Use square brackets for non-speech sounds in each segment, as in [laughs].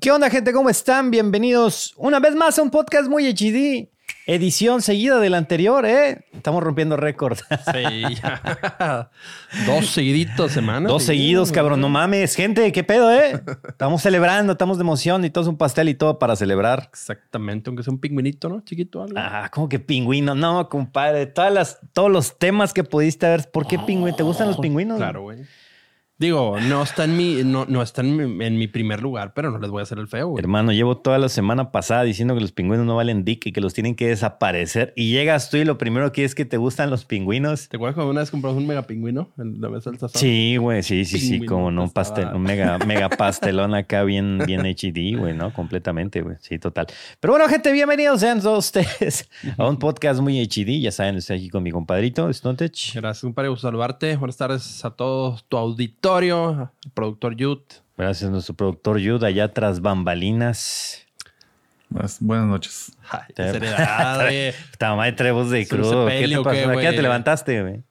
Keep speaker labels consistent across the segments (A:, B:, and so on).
A: ¿Qué onda, gente? ¿Cómo están? Bienvenidos una vez más a un podcast muy HD. Edición seguida del anterior, ¿eh? Estamos rompiendo récord.
B: Sí, [laughs] ya. Dos seguiditos semana.
A: Dos seguidos, cabrón. No mames. Gente, ¿qué pedo, eh? Estamos celebrando, estamos de emoción y todo es un pastel y todo para celebrar.
B: Exactamente, aunque sea un pingüinito, ¿no? Chiquito algo.
A: Ah, ¿cómo que pingüino? No, compadre. Todas las, todos los temas que pudiste ver. ¿Por qué pingüino? ¿Te gustan los pingüinos?
B: Claro, güey. Digo, no está en mi, no, no está en mi, en mi primer lugar, pero no les voy a hacer el feo, güey.
A: Hermano, llevo toda la semana pasada diciendo que los pingüinos no valen dick y que los tienen que desaparecer. Y llegas tú y lo primero que es que te gustan los pingüinos.
B: ¿Te acuerdas cuando una vez compramos un mega pingüino en la mesa del sazón?
A: Sí, güey, sí, sí, sí, como no, un pastel, un mega, mega pastelón acá bien, bien [laughs] HD, güey, ¿no? Completamente, güey. Sí, total. Pero bueno, gente, bienvenidos sean todos ustedes a un podcast muy HD. Ya saben, estoy aquí con mi compadrito, Stontech.
B: Gracias, compadre. Gusto saludarte. Buenas tardes a todo tu auditorio, productor Yut.
A: Gracias a nuestro productor Yud allá tras bambalinas.
C: Buenas, buenas noches.
B: Ay,
A: Te-
B: qué seriedad, güey.
A: Esta mamá de trebos de
B: ¿Se me
A: crudo. ¿Qué te pasó?
B: qué,
A: ¿A qué hora te levantaste, güey?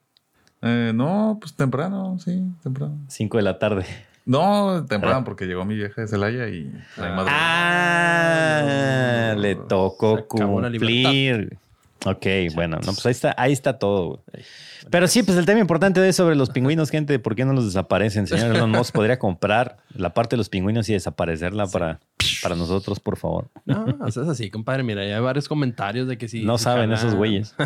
C: Eh, no, pues temprano, sí, temprano.
A: Cinco de la tarde.
C: No, temprano porque llegó mi vieja de Celaya y la madre-
A: Ah, le tocó cumplir. Ok, bueno, no, pues ahí está, ahí está todo. güey. Pero sí, pues el tema importante de sobre los pingüinos, gente, ¿por qué no los desaparecen? Señor Elon Musk podría comprar la parte de los pingüinos y desaparecerla para, para nosotros, por favor.
B: No, es así, compadre. Mira, ya hay varios comentarios de que sí.
A: no
B: sí
A: saben
B: jalan.
A: esos güeyes. [laughs]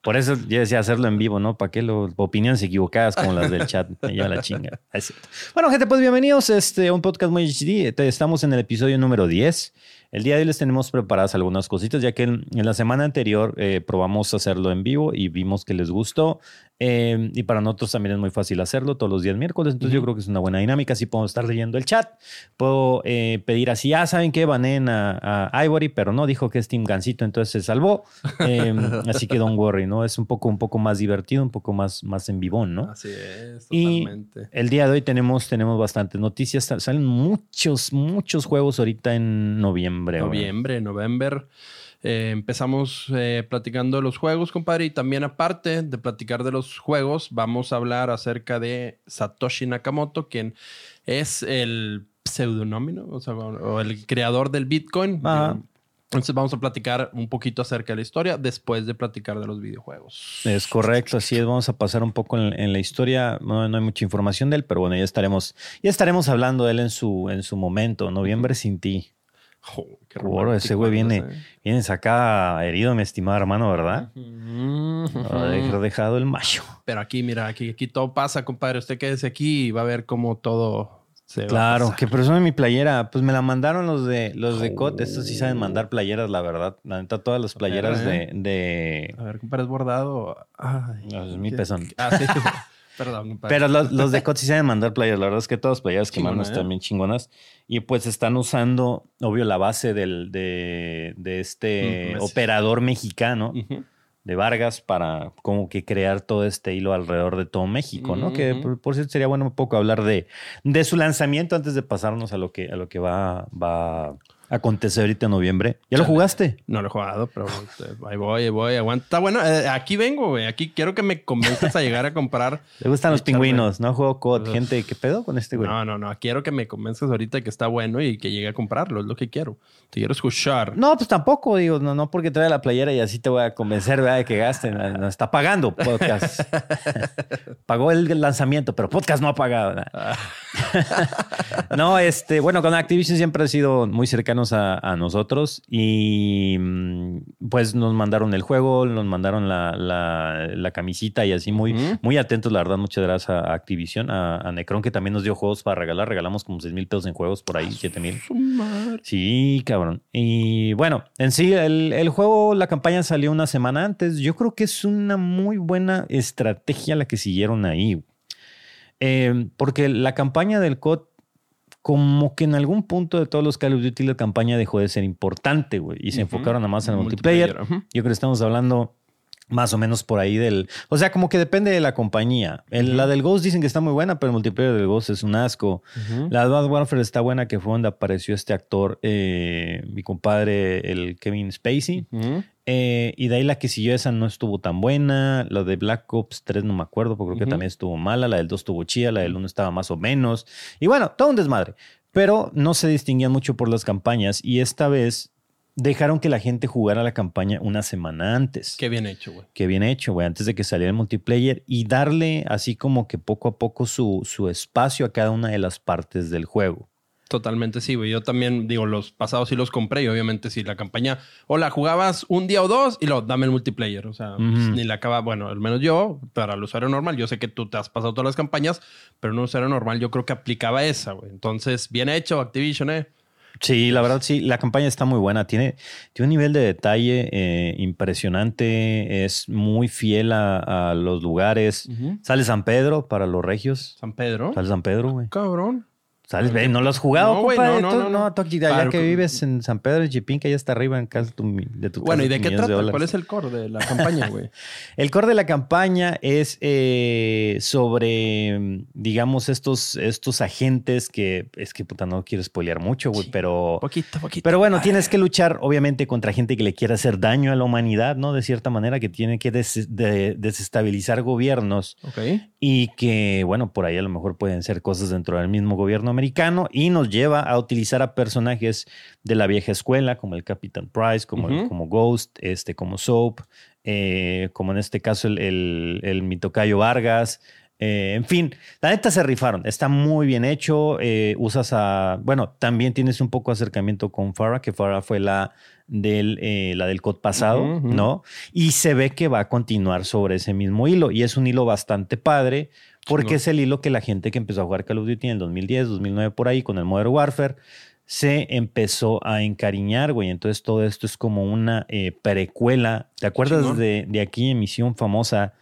A: Por eso yo decía hacerlo en vivo, ¿no? ¿Para qué lo, opiniones equivocadas como las del chat? [laughs] Me lleva la chinga. Es. Bueno, gente, pues bienvenidos este, a un podcast muy HD. Estamos en el episodio número 10. El día de hoy les tenemos preparadas algunas cositas, ya que en, en la semana anterior eh, probamos hacerlo en vivo y vimos que les gustó. Eh, y para nosotros también es muy fácil hacerlo todos los días miércoles, entonces yo creo que es una buena dinámica. Así podemos estar leyendo el chat. Puedo eh, pedir así, ah, ¿saben qué? Banen a, a Ivory, pero no, dijo que es Team Gansito, entonces se salvó. Eh, [laughs] así que don't worry, ¿no? Es un poco, un poco más divertido, un poco más, más en vivón, ¿no?
B: Así es,
A: Y
B: totalmente.
A: el día de hoy tenemos, tenemos bastantes noticias. Sa- Salen muchos, muchos juegos ahorita en noviembre. Güey.
B: Noviembre, noviembre. Eh, empezamos eh, platicando de los juegos, compadre, y también aparte de platicar de los juegos, vamos a hablar acerca de Satoshi Nakamoto, quien es el pseudonómino, o sea, o el creador del Bitcoin.
A: Ajá.
B: Entonces vamos a platicar un poquito acerca de la historia después de platicar de los videojuegos.
A: Es correcto, así es. Vamos a pasar un poco en, en la historia. No, no hay mucha información de él, pero bueno, ya estaremos, ya estaremos hablando de él en su, en su momento. Noviembre sin ti.
B: Jo, qué
A: Oro, ese güey viene, viene acá herido, mi estimado hermano, ¿verdad? de- dejado el macho.
B: Pero aquí, mira, aquí, aquí todo pasa, compadre. Usted quédese aquí y va a ver cómo todo se va a
A: Claro,
B: pasar.
A: que presume mi playera. Pues me la mandaron los de los de COT. Estos sí saben mandar playeras, la verdad. La neta, todas las playeras de,
B: eh.
A: de-
B: A ver, compadre, es bordado. Ay,
A: No, es mi pezón.
B: Ah, sí. [laughs] Perdón, compadre.
A: Pero los, los de [laughs] COT sí saben mandar playeras. La verdad es que todas las playeras que mandan
B: ¿eh?
A: están bien chingonas. Y pues están usando, obvio, la base del, de, de este
B: Mm, Messi.
A: operador mexicano de Vargas para como que crear todo este hilo alrededor de todo México, ¿no? Que por, por cierto sería bueno un poco hablar de, de su lanzamiento antes de pasarnos a lo que, a lo que va, va a acontecer ahorita en noviembre. ¿Ya lo jugaste?
B: No lo he jugado, pero este, ahí voy, ahí voy, aguanta. Está bueno, eh, aquí vengo, güey. Aquí quiero que me convenzas a llegar a comprar. [laughs]
A: ¿Le gustan los pingüinos? ¿No juego COD? Gente, ¿qué pedo con este güey?
B: No, no, no. Quiero que me convenzas ahorita que está bueno y que llegue a comprarlo. Es lo que quiero. Te quiero escuchar.
A: No, pues tampoco, digo, no, no porque trae la playera y así te voy a convencer, ¿verdad? De que gasten. No está pagando podcast. [laughs] Pagó el lanzamiento, pero podcast no ha pagado. ¿verdad? [laughs] no, este, bueno, con Activision siempre han sido muy cercanos a, a nosotros y mm, pues nos mandaron el juego, nos mandaron la, la- la camisita y así muy, muy atentos, la verdad. Muchas gracias a Activision, a, a Necron que también nos dio juegos para regalar. Regalamos como 6 mil pesos en juegos por ahí, 7 mil. Sí, cabrón. Y bueno, en sí, el, el juego, la campaña salió una semana antes. Yo creo que es una muy buena estrategia la que siguieron ahí. Eh, porque la campaña del COD, como que en algún punto de todos los Call of Duty, la campaña dejó de ser importante, güey. Y se enfocaron nada más en el multiplayer. Yo creo que estamos hablando más o menos por ahí del... O sea, como que depende de la compañía. El- La del Ghost dicen que está muy buena, pero el multiplayer del Ghost es un asco. La Advanced Warfare está buena, que fue donde apareció este actor, eh, mi compadre, el Kevin Spacey. Eh, y de ahí la que siguió esa no estuvo tan buena. La de Black Ops 3 no me acuerdo, porque creo que también estuvo mala. La del 2 estuvo chida, la del 1 estaba más o menos. Y bueno, todo un desmadre. pero no se distinguían mucho por las campañas y esta vez dejaron que la gente jugara la campaña una semana antes.
B: Qué bien hecho, güey.
A: Qué bien hecho, güey, antes de que saliera el multiplayer y darle así como que poco a poco su, su espacio a cada una de las partes del juego.
B: Totalmente sí, güey. Yo también, digo, los pasados sí los compré y obviamente sí, la campaña o la jugabas un día o dos y luego dame el multiplayer. O sea, pues, ni la acaba, bueno, al menos yo, para el usuario normal, yo sé que tú te has pasado todas las campañas, pero en un usuario normal yo creo que aplicaba esa, güey. Entonces, bien hecho, Activision, ¿eh?
A: Sí, la verdad sí, la campaña está muy buena. Tiene, tiene un nivel de detalle eh, impresionante, es muy fiel a, a los lugares. Sale San Pedro para los regios.
B: San Pedro.
A: Sale San Pedro, güey.
B: Cabrón.
A: ¿Sales? Ve, ¿No lo has jugado,
B: No,
A: compadre?
B: no, no,
A: Tú-
B: no, no.
A: allá que vives en San Pedro de Chipín, que ya está arriba en casa de tu, de tu
B: Bueno,
A: casa
B: ¿y de qué trata? ¿Cuál es el core de la campaña, güey? [laughs]
A: El core de la campaña es eh, sobre, digamos, estos, estos agentes que es que puta no quiero spoilear mucho, güey,
B: Sí.
A: pero,
B: poquito, poquito.
A: pero bueno, tienes que luchar obviamente contra gente que le quiere hacer daño a la humanidad, ¿no? De cierta manera, que tiene que des- de- desestabilizar gobiernos
B: Ok.
A: Y que, bueno, por ahí a lo mejor pueden ser cosas dentro del mismo gobierno americano y nos lleva a utilizar a personajes de la vieja escuela, como el Capitán Price, como,
B: Ujú.
A: como Ghost, este, como Soap, eh, como en este caso el, el, el Mitocayo Vargas. eh, en fin, la neta se rifaron. Está muy bien hecho. eh, usas a. Bueno, también tienes un poco de acercamiento con Farah, que Farah fue la del, eh, la del COD pasado. ¿no? Y se ve que va a continuar sobre ese mismo hilo. Y es un hilo bastante padre, porque es el hilo que la gente que empezó a jugar Call of Duty en el 2010, 2009, por ahí, con el Modern Warfare, se empezó a encariñar, güey. Entonces todo esto es como una eh, precuela. ¿Te acuerdas de, de aquí emisión famosa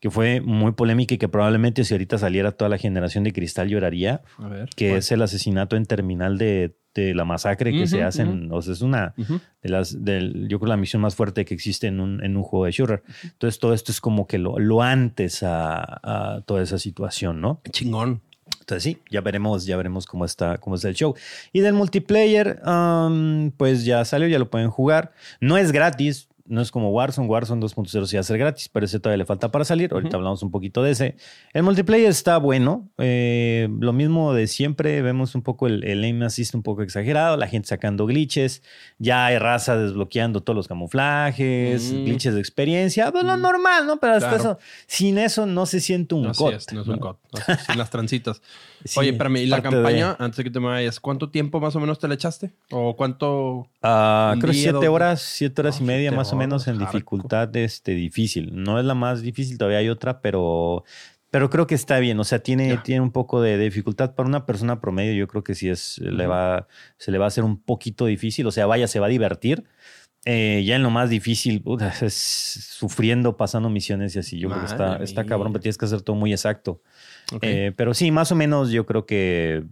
A: que fue muy polémica y que probablemente si ahorita saliera toda la generación de cristal lloraría?
B: A ver.
A: Que es el asesinato en terminal de, de la masacre que se hacen. O sea, es una de las, del, yo creo la misión más fuerte que existe en un, en un juego de shooter. Entonces todo esto es como que lo, lo antes a, a toda esa situación, ¿no?
B: Chingón.
A: Entonces sí, ya veremos, ya veremos cómo está, cómo está el show. Y del multiplayer, um, pues ya salió, ya lo pueden jugar. No es gratis, no es como Warzone. Warzone 2.0 sí va a ser gratis, pero ese todavía le falta para salir. Ahorita hablamos un poquito de ese. El multiplayer está bueno. eh, lo mismo de siempre. Vemos un poco el, el aim assist un poco exagerado, la gente sacando glitches. Ya hay raza desbloqueando todos los camuflajes,
B: Mm.
A: glitches de experiencia. Pues lo normal, ¿no? Pero hasta
B: Claro.
A: eso, sin eso no se siente un COD,
B: es, no es
A: ¿no?
B: un no, sin las trancitas. [laughs]
A: Sí,
B: Oye, espérame, ¿y la
A: de-
B: campaña, antes de que te me vayas, cuánto tiempo más o menos te la echaste? ¿O cuánto?
A: Ah,
B: Un
A: creo siete horas, siete horas y
B: No,
A: media
B: siete
A: más o menos en
B: hardcore.
A: dificultad este, difícil. No es la más difícil, todavía hay otra, pero, pero creo que está bien. O sea, tiene,
B: Ya.
A: tiene un poco de dificultad para una persona promedio. Yo creo que sí es, le
B: Ujú.
A: va, se le va a hacer un poquito difícil. O sea, vaya, se va a divertir. Eh, ya en lo más difícil, puta, [laughs] es sufriendo, pasando misiones y así. Yo creo que está,
B: Madre
A: está cabrón, pero tienes que hacer todo muy exacto.
B: Ok.
A: Eh, pero sí, más o menos yo creo que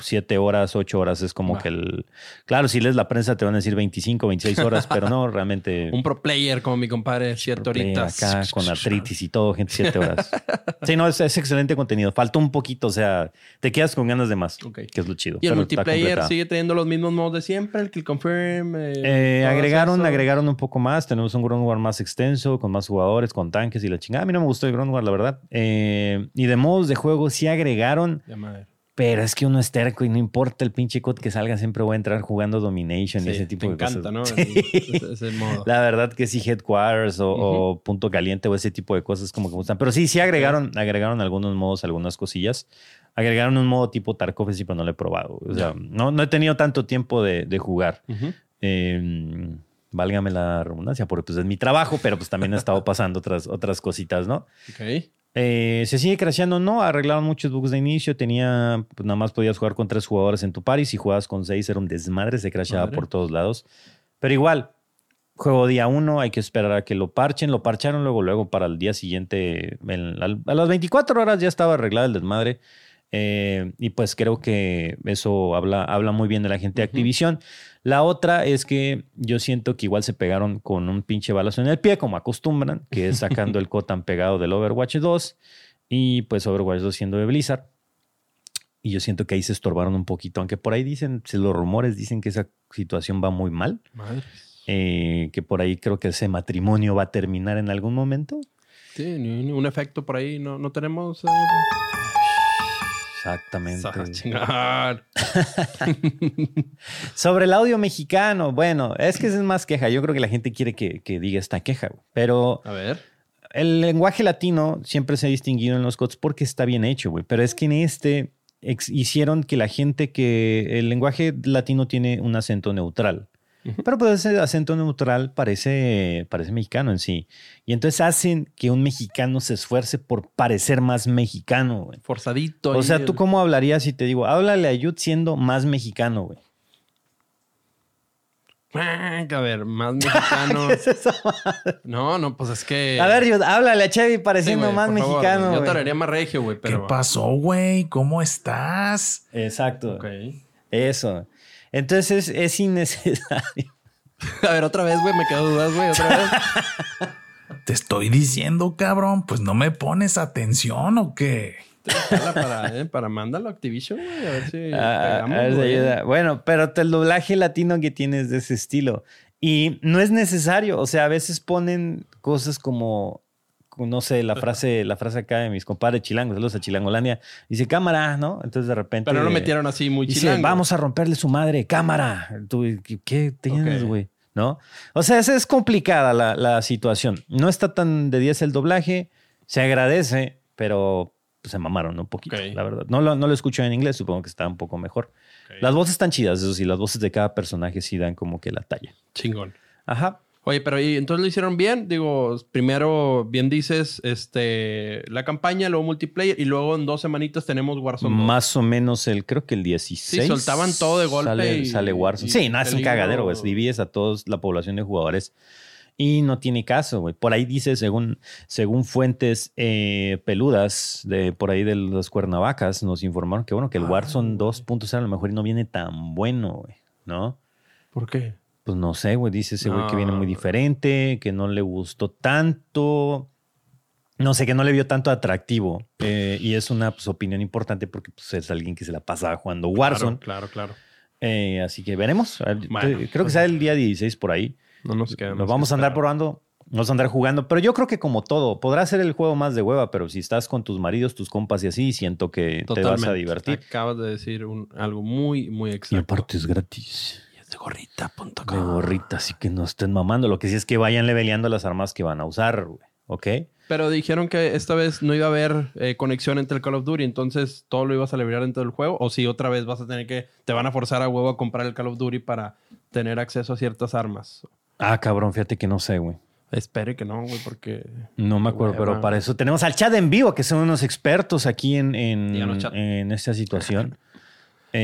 A: siete horas, ocho horas es como que el... Claro, si lees la prensa te van a decir 25, 26 horas, [laughs] pero no, realmente...
B: un pro player como mi compadre, siete horitas.
A: Acá con artritis y todo, gente, siete horas. [laughs] Sí, no, es, es excelente contenido. Falta un poquito, o sea, te quedas con ganas de más, que es lo chido.
B: Y el multiplayer sigue teniendo los mismos modos de siempre, el kill confirm. eh,
A: Eh, agregaron,
B: eso.
A: agregaron un poco más. Tenemos un Ground War más extenso, con más jugadores, con tanques y la chingada. A mí no me gustó el Ground War, la verdad. Eh, y de modos de juego sí agregaron,
B: Ya madre.
A: Pero es que uno es terco y no importa el pinche code que salga, siempre voy a entrar jugando Domination y
B: Sí,
A: ese tipo de
B: encanta,
A: cosas.
B: ¿no? [laughs]
A: Sí.
B: Ese, ese modo.
A: La verdad que sí, Headquarters o, o Punto Caliente o ese tipo de cosas como que me gustan. Pero sí, sí agregaron, agregaron algunos modos, algunas cosillas. Agregaron un modo tipo Tarkov, sí, pero no lo he probado. O sea, no, no he tenido tanto tiempo de, de jugar.
B: Ujú.
A: Eh, válgame la redundancia, porque pues es mi trabajo, pero pues también he estado pasando otras, otras cositas, ¿no?
B: Ok.
A: Eh, se sigue crasheando, no, arreglaron muchos bugs de inicio, tenía, pues nada más podías jugar con tres jugadores en tu party, si jugabas con seis era un desmadre, se crasheaba por todos lados, pero igual, juego día uno, hay que esperar a que lo parchen, lo parcharon luego, luego para el día siguiente, en- a las 24 horas ya estaba arreglado el desmadre, eh, y pues creo que eso habla, habla muy bien de la gente de. Activision. La otra es que yo siento que igual se pegaron con un pinche balazo en el pie, como acostumbran, que es sacando el [laughs] cotan pegado del Overwatch 2 y pues Overwatch 2 siendo de Blizzard. Y yo siento que ahí se estorbaron un poquito, aunque por ahí dicen, los rumores dicen que esa situación va muy mal,
B: Madre.
A: eh, que por ahí creo que ese matrimonio va a terminar en algún momento.
B: Sí, un efecto por ahí no, no tenemos. eh,
A: Exactamente.
B: Chingar. [laughs]
A: Sobre el audio mexicano, bueno, es que es más queja. Yo creo que la gente quiere que, que diga esta queja, pero
B: A ver.
A: el lenguaje latino siempre se ha distinguido en los COTS porque está bien hecho, güey. Pero es que en este hicieron que la gente que el lenguaje latino tiene un acento neutral. Pero pues ese acento neutral parece, parece mexicano en sí. Y entonces hacen que un mexicano se esfuerce por parecer más mexicano, güey.
B: Forzadito.
A: O sea,
B: el-
A: ¿tú cómo hablarías si te digo, háblale a Yud siendo más mexicano, güey?
B: A ver, más [laughs] mexicano.
A: ¿Qué es eso?
B: No, no, pues es que.
A: A ver, Yud, háblale a Chevy
B: Sí,
A: pareciendo más
B: favor,
A: mexicano.
B: Yo hablaría más regio, güey, pero.
C: ¿Qué pasó, güey? ¿Cómo estás?
A: Exacto.
B: Ok.
A: Eso. Entonces es innecesario. [laughs]
B: A ver, otra vez, güey, me quedo dudas, güey, otra vez. [laughs]
C: Te estoy diciendo, cabrón, pues no me pones atención o qué.
B: Para, eh, para mándalo a Activision, güey, a ver si.
A: Ah,
B: pegamos,
A: a ver si ayuda. Bueno, pero el doblaje latino que tienes de ese estilo. Y no es necesario. O sea, a veces ponen cosas como, no sé, la frase, la frase acá de mis compadres chilangos, saludos a Chilangolandia. Dice cámara, ¿no? Entonces de repente.
B: Pero no lo metieron así muy
A: Dice,
B: chilango.
A: vamos a romperle su madre, cámara. Tú, ¿qué- ¿Qué tienes, güey? ¿No? O sea, esa es complicada la, la situación. No está tan de 10 el doblaje, se agradece, pero pues, se mamaron un poquito, la verdad. No lo, no lo escucho en inglés, supongo que está un poco mejor. Las voces están chidas, eso sí, las voces de cada personaje sí dan como que la talla.
B: Chingón.
A: Ajá.
B: Oye, pero ¿y entonces lo hicieron bien? Digo, primero, bien dices, este, la campaña, luego multiplayer y luego en dos semanitas tenemos Warzone 2.
A: Más o menos el, creo que el 16.
B: Sí, soltaban todo de golpe
A: Sale,
B: y-
A: sale Warzone.
B: y
A: sí, no, es un cagadero, güey. Divides a toda la población de jugadores y no tiene caso, güey. Por ahí dice, según, según fuentes eh, peludas de por ahí de las cuernavacas, nos informaron que, bueno, que el
B: Ah,
A: Warzone
B: güey.
A: 2.0 a lo mejor no viene tan bueno, güey, ¿no?
B: ¿Por qué?
A: Pues no sé, güey. Dice ese güey que viene muy diferente, que no le gustó tanto. No sé, que no le vio tanto atractivo. Eh, y es una pues, opinión importante porque pues, es alguien que se la pasa jugando Warzone.
B: Claro, claro, claro.
A: Eh, así que veremos.
B: Bueno,
A: te- creo que
B: pues-
A: sale el día 16 por ahí.
B: No nos queda
A: Lo
B: más
A: vamos a andar probando. Vamos a andar jugando. Pero yo creo que como todo, podrá ser el juego más de hueva, pero si estás con tus maridos, tus compas y así, siento que te vas a divertir.
B: Acabas de decir un- algo muy, muy
A: Y
B: exacto.
A: aparte es gratis.
B: De
A: gorrita, así que no estén mamando. Lo que sí es que vayan leveleando las armas que van a usar, güey. ¿Ok?
B: Pero dijeron que esta vez no iba a haber eh, conexión entre el Call of Duty, entonces todo lo ibas a liberar dentro del juego. O si otra vez vas a tener que, te van a forzar a huevo a comprar el Call of Duty para tener acceso a ciertas armas.
A: Ah, cabrón, fíjate que no sé, güey.
B: Espere que no, güey, porque.
A: No me acuerdo, pero para eso tenemos al chat en vivo, que son unos expertos aquí en, en, en esta situación.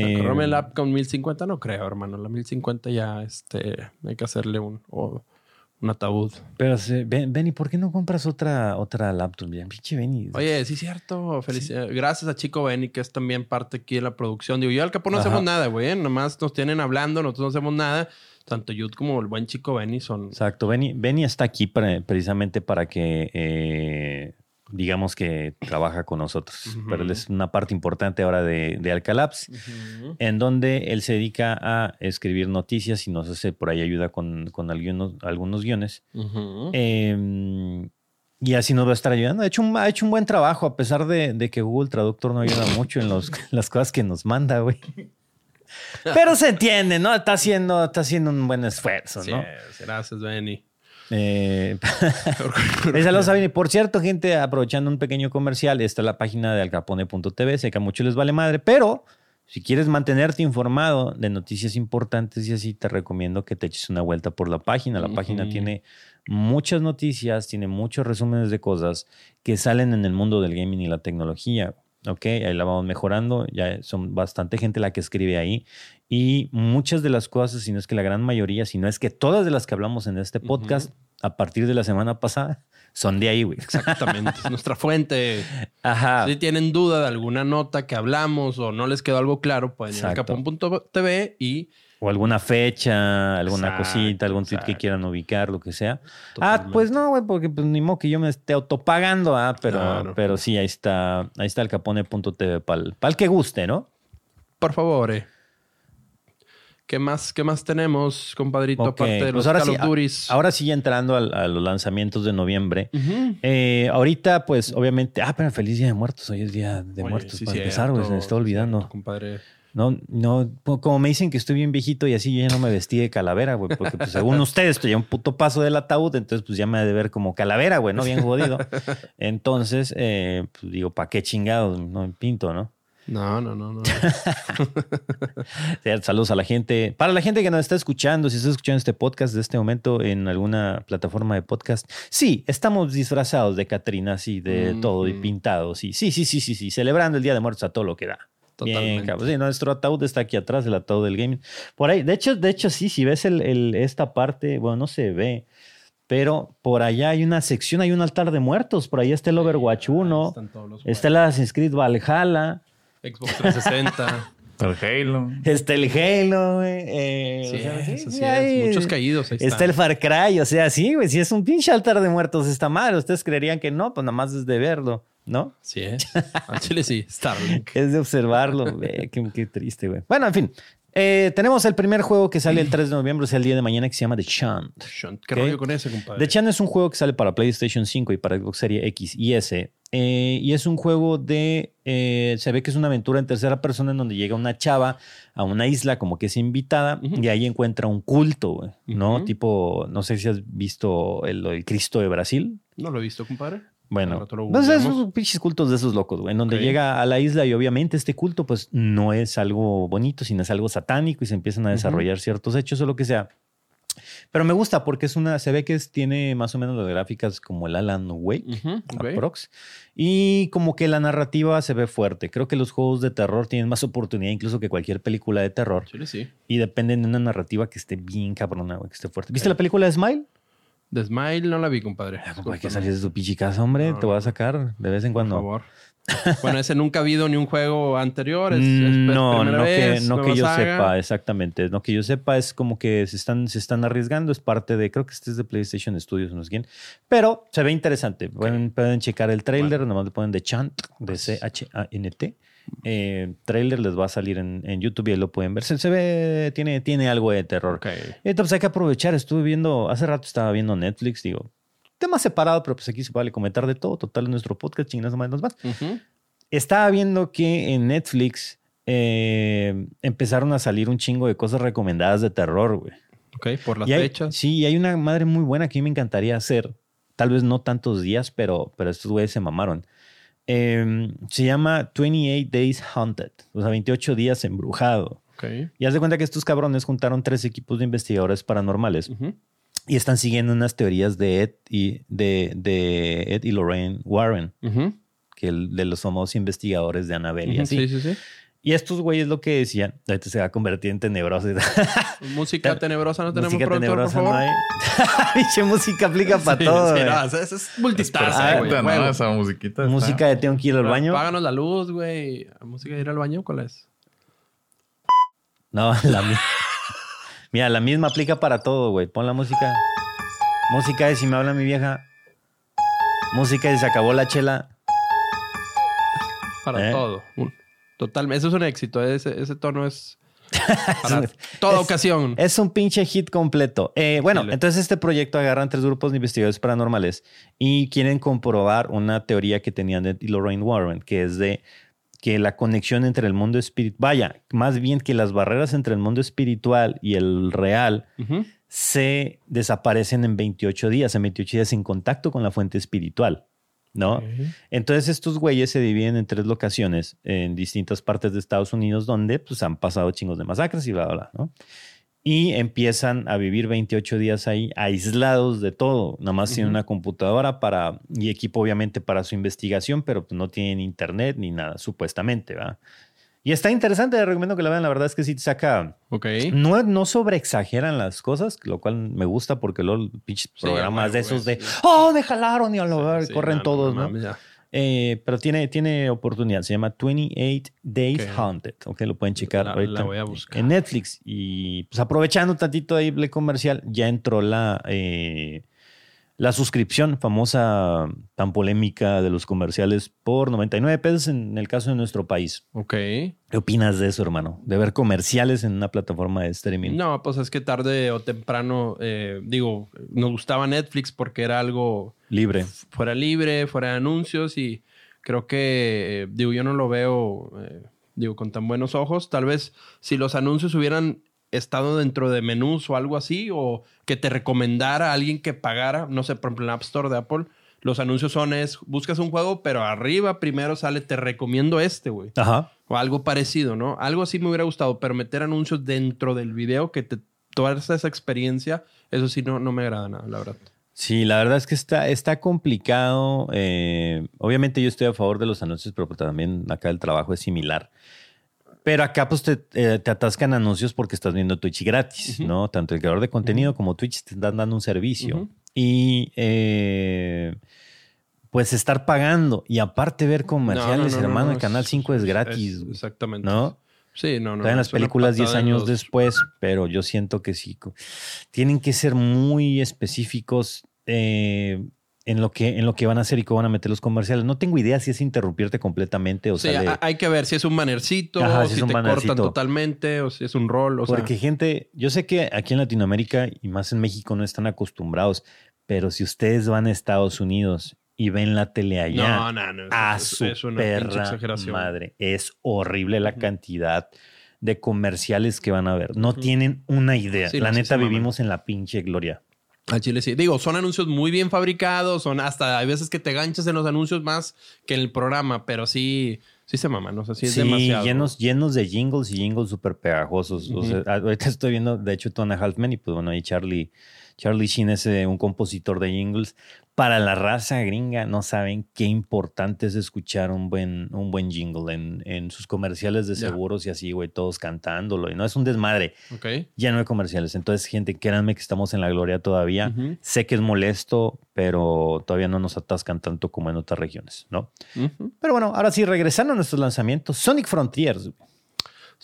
A: Eh,
B: Corrome el app con 1050 no creo, hermano. La 1050 ya este, hay que hacerle un, un ataúd.
A: pero se- Ben- Benny, ¿por qué no compras otra, otra laptop? Bien, pinche Benny.
B: Oye, sí, cierto. Felicidades. Gracias a Chico Benny, que es también parte aquí de la producción. Digo, yo al Capón no
A: Ajá.
B: hacemos nada, güey. Nomás nos tienen hablando, nosotros no hacemos nada. Tanto Yud como el buen Chico Benny son.
A: Exacto, Benny, Benny está aquí para- precisamente para que, eh, digamos que trabaja con nosotros. Pero él es una parte importante ahora de, de Alcalabs. En donde él se dedica a escribir noticias y nos hace por ahí ayuda con, con algunos, algunos guiones. Eh, y así nos va a estar ayudando. Ha hecho un, ha hecho un buen trabajo, a pesar de, de que Google Traductor no ayuda mucho en los- [laughs] las cosas que nos manda, güey. Pero se entiende, ¿no? Está haciendo, está haciendo un buen esfuerzo,
B: Sí,
A: ¿no?
B: gracias, Benny.
A: Eh, Eh, Saludos a Vini. Por cierto, gente, aprovechando un pequeño comercial, está la página de alcapone.tv. Sé que a muchos les vale madre, pero si quieres mantenerte informado de noticias importantes y así, te recomiendo que te eches una vuelta por la página. La página
B: Ujú.
A: tiene muchas noticias, tiene muchos resúmenes de cosas que salen en el mundo del gaming y la tecnología. Ok, ahí la vamos mejorando. Ya son bastante gente la que escribe ahí. Y muchas de las cosas, si no es que la gran mayoría, si no es que todas de las que hablamos en este podcast, a partir de la semana pasada, [laughs] son de ahí, güey.
B: Exactamente, es nuestra fuente. [laughs]
A: Ajá.
B: Si tienen duda de alguna nota que hablamos o no les quedó algo claro, pueden ir a capón.tv y
A: O alguna fecha, alguna
B: Exacto,
A: cosita, algún tweet que quieran ubicar, lo que sea. Ah, pues no, güey, porque pues ni modo que yo me esté autopagando, ah, pero,
B: Claro.
A: pero sí, ahí está, ahí está el capone.tv para el que guste, ¿no?
B: por favor, eh. ¿Qué más, ¿Qué más tenemos, compadrito?
A: Ok,
B: Aparte de
A: pues
B: los
A: ahora
B: Call
A: sí,
B: of Duties.
A: Ahora sí, entrando a, los lanzamientos de noviembre. Eh, ahorita, pues, obviamente. Ah, pero feliz Día de Muertos. Hoy es Día de
B: Oye,
A: Muertos.
B: sí,
A: para
B: cierto,
A: empezar, güey. Se me está olvidando.
B: cierto, compadre.
A: No, no, como me dicen que estoy bien viejito y así yo ya no me vestí de calavera, güey, porque pues, según [laughs] ustedes estoy a un puto paso del ataúd, entonces pues ya me ha de ver como calavera, güey, ¿no? Bien jodido. [laughs] Entonces, eh, pues digo, ¿para qué chingados? No me pinto, ¿no?
B: No, no, no, no.
A: Sí, [laughs] Saludos a la gente. Para la gente que nos está escuchando, si está escuchando este podcast de este momento en alguna plataforma de podcast, sí, estamos disfrazados de Catrinas y de
B: Mm,
A: todo y pintados. Y sí, sí, sí, sí, sí, celebrando el Día de Muertos a todo lo que da. Bien,
B: Totalmente.
A: cabrón. Sí, nuestro ataúd está aquí atrás, el ataúd del gaming. Por ahí, de hecho, de hecho, sí, si ves el, el- esta parte, bueno, no se ve, pero por allá hay una sección, hay un altar de muertos. Por ahí está el Overwatch 1,
B: Están todos los
A: está el Assassin's Creed Valhalla,
B: Xbox 360. [laughs]
C: El Halo.
A: está el Halo, güey. eh,
B: sí,
A: o sea,
B: eso sí
A: sí,
B: es. Muchos caídos ahí
A: Está el Far Cry, o sea, sí, güey, si es un pinche altar de muertos está mal. Ustedes creerían que no, pues nada más es de verlo, ¿no?
B: Sí es. Al chile sí. Starlink. [laughs]
A: Es de observarlo, güey, qué, qué triste, güey. Bueno, en fin, eh, tenemos el primer juego que sale el 3 de noviembre, o sea, el día de mañana, que se llama The Chant.
B: ¿Qué rollo con ese, compadre?
A: The Chant es un juego que sale para PlayStation 5 y para Xbox Series X y S. eh, y es un juego de. eh, se ve que es una aventura en tercera persona en donde llega una chava a una isla como que es invitada y ahí encuentra un culto, ¿no? Tipo, no sé si has visto el, el Cristo de Brasil.
B: No lo he visto, compadre.
A: Bueno, pues esos pinches cultos de esos locos, güey, en donde llega a la isla y obviamente este culto pues no es algo bonito, sino es algo satánico y se empiezan a desarrollar ciertos hechos o lo que sea. Pero me gusta porque es una, se ve que es- tiene más o menos las gráficas como el Alan Wake,
B: Ujú, ok.
A: aprox, y como que la narrativa se ve fuerte. Creo que los juegos de terror tienen más oportunidad incluso que cualquier película de terror
B: Chile sí.
A: y dependen de una narrativa que esté bien cabrona, güey, que esté fuerte. ¿Viste la película de Smile?
B: The Smile no la vi, compadre.
A: Ah, compa, hay que
B: Discúlpame,
A: salir de tu pinche casa, hombre.
B: No,
A: Te voy a sacar de vez en
B: Por
A: cuando.
B: favor. Bueno, ese nunca ha habido ni un juego anterior. Es, es
A: Mm, no, no que, no que yo
B: saga.
A: sepa, exactamente. No que yo sepa, es como que se están, se están arriesgando, es parte de, creo que este es de PlayStation Studios, no sé quién. Pero se ve interesante. Pueden, pueden checar el trailer, nomás le ponen de Chant, de C-H-A-N-T. Eh, trailer les va a salir en, en YouTube y ahí lo pueden ver. Se, se ve, tiene, tiene algo de terror.
B: Ok.
A: Entonces hay que aprovechar. Estuve viendo, hace rato estaba viendo Netflix, digo, tema separado, pero pues aquí se vale comentar de todo. Total, en nuestro podcast, chingas más, más.
B: Ujú.
A: Estaba viendo que en Netflix eh, empezaron a salir un chingo de cosas recomendadas de terror, güey.
B: Ok, por las
A: Y hay-
B: fechas.
A: Sí, y hay una madre muy buena que a mí me encantaría hacer. Tal vez no tantos días, pero, pero estos güeyes se mamaron. Eh, se llama 28 Days Haunted, o sea, 28 días embrujado.
B: Ok.
A: Y haz de cuenta que estos cabrones juntaron tres equipos de investigadores paranormales y están siguiendo unas teorías de Ed y, de, de Ed y Lorraine Warren, que el- de los famosos investigadores de Annabelle y así.
B: Sí, sí, sí.
A: Y estos güeyes lo que decían, ahorita se va a convertir en tenebroso. [laughs]
B: Música tenebrosa no tenemos
A: música
B: productor,
A: tenebrosa
B: por
A: no
B: favor.
A: hay. [laughs] Pinche música aplica [laughs] para
B: Sí,
A: todo.
B: sí, no, eso es multitask,
A: Ah,
B: güey.
C: ¿no? Esa musiquita. está-
A: música de tengo que ir al baño.
B: Páganos la luz, güey. ¿Música de ir al baño? ¿Cuál es?
A: No, la mi- Mira, la misma aplica para todo, güey. Pon la música. Música de si me habla mi vieja. Música de se acabó la chela.
B: Para
A: ¿Eh?
B: todo. Un- Totalmente. Eso es un éxito. Ese, ese tono es [laughs] para toda
A: es-
B: ocasión.
A: Es un pinche hit completo. Eh, bueno, entonces este proyecto agarran tres grupos de investigadores paranormales y quieren comprobar una teoría que tenían de Lorraine Warren, que es de que la conexión entre el mundo espiritual, vaya, más bien que las barreras entre el mundo espiritual y el real se desaparecen en 28 días, en 28 días en contacto con la fuente espiritual, ¿no? Entonces estos güeyes se dividen en tres locaciones en distintas partes de Estados Unidos donde pues han pasado chingos de masacres y bla, bla, bla, ¿no? Y empiezan a vivir 28 días ahí aislados de todo. Nada más tienen
B: Ujú.
A: una computadora para, y equipo obviamente para su investigación, pero pues, no tienen internet ni nada, supuestamente, ¿va? Y está interesante, les recomiendo que la vean. La verdad es que sí te saca...
B: Ok.
A: No, no sobreexageran las cosas, lo cual me gusta porque luego pinches
B: Sí,
A: programas de esos de,
B: sí.
A: oh, me jalaron y a lo ver,
B: Sí,
A: corren
B: no,
A: todos, ¿no? Eh, pero tiene, tiene oportunidad. Se llama 28 Days
B: Ok.
A: Haunted. Ok, lo pueden checar
B: La-
A: ahorita
B: la voy a buscar.
A: en Netflix. Y pues aprovechando tantito ahí el comercial, ya entró la. eh, la suscripción famosa, tan polémica de los comerciales por 99 pesos en el caso de nuestro país.
B: Ok.
A: ¿Qué opinas de eso, hermano? De ver comerciales en una plataforma de streaming.
B: No, pues es que tarde o temprano, eh, digo, nos gustaba Netflix porque era algo
A: Libre.
B: fuera libre, fuera de anuncios y creo que, eh, digo, yo no lo veo, eh, digo, con tan buenos ojos. Tal vez si los anuncios hubieran estado dentro de menús o algo así, o que te recomendara a alguien que pagara, no sé, por ejemplo, en la App Store de Apple, los anuncios son es, buscas un juego, pero arriba primero sale, te recomiendo este, güey.
A: Ajá.
B: O algo parecido, ¿no? Algo así me hubiera gustado, pero meter anuncios dentro del video que te toda esa experiencia, eso sí no, no me agrada nada, la verdad.
A: Sí, la verdad es que está, está complicado. Eh, obviamente yo estoy a favor de los anuncios, pero también acá el trabajo es similar. Pero acá pues te, eh, te atascan anuncios porque estás viendo Twitch gratis. ¿no? Tanto el creador de contenido como Twitch te están dando un servicio. Y eh, pues estar pagando y aparte ver comerciales,
B: No, no, no,
A: hermano,
B: no,
A: el Canal 5 es, gratis.
B: es- exactamente.
A: ¿no?
B: Sí, no, no.
A: Traen las películas 10
B: patada en
A: años
B: los-
A: después, pero yo siento que sí. Tienen que ser muy específicos eh, en, lo que, en lo que van a hacer y cómo van a meter los comerciales. No tengo idea si es interrumpirte completamente o
B: Sí,
A: sale-
B: hay que ver si es un bannercito,
A: Ajá,
B: o
A: si
B: te
A: bannercito.
B: cortan totalmente, o si es un rol. O
A: Porque
B: sea,
A: gente, yo sé que aquí en Latinoamérica y más en México no están acostumbrados, pero si ustedes van a Estados Unidos y ven la tele allá,
B: no, no, no.
A: a
B: es,
A: su
B: es una
A: perra
B: exageración.
A: madre. Es horrible la cantidad de comerciales que van a ver. No tienen una idea.
B: Sí,
A: la neta vivimos en la pinche gloria.
B: Al chile sí. Digo, son anuncios muy bien fabricados, son hasta hay veces que te ganchas en los anuncios más que en el programa, pero sí, sí se maman, o sea, sí es
A: Sí,
B: demasiado.
A: llenos, llenos de jingles y jingles súper pegajosos. O sea, ahorita estoy viendo, de hecho, Tona Halfman y pues bueno, ahí Charlie, Charlie Sheen es eh, un compositor de jingles. Para la raza gringa no saben qué importante es escuchar un buen, un buen jingle en, en sus comerciales de
B: Ya.
A: seguros y así, güey, todos cantándolo. Y no es un desmadre,
B: Ok.
A: lleno de comerciales. Entonces, gente, créanme que estamos en la gloria todavía. Sé que es molesto, pero todavía no nos atascan tanto como en otras regiones, ¿no? Pero bueno, ahora sí, regresando a nuestros lanzamientos, Sonic Frontiers.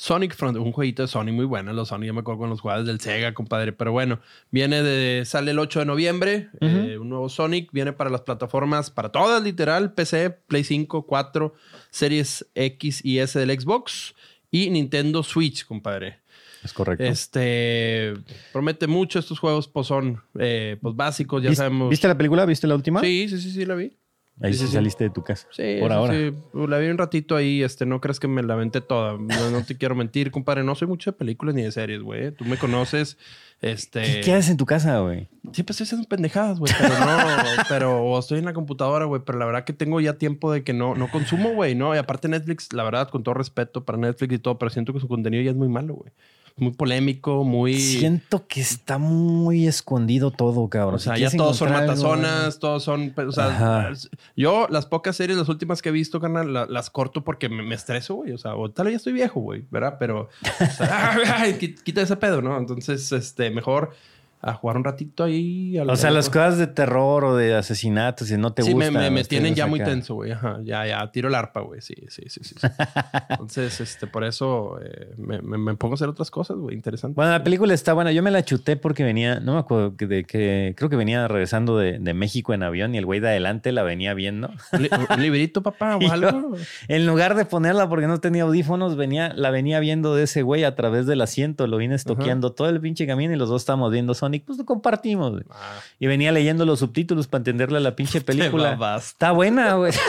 B: Sonic Front, un jueguito de Sony muy bueno. Los Sony, yo me acuerdo con los jugadores del Sega, compadre. Pero bueno, viene de. Sale el 8 de noviembre. Eh, un nuevo Sonic. Viene para las plataformas, para todas, literal: PC, Play 5, 4, Series X y S del Xbox y Nintendo Switch, compadre.
A: Es correcto.
B: Este promete mucho estos juegos, pues son eh, pues básicos, ya
A: ¿Vis-
B: sabemos.
A: ¿Viste la película? ¿Viste la última?
B: Sí, sí, sí, sí, la vi.
A: Ahí
B: sí,
A: sí,
B: sí.
A: saliste de tu casa.
B: Sí,
A: Por ahora.
B: sí. La vi un ratito ahí, este, no crees que me la aventé toda. No, no te quiero mentir, compadre. No soy mucho de películas ni de series, güey. Tú me conoces. Este.
A: ¿Qué, qué haces en tu casa, güey?
B: Siempre estoy haciendo pendejadas, güey. Pero no, [laughs] pero o estoy en la computadora, güey. Pero la verdad que tengo ya tiempo de que no, no consumo, güey. No, y aparte Netflix, la verdad, con todo respeto para Netflix y todo, pero siento que su contenido ya es muy malo, güey. Muy polémico, muy.
A: Siento que está muy escondido todo, cabrón.
B: O sea,
A: Si
B: ya todos son
A: algo,
B: matazonas, todos son. O sea,
A: Ajá.
B: yo las pocas series, las últimas que he visto, carnal, la- las corto porque me, me estreso, güey. O sea, o tal vez ya estoy viejo, güey, ¿verdad? Pero. o sea, [laughs] ay, quita ese pedo, ¿no? Entonces, este, mejor a jugar un ratito ahí. a
A: O sea, las cosas de terror o de asesinatos, si no te
B: sí, me,
A: gustan.
B: me, me
A: este,
B: tienen ya muy tenso, güey. Ajá, ya, ya, tiro el arpa, güey. Sí, sí, sí, sí. sí. [laughs] Entonces, este, por eso eh, me, me- me pongo a hacer otras cosas, güey. Interesante.
A: Bueno, la película está buena. Yo me la chuté porque venía, no me acuerdo de que, creo que venía regresando de, de México en avión y el güey de adelante la venía viendo.
B: ¿Un, li- un [laughs] librito, papá, o
A: yo-
B: algo?
A: En lugar de ponerla porque no tenía audífonos, venía, la venía viendo de ese güey a través del asiento. Lo vine estoqueando todo el pinche camino y los dos estábamos viendo Sonic. Pues lo compartimos. güey.
B: Ah,
A: Y venía leyendo los subtítulos para entenderle a la pinche película. Está buena, güey. [laughs]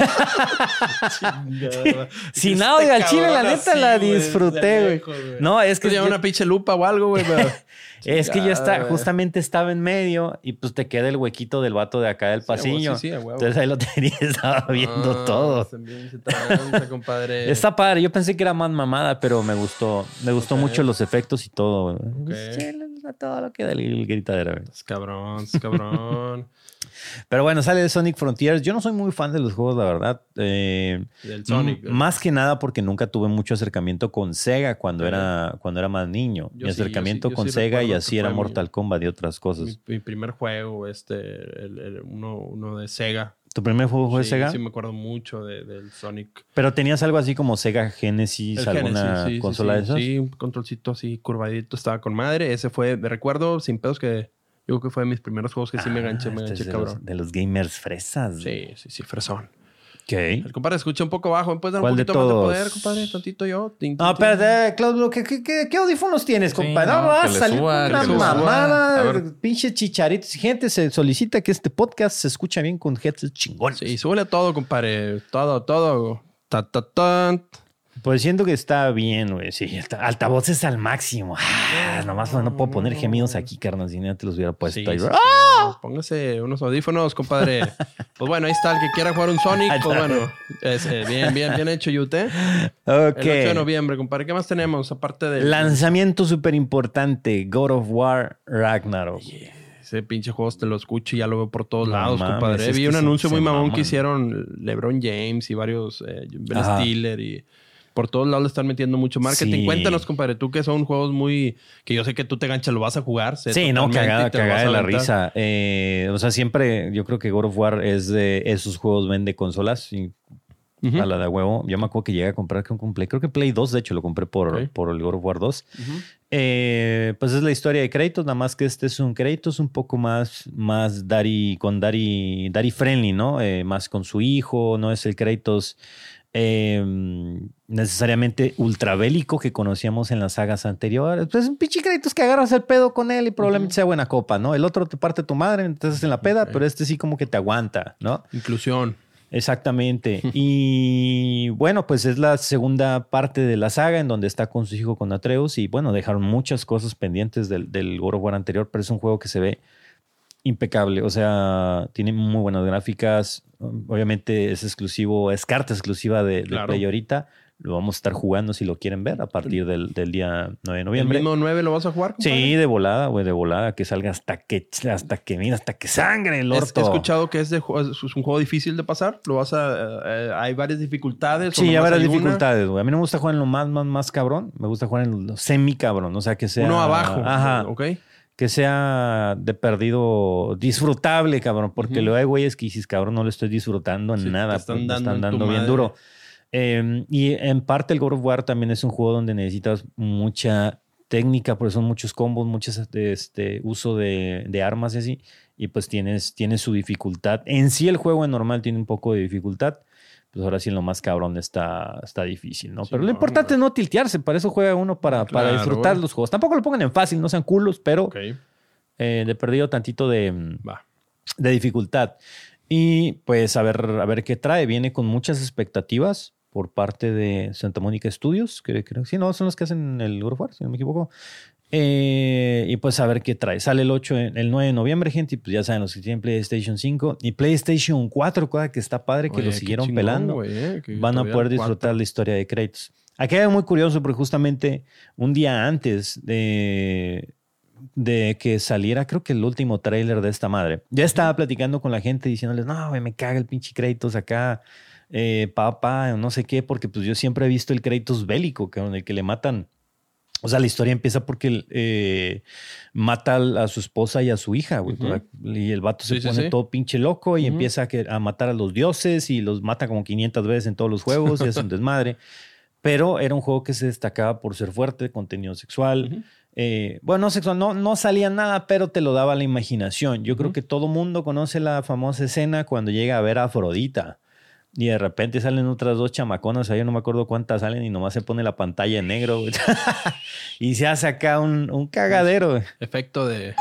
A: [laughs] Sin
B: Este
A: audio, al chile, la neta,
B: así,
A: la disfruté, güey. No, es que
B: Pues lleva
A: yo-
B: una pinche lupa o algo, güey. pero- [laughs]
A: Es que yo está, justamente estaba en medio y pues te queda el huequito del vato de acá del
B: Sí,
A: pasillo.
B: sí, sí.
A: Entonces ahí lo [laughs] tenía, estaba viendo
B: Ah,
A: todo.
B: bien tranza, compadre. [laughs]
A: Está padre, yo pensé que era más mamada, pero me gustó, me gustó mucho los efectos y todo. güey.
B: Ok.
A: Sí, todo lo que da el, el gritadero. güey.
B: Es cabrón, es cabrón.
A: Pero bueno, sale de Sonic Frontiers. Yo no soy muy fan de los juegos, la verdad. Eh,
B: Del Sonic.
A: más que nada porque nunca tuve mucho acercamiento con Sega cuando, era, cuando era más niño.
B: Yo
A: Mi
B: sí, yo
A: acercamiento
B: sí- yo
A: con
B: sí
A: Sega y así era
B: mi-
A: Mortal Kombat y otras cosas.
B: Mi, mi primer juego, este, el, el- uno, uno de Sega.
A: ¿Tu primer juego fue
B: sí,
A: Sega?
B: Sí, me acuerdo mucho de- del Sonic.
A: Pero tenías algo así como Sega Genesis,
B: El
A: alguna
B: Genesis, sí, sí,
A: consola
B: sí,
A: de esas.
B: Sí, un controlcito así curvadito estaba con madre. Ese fue, me recuerdo, sin pedos que Yo creo que fue de mis primeros juegos que sí me enganché, me
A: Ah, este
B: enganché,
A: es de
B: cabrón.
A: Los, de los gamers fresas.
B: Sí, sí, sí, fresón.
A: Ok.
B: El compadre escucha un poco bajo. ¿Me puedes dar un
A: ¿Cuál de
B: poquito más de poder, compadre? Tantito yo. Tin,
A: No,
B: tin.
A: espérate, Claudio, ¿qué, qué, qué, qué audífonos tienes,
C: Sí,
A: compadre? No,
C: no,
A: vas a salir
C: suba,
A: una mamada, pinche chicharitos. Gente, se solicita que este podcast se escucha bien con headsets chingones.
B: Sí, súbele todo, compadre. Todo, todo. Ta, ta, tan.
A: Pues siento que está bien, güey. Sí, alta- altavoces al máximo. Ah, nomás no puedo poner gemidos aquí, carnal, si no te los hubiera puesto
B: Sí,
A: ahí.
B: sí,
A: ¡Ah!
B: Póngase unos audífonos, compadre. [laughs] pues bueno, ahí está. El que quiera jugar un Sonic, pues bueno. es, eh, bien, bien, bien hecho, Yute.
A: Ok.
B: El 8 de noviembre, compadre. ¿Qué más tenemos? Aparte de
A: Lanzamiento súper importante: God of War Ragnarok.
B: ese pinche juego, te lo escucho y ya lo veo por todos
A: No
B: lados,
A: mames,
B: compadre. Vi un anuncio muy mamón
A: maman.
B: que hicieron LeBron James y varios, eh, Ben
A: Ajá.
B: Stiller y por todos lados le están metiendo mucho marketing.
A: Sí.
B: Cuéntanos, compadre, tú que son juegos muy, que yo sé que tú te ganchas, lo vas a jugar. sé
A: Sí, no, cagada, cagada de la risa. Eh, o sea, siempre yo creo que God of War es de esos juegos vende consolas y a la de huevo. Yo me acuerdo que llegué a comprar con un Play, creo que Play 2, de hecho, lo compré por, por el God of War 2.
B: Ujú.
A: Eh, pues es la historia de Kratos, nada más que este es un Kratos un poco más, más Daddy, con Daddy, Daddy friendly, ¿no? Eh, más con su hijo, no es el Kratos eh, necesariamente ultrabélico que conocíamos en las sagas anteriores. Pues un pinche Kratos que agarras el pedo con él y probablemente sea buena copa, ¿no? El otro te parte tu madre, entonces en la peda, pero este sí como que te aguanta, ¿no?
B: Inclusión.
A: Exactamente. [laughs] y bueno, pues es la segunda parte de la saga en donde está con su hijo con Atreus y bueno, dejaron muchas cosas pendientes del, del of War anterior, pero es un juego que se ve impecable. O sea, tiene muy buenas gráficas. Obviamente es exclusivo, es carta exclusiva de, de
B: Claro.
A: Play ahorita. Lo vamos a estar jugando si lo quieren ver a partir del, del día 9 de
B: ¿El
A: noviembre.
B: mismo 9 lo vas a jugar, compadre?
A: Sí, de volada, güey, de volada, que salga hasta que, hasta que, mira, hasta que sangre el
B: Es-
A: orto.
B: He escuchado que es, de, es un juego difícil de pasar. Lo vas a... eh, hay varias dificultades.
A: Sí, hay varias dificultades, güey. A mí no me gusta jugar en lo más, más, más cabrón. Me gusta jugar en lo semi cabrón. O sea, que sea.
B: Uno abajo.
A: Ajá.
B: Ok.
A: Que sea de perdido disfrutable, cabrón. Porque
B: Ujú.
A: luego hay güeyes que dices, cabrón, no lo estoy disfrutando en
B: Sí, te
A: nada.
B: están
A: pues, me
B: dando
A: están bien
B: madre.
A: duro. Eh, y en parte el God of War también es un juego donde necesitas mucha técnica, porque son muchos combos, mucho este, uso de, de armas y así. Y pues tienes, tienes su dificultad. En sí el juego en normal tiene un poco de dificultad. Pues ahora sí en lo más cabrón está, está difícil, ¿no?
B: Sí,
A: pero lo
B: no,
A: importante
B: no.
A: es no tiltearse. Para eso juega uno para, para
B: Claro,
A: disfrutar
B: güey.
A: los juegos. Tampoco lo pongan en fácil, no sean culos, pero
B: Ok.
A: eh, de perdido tantito de, de dificultad. Y pues a ver, a ver qué trae. Viene con muchas expectativas por parte de Santa Mónica Studios, que creo que sí, no, son los que hacen el God of War, si no me equivoco. Eh, y pues a ver qué trae. Sale el 8, en- el 9 de noviembre, gente, y pues ya saben los que tienen PlayStation 5 y PlayStation 4, cosa que está padre que
B: Oye,
A: lo siguieron
B: chingón,
A: pelando
B: güey, eh,
A: van a poder disfrutar la historia de Kratos. Aquí hay algo muy curioso porque justamente un día antes de, de que saliera, creo que el último tráiler de esta madre, ya estaba platicando con la gente diciéndoles, no, güey, me caga el pinche Kratos acá, eh, papá, no sé qué, porque pues yo siempre he visto el Kratos bélico, que en el que le matan. O sea, la historia empieza porque eh, mata a su esposa y a su hija, güey. Y el vato se
B: Sí,
A: pone
B: sí.
A: todo pinche loco y empieza a, que- a matar a los dioses y los mata como 500 veces en todos los juegos y es un [laughs] desmadre. Pero era un juego que se destacaba por ser fuerte, contenido sexual. Eh, bueno, no sexual, no, no salía nada, pero te lo daba la imaginación. Yo creo que todo mundo conoce la famosa escena cuando llega a ver a Afrodita. Y de repente salen otras dos chamaconas, ahí yo no me acuerdo cuántas salen y nomás se pone la pantalla en negro. [laughs] y se hace acá un, un cagadero.
B: Efecto de...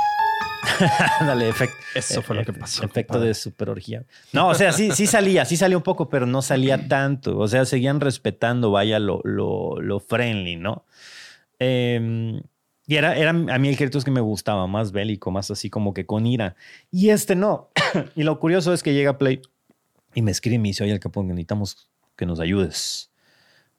B: [laughs]
A: Ándale, efecto.
B: Eso fue lo que pasó,
A: Efecto
B: compadre.
A: de superorgía. No, o sea, sí, sí salía, sí salía un poco, pero no salía [clears throat] tanto. O sea, seguían respetando, vaya, lo, lo, lo friendly, ¿no? Eh, y era, era a mí el Kratos que me gustaba, más bélico, más así como que con ira. Y este no. [clears throat] y lo curioso es que llega Play y me escribe y me dice, oye, el capón, necesitamos que nos ayudes.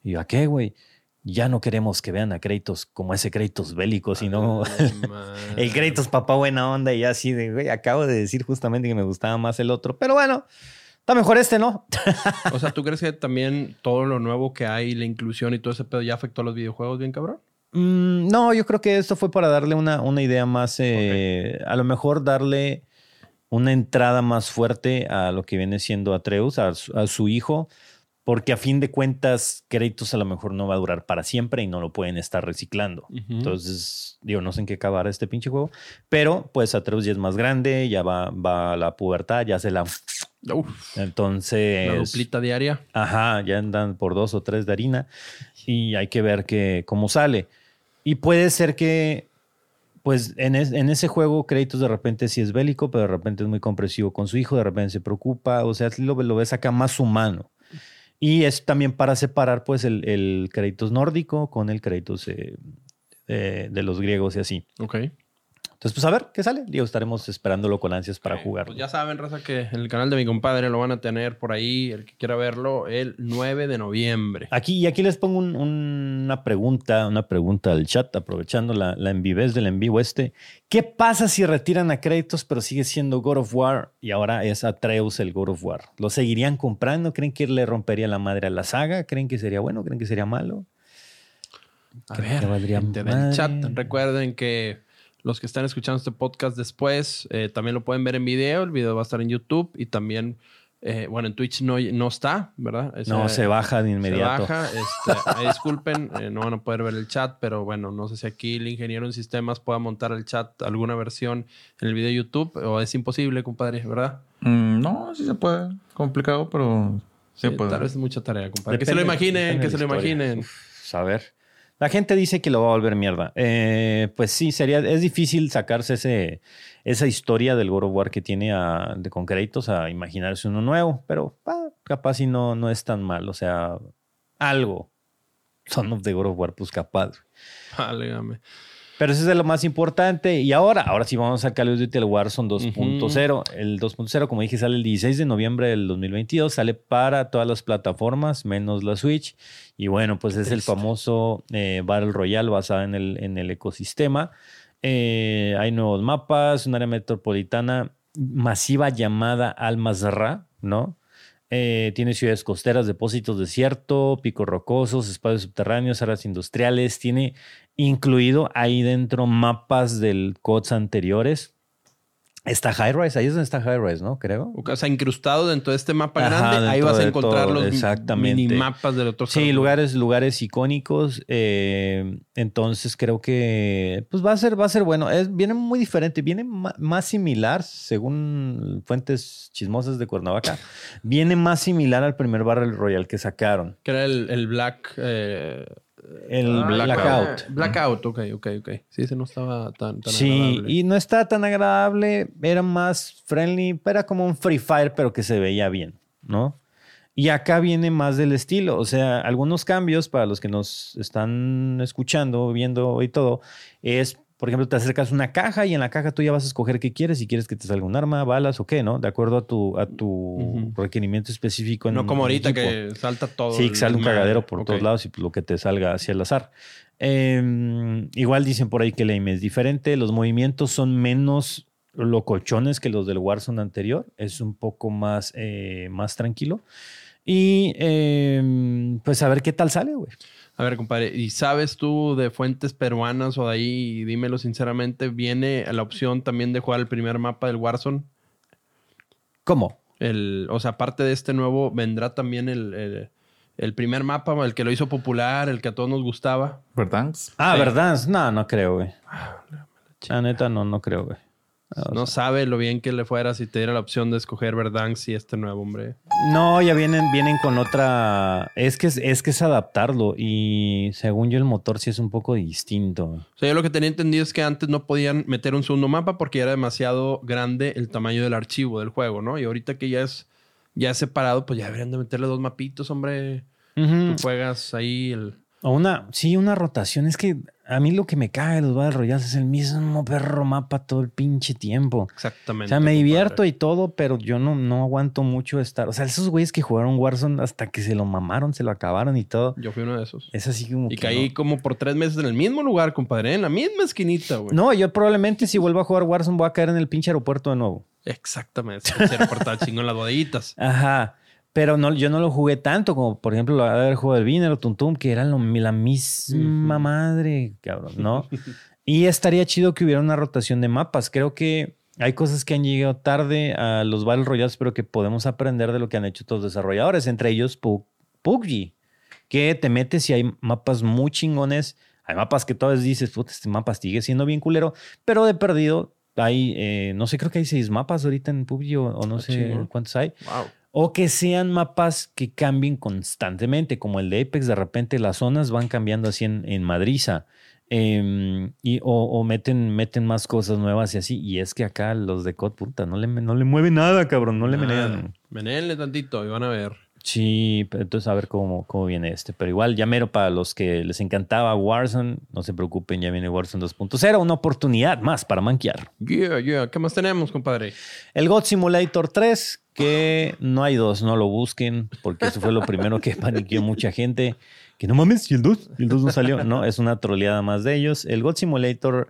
A: Y yo, ¿a qué, güey? Ya no queremos que vean a Kratos como ese Kratos bélico, sino [laughs] el Kratos papá buena onda y así de, güey, acabo de decir justamente que me gustaba más el otro. Pero bueno, está mejor este, ¿no?
B: O sea, ¿tú crees que también todo lo nuevo que hay, la inclusión y todo ese pedo ya afectó a los videojuegos bien cabrón?
A: Mm, no, yo creo que esto fue para darle una, una idea más, eh, a lo mejor darle una entrada más fuerte a lo que viene siendo Atreus, a su, a su hijo, porque a fin de cuentas créditos a lo mejor no va a durar para siempre y no lo pueden estar reciclando. Entonces, digo, no sé en qué acabará este pinche juego, pero pues Atreus ya es más grande, ya va, va a la pubertad, ya se la...
B: Uf,
A: Entonces...
B: la duplita diaria.
A: Ajá, ya andan por dos o tres de harina y hay que ver que, cómo sale. Y puede ser que, pues en, es- en ese juego, créditos de repente sí es bélico, pero de repente es muy compresivo con su hijo, de repente se preocupa, o sea, lo, lo ves acá más humano. Y es también para separar, pues, el, créditos nórdico con el créditos eh, de los griegos y así.
B: Ok.
A: Entonces, pues a ver qué sale. Digo, estaremos esperándolo con ansias para
B: Ok,
A: jugar.
B: Pues ya saben, raza, que en el canal de mi compadre lo van a tener por ahí, el que quiera verlo, el 9 de noviembre.
A: Aquí, y aquí les pongo un- una pregunta, una pregunta al chat, aprovechando la, la envivez del en vivo este. ¿Qué pasa si retiran a créditos, pero sigue siendo God of War y ahora es Atreus el God of War? ¿Lo seguirían comprando? ¿Creen que le rompería la madre a la saga? ¿Creen que sería bueno? ¿Creen que sería malo?
B: A ver, gente del chat, recuerden que los que están escuchando este podcast después eh, también lo pueden ver en video. El video va a estar en YouTube y también, eh, bueno, en Twitch no, no está, ¿verdad? Ese-
A: No, se baja de
B: se
A: inmediato.
B: baja. Este, [laughs] disculpen, eh, no van a poder ver el chat, pero bueno, no sé si aquí el ingeniero en sistemas pueda montar el chat alguna versión en el video de YouTube o es imposible, compadre, ¿verdad?
C: Mm, no, sí se puede. Complicado, pero sí,
B: Sí,
C: puede.
B: tal vez es mucha tarea, compadre. que se lo imaginen, que se lo
A: historia.
B: imaginen.
A: Uf, ver. La gente dice que lo va a volver mierda. Eh, pues sí, sería, es difícil sacarse ese, esa historia del God of War que tiene de, con a imaginarse uno nuevo, pero capaz si no, no es tan mal. O sea, algo. Son of the God of War, pues capaz.
B: Válgame.
A: Pero eso es de lo más importante. Y ahora, ahora sí vamos a Call of Duty el Warzone 2.0. El 2.0, como dije, sale el 16 de noviembre del 2022. Sale para todas las plataformas, menos la Switch. Y bueno, pues es el famoso eh, Battle Royale basado en el, en el ecosistema. Eh, hay nuevos mapas, un área metropolitana masiva llamada Al-Mazrah, ¿no? Eh, tiene ciudades costeras, depósitos desierto, picos rocosos, espacios subterráneos, áreas industriales. Tiene incluido ahí dentro mapas del COTS anteriores. Está High Rise, ahí es donde está High Rise, ¿no? Creo.
B: O sea, incrustado dentro de este mapa
A: Ajá,
B: grande, ahí vas a encontrar
A: todo,
B: los minimapas del otro
A: Sí, lugares, lugares icónicos. eh, entonces creo que pues va a ser, va a ser bueno. Es, viene muy diferente, viene más similar, según fuentes chismosas de Cuernavaca, viene más similar al primer Battle Royale que sacaron.
B: Que era el, el Black... eh,
A: El
B: ah,
A: Blackout.
B: Blackout, ok, ok, ok. Sí, ese no estaba tan, tan
A: Sí,
B: agradable.
A: y no está tan agradable, era más friendly, era como un Free Fire, pero que se veía bien, ¿no? Y acá viene más del estilo, o sea, algunos cambios para los que nos están escuchando, viendo y todo, es, por ejemplo, te acercas a una caja y en la caja tú ya vas a escoger qué quieres, si quieres que te salga un arma, balas o qué, ¿no? De acuerdo a tu, a tu requerimiento específico. En,
B: no como ahorita que salta todo.
A: Sí, que sale un cagadero por todos lados y pues, lo que te salga hacia el azar. Eh, igual dicen por ahí que el aim es diferente, los movimientos son menos locochones que los del Warzone anterior, es un poco más, eh, más tranquilo. Y eh, pues a ver qué tal sale, güey.
B: A ver, compadre, ¿y sabes tú de fuentes peruanas o de ahí, dímelo sinceramente, viene la opción también de jugar el primer mapa del Warzone?
A: ¿Cómo?
B: El, o sea, aparte de este nuevo, vendrá también el, el, el primer mapa, el que lo hizo popular, el que a todos nos gustaba.
C: ¿Verdad?
A: Ah,
B: Sí.
A: ¿verdad? No, no creo, güey. La neta, no, no creo, güey. O
B: No
A: sea,
B: sabe lo bien que le fuera si te diera la opción de escoger Verdansk y este nuevo, hombre.
A: No, ya vienen, vienen con otra. Es que es, es que es adaptarlo. Y según yo, el motor sí es un poco distinto.
B: O sea, yo lo que tenía entendido es que antes no podían meter un segundo mapa porque era demasiado grande el tamaño del archivo del juego, ¿no? Y ahorita que ya es, ya es separado, pues ya deberían de meterle dos mapitos, hombre. Tú juegas ahí el...
A: O una, sí, una rotación. Es que a mí lo que me caga de los Battle Royales es el mismo perro mapa todo el pinche tiempo.
B: Exactamente.
A: O sea, me divierto y todo, pero yo no, no aguanto mucho estar. O sea, esos güeyes que jugaron Warzone hasta que se lo mamaron, se lo acabaron y todo.
B: Yo fui uno de esos.
A: Es así como.
B: Y
A: que
B: caí
A: no.
B: como por tres meses en el mismo lugar, compadre. En la misma esquinita, güey.
A: No, yo probablemente si vuelvo a jugar Warzone voy a caer en el pinche aeropuerto de nuevo.
B: Exactamente. Se reportaba chingo en las bodeguitas.
A: Ajá. Pero no, yo no lo jugué tanto como, por ejemplo, lo haber jugado el Viner o Tuntum, que eran lo- la misma
B: Ujú.
A: madre, cabrón, ¿no? [laughs] y estaría chido que hubiera una rotación de mapas. Creo que hay cosas que han llegado tarde a los Battle Royales, pero que podemos aprender de lo que han hecho todos los desarrolladores, entre ellos Pu- PUBG, que te metes y hay mapas muy chingones. Hay mapas que todas dices, puta, este mapa sigue siendo bien culero, pero de perdido hay, eh, no sé, creo que hay seis mapas ahorita en PUBG o, o no
B: Ah,
A: sé
B: chingón.
A: cuántos hay.
B: Wow.
A: O que sean mapas que cambien constantemente, como el de Apex, de repente las zonas van cambiando así en, en madriza. Em, y, o o meten, meten más cosas nuevas y así. Y es que acá los de COD, puta, no le, no le mueve nada, cabrón. No le menean.
B: Meneenle tantito y van a ver.
A: Sí, entonces a ver cómo, cómo viene este. Pero igual, ya mero para los que les encantaba Warzone, no se preocupen, ya viene Warzone 2.0, una oportunidad más para manquear.
B: Yeah, yeah. ¿Qué más tenemos, compadre?
A: El God Simulator 3, que no hay dos, no lo busquen, porque eso fue lo primero que [laughs] paniqueó mucha gente. Que no mames, y el 2, y el 2 no salió. No, es una troleada más de ellos. El God Simulator,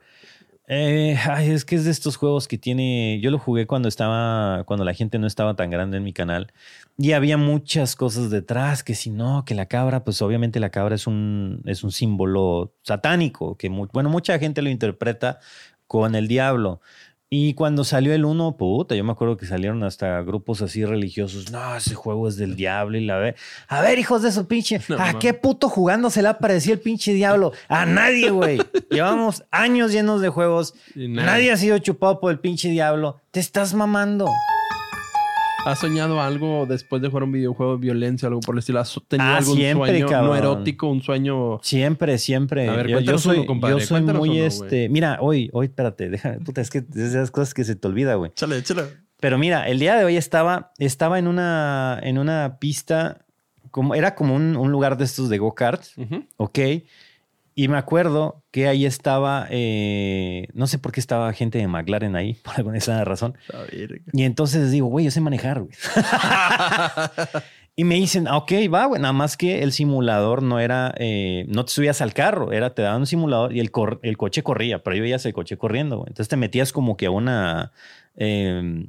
A: eh, ay, es que es de estos juegos que tiene. Yo lo jugué cuando estaba, cuando la gente no estaba tan grande en mi canal. Y había muchas cosas detrás, que si no, que la cabra, pues obviamente la cabra es un, es un símbolo satánico, que bueno, mucha gente lo interpreta con el diablo. Y cuando salió el 1, puta, yo me acuerdo que salieron hasta grupos así religiosos. No, ese juego es del diablo y la ve. A ver, hijos de su pinche. [laughs]
B: No,
A: ¿A qué puto jugando se le apareció el pinche diablo? A nadie, güey. [laughs] Llevamos años llenos de juegos. Nadie ha sido chupado por el pinche diablo. Te estás mamando.
B: ¿Has soñado algo después de jugar un videojuego de violencia, algo por el estilo? ¿Has tenido
A: Ah,
B: algún
A: siempre,
B: sueño no erótico, un sueño?
A: Siempre, siempre.
B: A ver,
A: yo, soy,
B: uno, compadre,
A: yo soy muy
B: uno,
A: este. Mira, hoy, hoy, espérate, déjame, puta, es que es de esas cosas que se te olvida, güey.
B: Échale, échale.
A: Pero mira, el día de hoy estaba, estaba en una, en una pista, como, era como un, un lugar de estos de go-karts,
B: Ujú.
A: ¿ok? Y me acuerdo que ahí estaba, eh, no sé por qué estaba gente de McLaren ahí, [laughs] por alguna razón. Y entonces digo, güey, yo sé manejar, güey. [laughs] y me dicen, ah, ok, va, güey, nada más que el simulador no era, eh, no te subías al carro, era, te daban un simulador y el, cor- el coche corría, pero yo veías el coche corriendo, güey. Entonces te metías como que a una eh,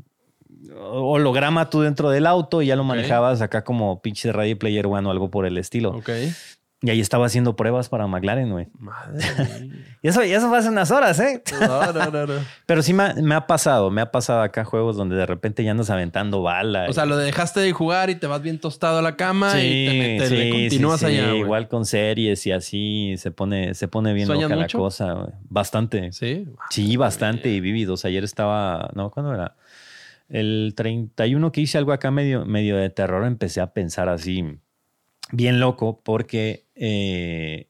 A: holograma tú dentro del auto y ya lo manejabas acá como pinche Radio Player One o algo por el estilo.
B: Ok.
A: Y ahí estaba haciendo pruebas para McLaren, güey.
B: Madre mía. [laughs]
A: Y eso, y eso fue hace unas horas, ¿eh?
B: No, no, no, no. [laughs]
A: Pero sí me ha, me ha pasado, me ha pasado acá juegos donde de repente ya andas aventando bala.
B: O sea, lo dejaste de jugar y te vas bien tostado a la cama y te, le continúas
A: sí, sí.
B: allá.
A: Igual con series y así se pone, se pone bien
B: ¿Sueñas
A: loca
B: mucho?
A: la cosa. güey. Bastante. Sí,
B: Sí.
A: bastante y vívidos. Ayer estaba, no, ¿cuándo era? El 31 que hice algo acá medio, medio de terror, empecé a pensar así, bien loco, porque eh,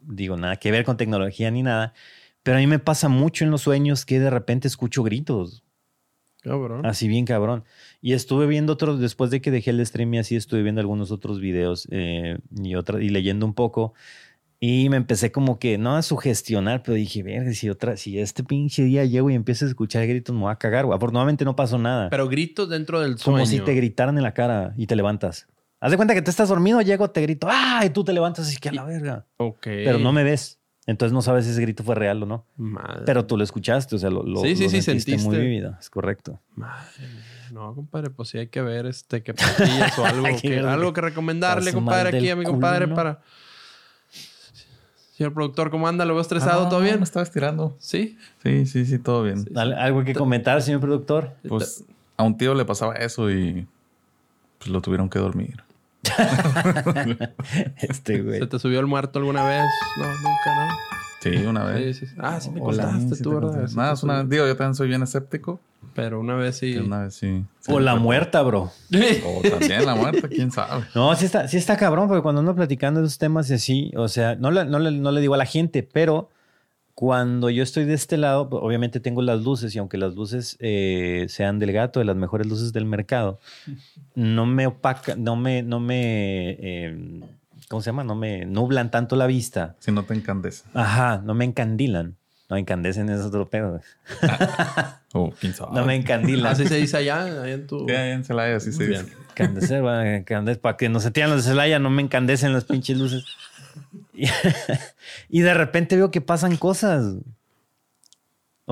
A: digo, nada que ver con tecnología ni nada, pero a mí me pasa mucho en los sueños que de repente escucho gritos.
B: Cabrón.
A: Así bien cabrón. Y estuve viendo otros, después de que dejé el stream y así, estuve viendo algunos otros videos eh, y, otra, y leyendo un poco. Y me empecé como que, no a sugestionar, pero dije, verga, si, otra, si este pinche día llego y empiezo a escuchar gritos, me voy a cagar. güey". Afortunadamente no pasó nada.
B: Pero gritos dentro del sueño.
A: como si te gritaran en la cara y te levantas. Haz de cuenta que te estás dormido, llego, te grito, ¡ah! Y tú te levantas y que a la verga.
B: Ok.
A: Pero no me ves. Entonces no sabes si ese grito fue real o no.
B: Madre.
A: Pero tú lo escuchaste, o sea, lo, lo,
B: Sí, sí,
A: lo
B: sí,
A: sentiste muy vivido. Es correcto.
B: Madre. No, compadre, pues sí hay que ver este que pastillas o [laughs] algo
A: que
B: algo que recomendarle, compadre, aquí a mi
A: culo,
B: compadre
A: ¿no?
B: para. Señor productor, ¿cómo anda? ¿Lo veo estresado?
C: Ah,
B: ¿Todo bien?
C: Me estaba estirando.
B: Sí.
C: Sí, sí, sí, todo bien.
A: ¿Al- ¿Algo que comentar, señor productor?
C: Pues a un tío le pasaba eso y pues lo tuvieron que dormir. [laughs]
A: Este, güey.
B: ¿Se te subió el muerto alguna vez? No, nunca, ¿no?
C: Sí, una vez.
B: Sí, sí. Ah, sí me
A: Hola.
B: contaste
C: Sí,
B: tú, ¿verdad?
C: Nada, es una, digo, yo también soy bien escéptico.
B: Pero una vez sí.
C: Una vez sí. sí
A: O la muerta, bro. [laughs]
C: O también la muerta, quién sabe.
A: No, sí está, sí está cabrón, porque cuando ando platicando de esos temas y así, o sea, no le, no, le, no le digo a la gente, pero cuando yo estoy de este lado, pues, obviamente tengo las luces y aunque las luces eh, sean del gato, de las mejores luces del mercado, [laughs] no me opaca, no me, no me, eh, ¿cómo se llama? No me nublan tanto la vista.
C: Si no te encandece.
A: Ajá, no me encandilan. No, encandecen es otro pedo. güey. [laughs]
C: O quién sabe.
A: No me encandilan.
B: Así se dice allá, allá en tu.
C: Sí, ahí en Celaya así se dice.
B: bien.
A: Encandecer, va, encandecer, para que no se tiran los de Celaya, no me encandecen las pinches luces. Y, [laughs] y de repente veo que pasan cosas.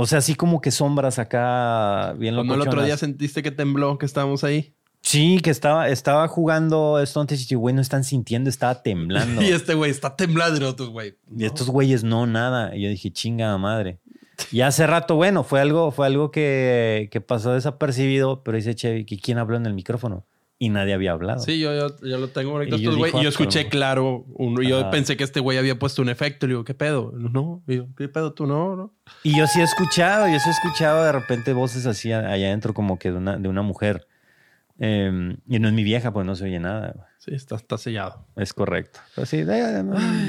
A: O sea, así como que sombras acá bien
B: Cuando el otro día sentiste que tembló, que estábamos ahí.
A: Sí, que estaba, estaba jugando esto antes y dije, güey, no están sintiendo, estaba temblando. [laughs]
B: Y este güey está temblando, y otros güey.
A: Y estos güeyes no, nada. Y yo dije, chinga madre. Y hace rato, bueno, fue algo, fue algo que, que pasó desapercibido, pero dice Chevy, quién habló en el micrófono. Y nadie había hablado.
B: Sí, yo, yo, yo lo tengo ahorita.
A: Y yo dijo,
B: yo
A: ah,
B: escuché
A: pero-
B: claro. yo
A: Ajá.
B: pensé que este güey había puesto un efecto. Le digo, ¿qué pedo? No, yo, ¿qué pedo tú? No, no.
A: Y yo sí he escuchado, yo sí he escuchado de repente voces así allá adentro como que de una, de una mujer. Eh, y no es mi vieja, pues no se oye nada. güey.
B: Sí, está, está sellado.
A: Es correcto. Pues sí, no,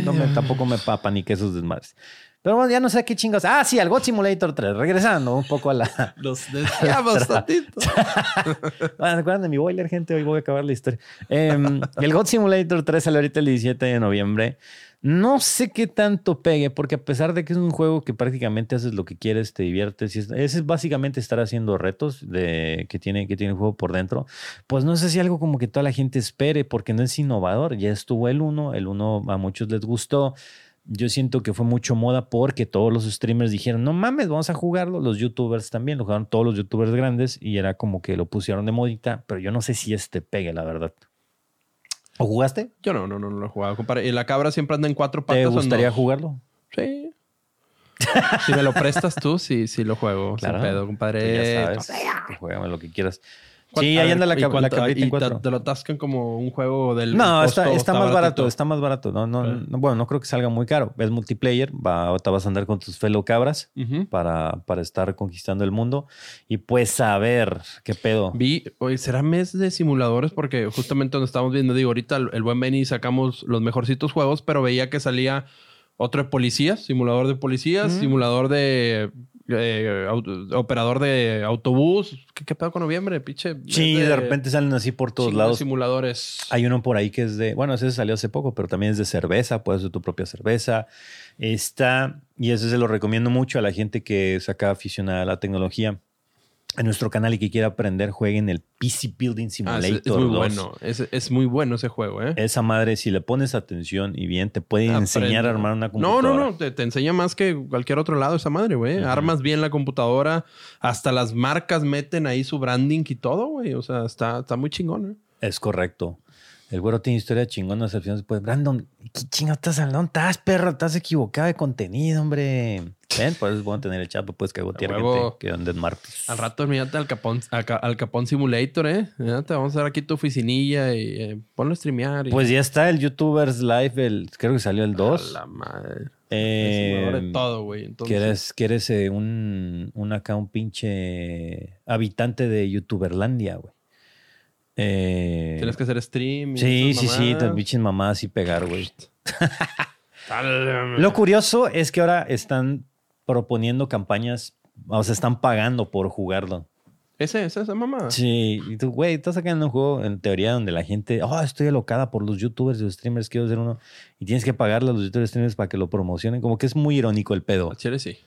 A: no me, tampoco me papaniqué esos desmadres. Pero bueno, ya no sé qué chingos. Ah, sí, al God Simulator 3. Regresando un poco a la... [laughs]
B: Los desviamos tantito. [laughs]
A: Bueno, ¿Recuerdan de mi boiler, gente? Hoy voy a acabar la historia. Eh, el God Simulator 3 sale ahorita el 17 de noviembre. No sé qué tanto pegue, porque a pesar de que es un juego que prácticamente haces lo que quieres, te diviertes, y es, ese es básicamente estar haciendo retos de, que, tiene, que tiene el juego por dentro, pues no sé si algo como que toda la gente espere, porque no es innovador. Ya estuvo el 1, el 1 a muchos les gustó. Yo siento que fue mucho moda porque todos los streamers dijeron, no mames, vamos a jugarlo. Los youtubers también, lo jugaron todos los youtubers grandes y era como que lo pusieron de modita, pero yo no sé si este pegue, la verdad. ¿O jugaste?
B: Yo no, no, no, no lo he jugado, compadre. Y la cabra siempre anda en cuatro patas.
A: ¿Te gustaría jugarlo?
B: Sí. si me lo prestas tú, sí, sí lo juego. Sin pedo,
A: Tú
B: compadre.
A: ya sabes, juégame lo que quieras.
B: ¿Cuán-
A: Sí, ahí anda la,
B: ¿y
A: cab- la
B: cuánto-
A: cabrita
B: y
A: en
B: te-
A: cuatro.
B: Te, lo tascan como un juego del.
A: No,
B: costo,
A: está, está más barato, está más barato. No, no, no, bueno, no creo que salga muy caro. Es multiplayer, va, ahorita vas a andar con tus fellow cabras para, para estar conquistando el mundo. Y pues a ver, qué pedo.
B: Vi, oye, ¿será mes de simuladores? Porque justamente donde estamos viendo, digo, ahorita el, el buen Benny sacamos los mejorcitos juegos, pero veía que salía otro de policías, simulador de policías,
A: Mm.
B: simulador de eh, operador de autobús. ¿Qué, qué pedo con noviembre, pinche?
A: Sí, de repente salen así por todos lados.
B: simuladores.
A: Hay uno por ahí que es de, bueno, ese salió hace poco, pero también es de cerveza, puedes hacer tu propia cerveza. Está, y ese se lo recomiendo mucho a la gente que saca aficionada a la tecnología. En nuestro canal y que quiera aprender, jueguen el PC Building
B: Ah,
A: Simulator
B: es, es muy
A: 2.
B: bueno. Es, es muy bueno ese juego, ¿eh?
A: Esa madre, si le pones atención y bien, te puede
B: Aprende.
A: enseñar a armar una
B: No,
A: computadora.
B: no, no. Te, te enseña más que cualquier otro lado esa madre, güey. Armas bien la computadora. Hasta las marcas meten ahí su branding y todo, güey. O sea, está, está muy chingón, ¿eh?
A: Es correcto. El güero tiene historia chingona. Al final después, Brandon, ¿qué chingados estás hablando? ¿Estás, perro? Estás equivocado de contenido, hombre. Ven, pues es bueno tener el chat, pues cagotear
B: A
A: gente que anden martes.
B: Al rato, mírate al Capón, al, Ca- al Capón Simulator, ¿eh? Te vamos a dar aquí tu oficinilla y eh, ponlo a streamear. Y...
A: Pues ya está el YouTubers Live, el, creo que salió el 2.
B: A la madre.
A: Eh,
B: de todo, güey. Entonces,
A: que eres, que eres eh, un, un acá, un pinche habitante de YouTuberlandia, güey. Eh,
B: Tienes que hacer stream.
A: Sí, sí, sí, te pinches mamadas y pegar, güey. [laughs] [laughs] Lo curioso es que ahora están proponiendo campañas, o sea, están pagando por jugarlo.
B: Ese, esa, esa mamá.
A: Sí, y tú, güey, estás sacando un juego en teoría donde la gente, oh, estoy alocada por los youtubers y los streamers, quiero ser uno. Y tienes que pagarle a los youtubers y streamers para que lo promocionen. Como que es muy irónico el pedo.
B: Chile sí.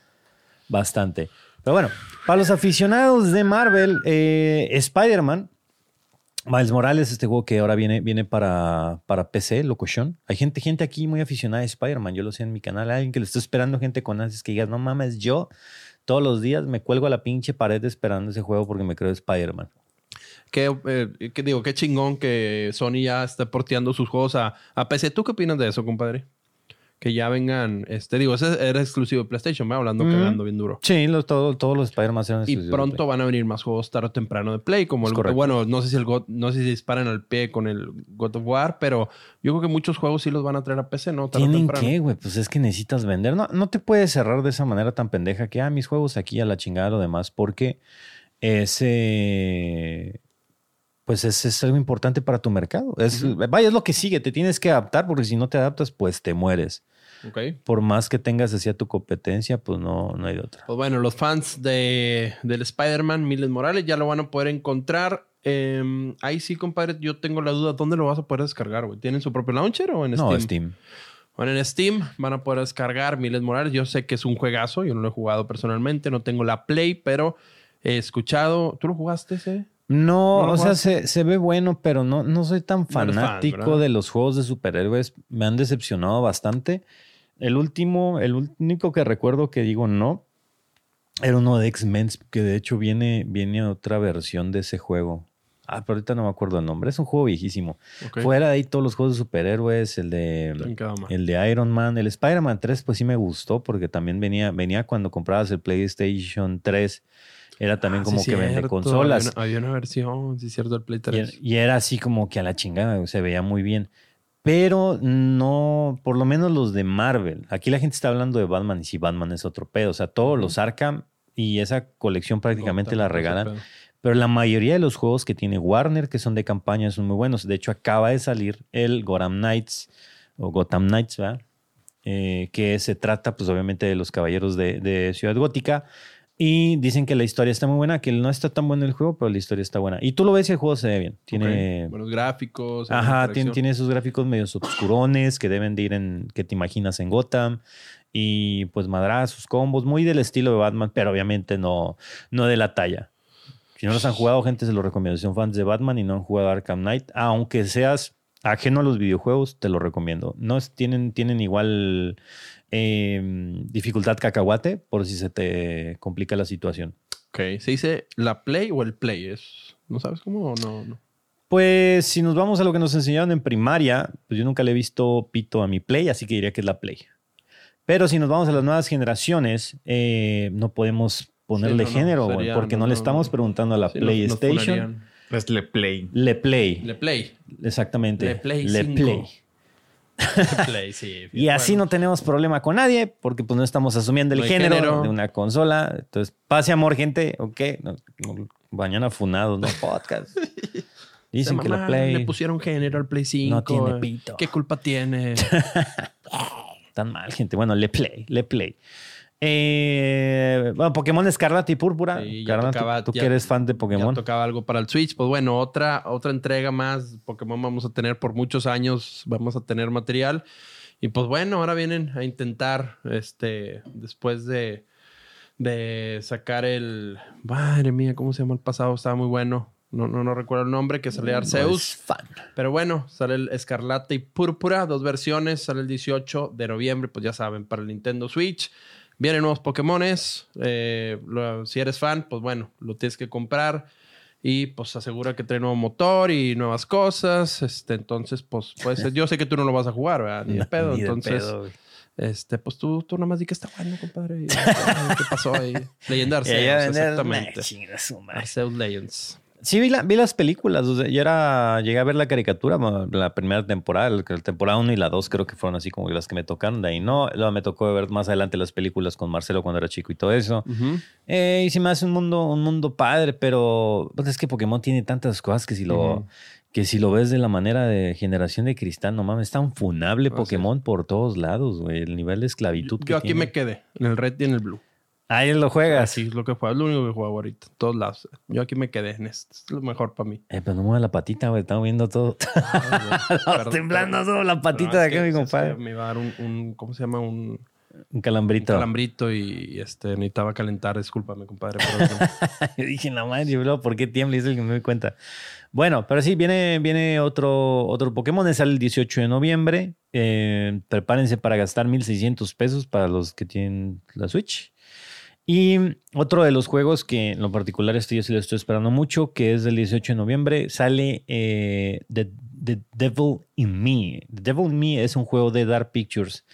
A: Bastante. Pero bueno, para los aficionados de Marvel, eh, Spider-Man, Miles Morales, este juego que ahora viene, viene para, para PC, locochón. Hay gente, gente aquí muy aficionada a Spider-Man, yo lo sé en mi canal. Hay alguien que le está esperando, gente con ansias que digas, no mames, yo todos los días me cuelgo a la pinche pared esperando ese juego porque me creo Spider-Man.
B: Qué, eh, qué digo, qué chingón que Sony ya esté porteando sus juegos a, a PC. ¿Tú qué opinas de eso, compadre? Que ya vengan, este, digo, ese era exclusivo de PlayStation, ¿me? hablando
A: Mm.
B: cagando bien duro.
A: Sí, los, todo- todos los Spider-Man eran
B: Y pronto van a venir más juegos tarde o temprano de Play, como
A: Es
B: el
A: correcto.
B: bueno, no sé si el God- no sé si disparan al pie con el God of War, pero yo creo que muchos juegos sí los van a traer a PC, ¿no? Tarde
A: ¿Tienen que, güey? Pues es que necesitas vender. No, no te puedes cerrar de esa manera tan pendeja que, ah, mis juegos aquí a la chingada lo demás, porque ese, pues es, es algo importante para tu mercado. Es, Vaya, es lo que sigue, te tienes que adaptar, porque si no te adaptas, pues te mueres. Por más que tengas hacia tu competencia, pues no, no hay de otra.
B: Pues bueno, los fans de, del Spider-Man Miles Morales ya lo van a poder encontrar. Eh, ahí sí, compadre, yo tengo la duda, ¿dónde lo vas a poder descargar, güey? ¿Tienen su propio launcher o en Steam?
A: No, Steam.
B: Bueno, en Steam van a poder descargar Miles Morales. Yo sé que es un juegazo, yo no lo he jugado personalmente, no tengo la Play, pero he escuchado. ¿Tú lo jugaste ese?
A: No,
B: ¿No lo
A: o sea, se, se ve bueno, pero no, no soy tan
B: No eres fan,
A: fanático de los juegos de superhéroes. Me han decepcionado bastante. El último, el único que recuerdo que digo no, era uno de X-Men, que de hecho viene, viene otra versión de ese juego. Ah, pero ahorita no me acuerdo el nombre. Es un juego viejísimo.
B: Ok.
A: Fuera de ahí todos los juegos de superhéroes, el de el de Iron Man, el Spider-Man 3 pues sí me gustó porque también venía venía cuando comprabas el PlayStation 3 era también
B: Ah,
A: como
B: sí,
A: que vende consolas
B: Había una, había una versión, sí, cierto, del Play
A: y,
B: 3.
A: y era así como que a la chingada, se veía muy bien. Pero no, por lo menos los de Marvel. Aquí la gente está hablando de Batman y si Batman es otro pedo. O sea, todos los Arkham y esa colección prácticamente la
B: Gotham,
A: regalan. Pero la mayoría de los juegos que tiene Warner, que son de campaña, son muy buenos. De hecho, acaba de salir el Gotham Knights, o Gotham Knights, ¿verdad? Eh, que se trata, pues obviamente, de los caballeros de, de Ciudad Gótica. Y dicen que la historia está muy buena, que no está tan bueno el juego, pero la historia está buena. Y tú lo ves y el juego se ve bien. Tiene.
B: Buenos gráficos.
A: Ajá, tiene, tiene esos gráficos medios obscurones que deben de ir en, que te imaginas en Gotham. Y pues madrazos, combos, muy del estilo de Batman, pero obviamente no, no de la talla. Si no los han jugado, gente, se los recomiendo. Si son fans de Batman y no han jugado Arkham Knight, aunque seas ajeno a los videojuegos, te lo recomiendo. No tienen, tienen igual eh, dificultad cacahuate por si se te complica la situación.
B: Ok. ¿Se dice la Play o el Play? Es, ¿No sabes cómo o no? no?
A: Pues si nos vamos a lo que nos enseñaron en primaria, pues yo nunca le he visto pito a mi Play, así que diría que es la Play. Pero si nos vamos a las nuevas generaciones, eh, no podemos ponerle
B: Sí, no, no,
A: género,
B: sería-
A: porque no,
B: no,
A: le
B: no,
A: estamos preguntando a la
B: Sí,
A: PlayStation.
C: Es Le Play.
A: le Play,
B: Le Play.
A: exactamente.
B: Le Play
A: Le
B: 5.
A: Play.
B: Le [laughs] Play, sí.
A: Y así no tenemos problema con nadie, porque pues no estamos asumiendo el género,
B: género.
A: de una consola. Entonces, pase amor, gente, ok. No, no, mañana funados, no podcast. [laughs] Dicen que la Play
B: Le pusieron género al Play 5.
A: no tiene pito.
B: ¿Qué culpa tiene? [laughs]
A: Tan mal, gente. Bueno, le play, le play. Eh, bueno, Pokémon Escarlata y Púrpura.
B: Sí, ya
A: Carnal, tú-
B: tocaba-
A: tú,
B: ya-
A: que eres fan de
B: Ya
A: Pokémon.
B: tocaba algo para el Switch. Pues bueno, otra, otra entrega más. Pokémon vamos a tener por muchos años. Vamos a tener material. Y pues bueno, ahora vienen a intentar, este, después de, de sacar el... Madre mía, ¿cómo se llama el pasado? Estaba muy bueno. No, no, no recuerdo el nombre, que
A: No
B: Arceus.
A: es fan.
B: Pero bueno, sale el Escarlata y Púrpura, dos versiones, sale el 18 de noviembre, pues ya saben, para el Nintendo Switch. Vienen nuevos Pokémones. eh, lo- si eres fan, pues bueno, lo tienes que comprar. Y pues asegura que trae nuevo motor y nuevas cosas. Este, entonces, pues, pues yo sé que tú no lo vas a jugar, ¿verdad? Ni de [laughs] pedo.
A: Ni de
B: entonces,
A: pedo,
B: este, pues tú, tú nada más di que está bueno, compadre. Y, [laughs] ¿Qué pasó ahí? [laughs] Leyenda
A: Y allá
B: Arceus,
A: vender-
B: exactamente. Arceus Legends.
A: Sí, vi, la- vi las películas. O sea, yo era, llegué a ver la caricatura, la primera temporada, la temporada 1 y la 2 creo que fueron así como las que me tocaron. De ahí no. Luego me tocó ver más adelante las películas con Marcelo cuando era chico y todo eso. Eh, y se me hace un mundo, un mundo padre, pero pues, es que Pokémon tiene tantas cosas que si lo, que si lo ves de la manera de generación de cristal, no mames, está un funable
B: Así
A: Pokémon por todos lados, güey. El nivel de esclavitud que
B: Yo aquí
A: tiene.
B: me quedé, en el red y en el blue.
A: Ahí lo juegas.
B: Así es lo que juego, es lo único que juego ahorita, en todos lados. Yo aquí me quedé en esto, es lo mejor para mí.
A: Eh, pero no mueve la patita, güey. Estamos viendo todo. [laughs]
B: Perdón,
A: temblando
B: perdón.
A: solo la patita de acá, mi compadre.
B: Me iba a dar un, un- ¿cómo se llama? Un,
A: Un
B: un
A: calambrito.
B: calambrito y, este, necesitaba calentar. Discúlpame, compadre. [laughs]
A: Yo dije, no madre, yo, bro, ¿por qué tiembla? Y es el que me doy cuenta. Bueno, pero sí, viene, viene otro, otro Pokémon. Sale el 18 de noviembre. Eh, prepárense para gastar 1,600 pesos para los que tienen la Switch. Y otro de los juegos que en lo particular este yo estoy esperando mucho, que es del 18 de noviembre, sale eh, The, The Devil in Me. The Devil in Me es un juego de Dark Pictures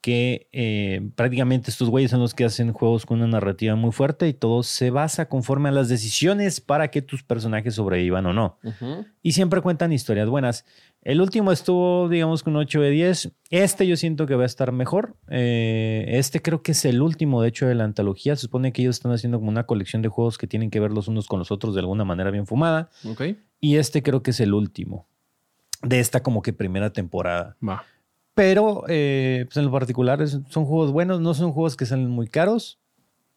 A: que eh, prácticamente estos güeyes son los que hacen juegos con una narrativa muy fuerte y todo se basa conforme a las decisiones para que tus personajes sobrevivan o no. Y siempre cuentan historias buenas. El último estuvo, digamos, con 8 de 10. Este yo siento que va a estar mejor. Eh, este creo que es el último, de hecho, de la antología. Se supone que ellos están haciendo como una colección de juegos que tienen que ver los unos con los otros de alguna manera bien fumada.
B: Ok,
A: Y este creo que es el último de esta como que primera temporada.
B: va.
A: Pero eh, pues en lo particular son juegos buenos, no son juegos que salen muy caros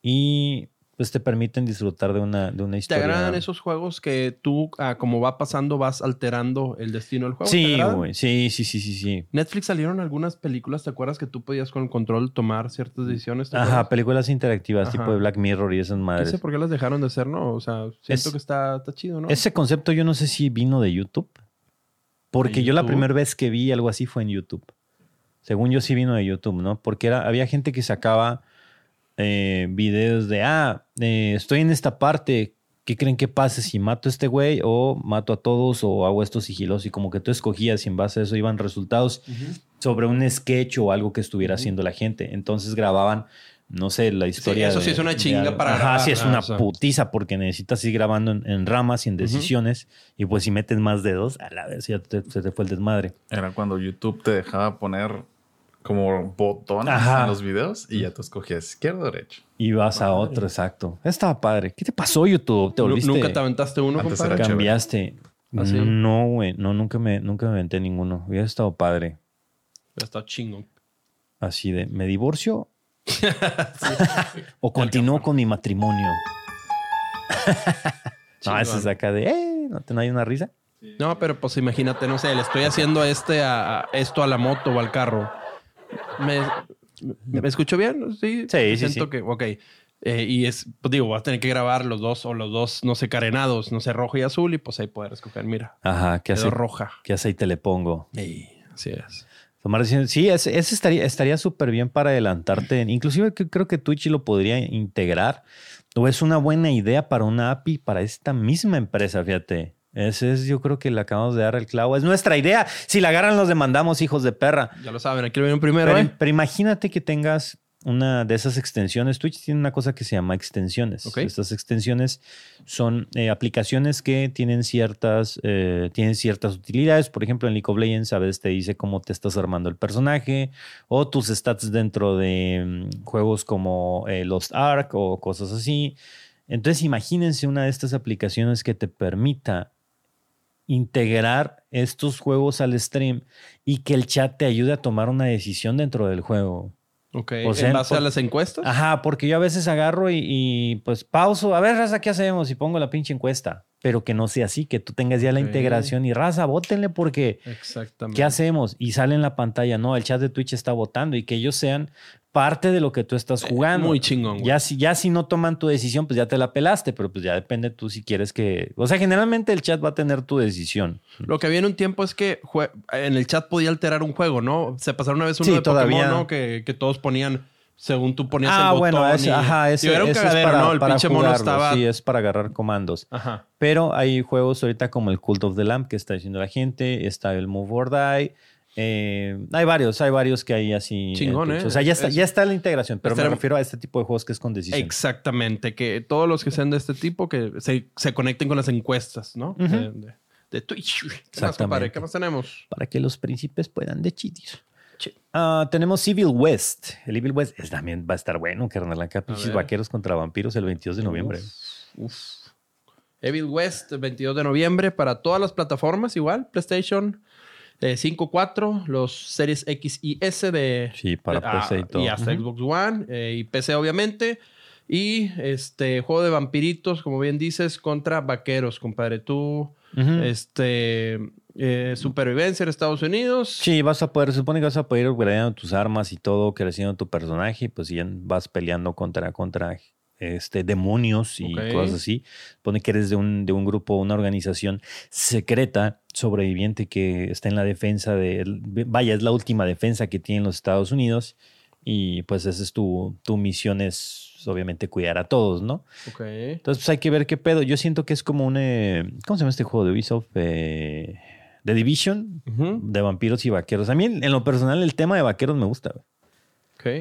A: y pues te permiten disfrutar de una, de una
B: ¿Te
A: historia.
B: agradan esos juegos que tú, ah, como va pasando, vas alterando el destino del juego? ¿Te
A: Sí, güey. Sí, sí, sí, sí, sí.
B: Netflix salieron algunas películas, ¿te acuerdas que tú podías con el control tomar ciertas decisiones? ¿Te
A: Ajá, películas interactivas
B: Ajá.
A: tipo de Black Mirror y esas
B: No
A: madres.
B: sé por qué las dejaron de hacer, ¿no? O sea, siento
A: Es-
B: que está, está chido, ¿no?
A: Ese concepto yo no sé si vino de YouTube. Porque
B: ¿De
A: yo la
B: YouTube?
A: primera vez que vi algo así fue en YouTube. Según yo sí vino de YouTube, ¿no? Porque era, había gente que sacaba eh, videos de, ah, eh, estoy en esta parte, ¿qué creen que pase si mato a este güey o mato a todos o hago esto sigiloso? Y como que tú escogías y en base a eso iban resultados sobre un sketch o algo que estuviera haciendo la gente. Entonces grababan, no sé, la historia.
B: eso sí
A: de-
B: es una
A: de
B: chinga
A: algo.
B: para
A: Ajá,
B: grabar,
A: sí, es una
B: O sea.
A: putiza porque necesitas ir grabando en, en ramas y en decisiones. Y pues si metes más dedos, a la vez ya te- se te fue el desmadre.
C: Era cuando YouTube te dejaba poner como botones
A: Ajá.
C: en los videos y ya tú escogías izquierda o derecha.
A: Y vas a otro, exacto. Estaba padre. ¿Qué te pasó, YouTube? ¿Te volviste?
B: ¿Nunca te aventaste uno,
C: Antes
B: compadre?
C: era
A: cambiaste.
B: ¿Ah, sí?
A: No, güey. No, nunca me, nunca me aventé ninguno. Hubiera estado padre.
B: Ya Está chingón.
A: Así de, ¿me divorcio? [laughs] o continúo con mi matrimonio. [laughs] no, eso es acá de, eh, ¿no, te- no hay una risa?
B: No, pero pues imagínate, no sé, le estoy haciendo este a, a- esto a la moto o al carro. ¿Me, me, escucho bien? Sí,
A: Sí, sí,
B: Siento
A: sí.
B: que, ok. Eh, y es, pues digo, vas a tener que grabar los dos o los dos, no sé, carenados, no sé, rojo y azul y pues ahí poder escoger, mira,
A: Ajá, ¿qué,
B: quedó
A: ace-
B: roja.
A: qué aceite le pongo?
B: Ey, así es.
A: Tomar decisiones. Sí, ese, ese estaría estaría súper bien para adelantarte. Inclusive creo que Twitch lo podría integrar. O es una buena idea para una API para esta misma empresa, fíjate. Ese es, yo creo que le acabamos de dar el clavo. Es nuestra idea. Si la agarran, los demandamos, hijos de perra.
B: Ya lo saben, aquí lo vieron primero,
A: Pero,
B: ¿eh?
A: pero imagínate que tengas una de esas extensiones. Twitch tiene una cosa que se llama extensiones. Estas extensiones son eh, aplicaciones que tienen ciertas, eh, tienen ciertas utilidades. Por ejemplo, en League of Legends a veces te dice cómo te estás armando el personaje o tus stats dentro de mm, juegos como eh, Lost Ark o cosas así. Entonces imagínense una de estas aplicaciones que te permita integrar estos juegos al stream y que el chat te ayude a tomar una decisión dentro del juego.
B: Ok.
A: O sea,
B: ¿En base
A: por-
B: a las encuestas?
A: Ajá, porque yo a veces agarro y, y, pues pauso, a ver, raza, ¿qué hacemos? Y pongo la pinche encuesta, pero que no sea así, que tú tengas ya la integración y raza, votenle porque
B: Exactamente.
A: ¿qué hacemos? Y sale en la pantalla, no, el chat de Twitch está votando y que ellos sean parte de lo que tú estás jugando.
B: Eh, Muy chingón, güey.
A: Ya si, ya si no toman tu decisión, pues ya te la pelaste, pero pues ya depende tú si quieres que... O sea, generalmente el chat va a tener tu decisión.
B: Lo que había en un tiempo es que en el chat podía alterar un juego, ¿no? Se pasaron una vez uno
A: Sí,
B: de
A: todavía.
B: Pokémon, ¿no? Que, que todos ponían, según tú ponías
A: Ah,
B: el
A: bueno,
B: botón.
A: ese,
B: y-
A: ajá, ese,
B: era un
A: ese es para,
B: ¿no? El
A: para
B: pinche mono
A: jugarlo,
B: estaba...
A: Sí, es para agarrar comandos.
B: Ajá.
A: Pero hay juegos ahorita como el Cult of the Lamp que está diciendo la gente, está el Move or Die. eh, hay varios, hay varios que hay así. en
B: Chingón. ¿eh?
A: O sea, ya está,
B: Es-
A: ya está la integración, pero me refiero a este tipo de juegos que es con decisión.
B: Exactamente. Que todos los que sean de este tipo que se, se conecten con las encuestas, ¿no? De, de- de Twitch. ¿Qué más tenemos?
A: Para que los príncipes puedan decidir.
B: Sí.
A: Ah, tenemos Evil West. El Evil West es- también va a estar bueno, carnal. Acá pinches vaqueros contra vampiros el 22 de noviembre.
B: Uf, uf. Evil West, el 22 de noviembre, para todas las plataformas, igual. PlayStation eh, 5, 4, los Series X y S de.
A: Sí, para
B: ah,
A: PC y todo.
B: Y hasta. Xbox One eh, y PC, obviamente. Y este juego de vampiritos, como bien dices, contra vaqueros, compadre. Tú, este. Eh, supervivencia en Estados Unidos.
A: Sí, vas a poder, se supone que vas a poder ir upgradeando tus armas y todo, creciendo tu personaje, y pues ya vas peleando contra, contra este, demonios y cosas así. Pone que eres de un, de un grupo, una organización secreta, sobreviviente que está en la defensa de, vaya, es la última defensa que tienen los Estados Unidos y pues esa es tu, tu misión es obviamente cuidar a todos, ¿no?
B: Ok.
A: Entonces pues hay que ver qué pedo. Yo siento que es como un, eh, ¿cómo se llama este juego de Ubisoft? Eh, The Division de vampiros y vaqueros. A mí, en lo personal, el tema de vaqueros me gusta. güey.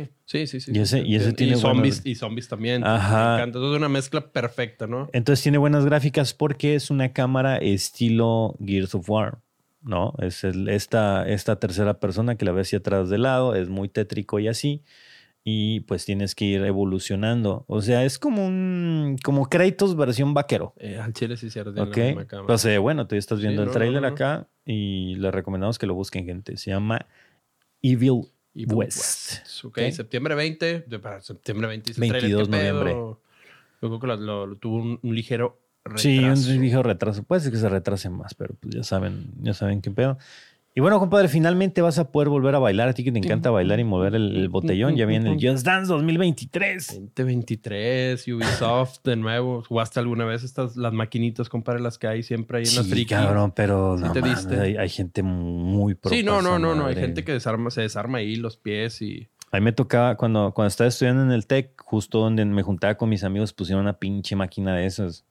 B: Ok. Sí, sí, sí.
A: Y ese-
B: sí,
A: y ese tiene
B: zombies,
A: buenos-
B: y zombies también.
A: Ajá.
B: Me encanta. Entonces, es una mezcla perfecta, ¿no?
A: Entonces tiene buenas gráficas porque es una cámara estilo Gears of War. ¿No? Es el- esta, esta tercera persona que la ves hacia atrás de lado, es muy tétrico y así. Y pues tienes que ir evolucionando. O sea, es como un. como Kratos versión vaquero.
B: Eh, al chile sí cierto.
A: Ok. Pues eh, bueno, tú estás
B: Sí,
A: viendo el
B: no,
A: trailer
B: no, no.
A: acá y le recomendamos que lo busquen, gente. Se llama Evil West.
B: Ok,
A: Ok.
B: septiembre 20. De, para septiembre 20. dice el
A: 22
B: trailer, ¿qué pedo?
A: noviembre.
B: Yo creo que lo, lo- lo tuvo un, un ligero retraso.
A: Sí, un ligero retraso. Puede ser que se retrase más, pero pues ya saben, ya saben qué pedo. Y bueno, compadre, finalmente vas a poder volver a bailar. A ti que te encanta bailar y mover el, el botellón. Ya viene el Just Dance 2023.
B: 2023, Ubisoft de nuevo. ¿Jugaste alguna vez estas las maquinitas, compadre, las que hay siempre ahí en las
A: Sí,
B: friki?
A: cabrón, pero
B: Sí
A: no
B: te diste.
A: hay, hay gente muy pro
B: Sí, no, no, no, no. Hay gente que desarma, se desarma ahí los pies y.
A: A mí me tocaba, cuando, cuando estaba estudiando en el TEC, justo donde me juntaba con mis amigos, pusieron una pinche máquina de esas.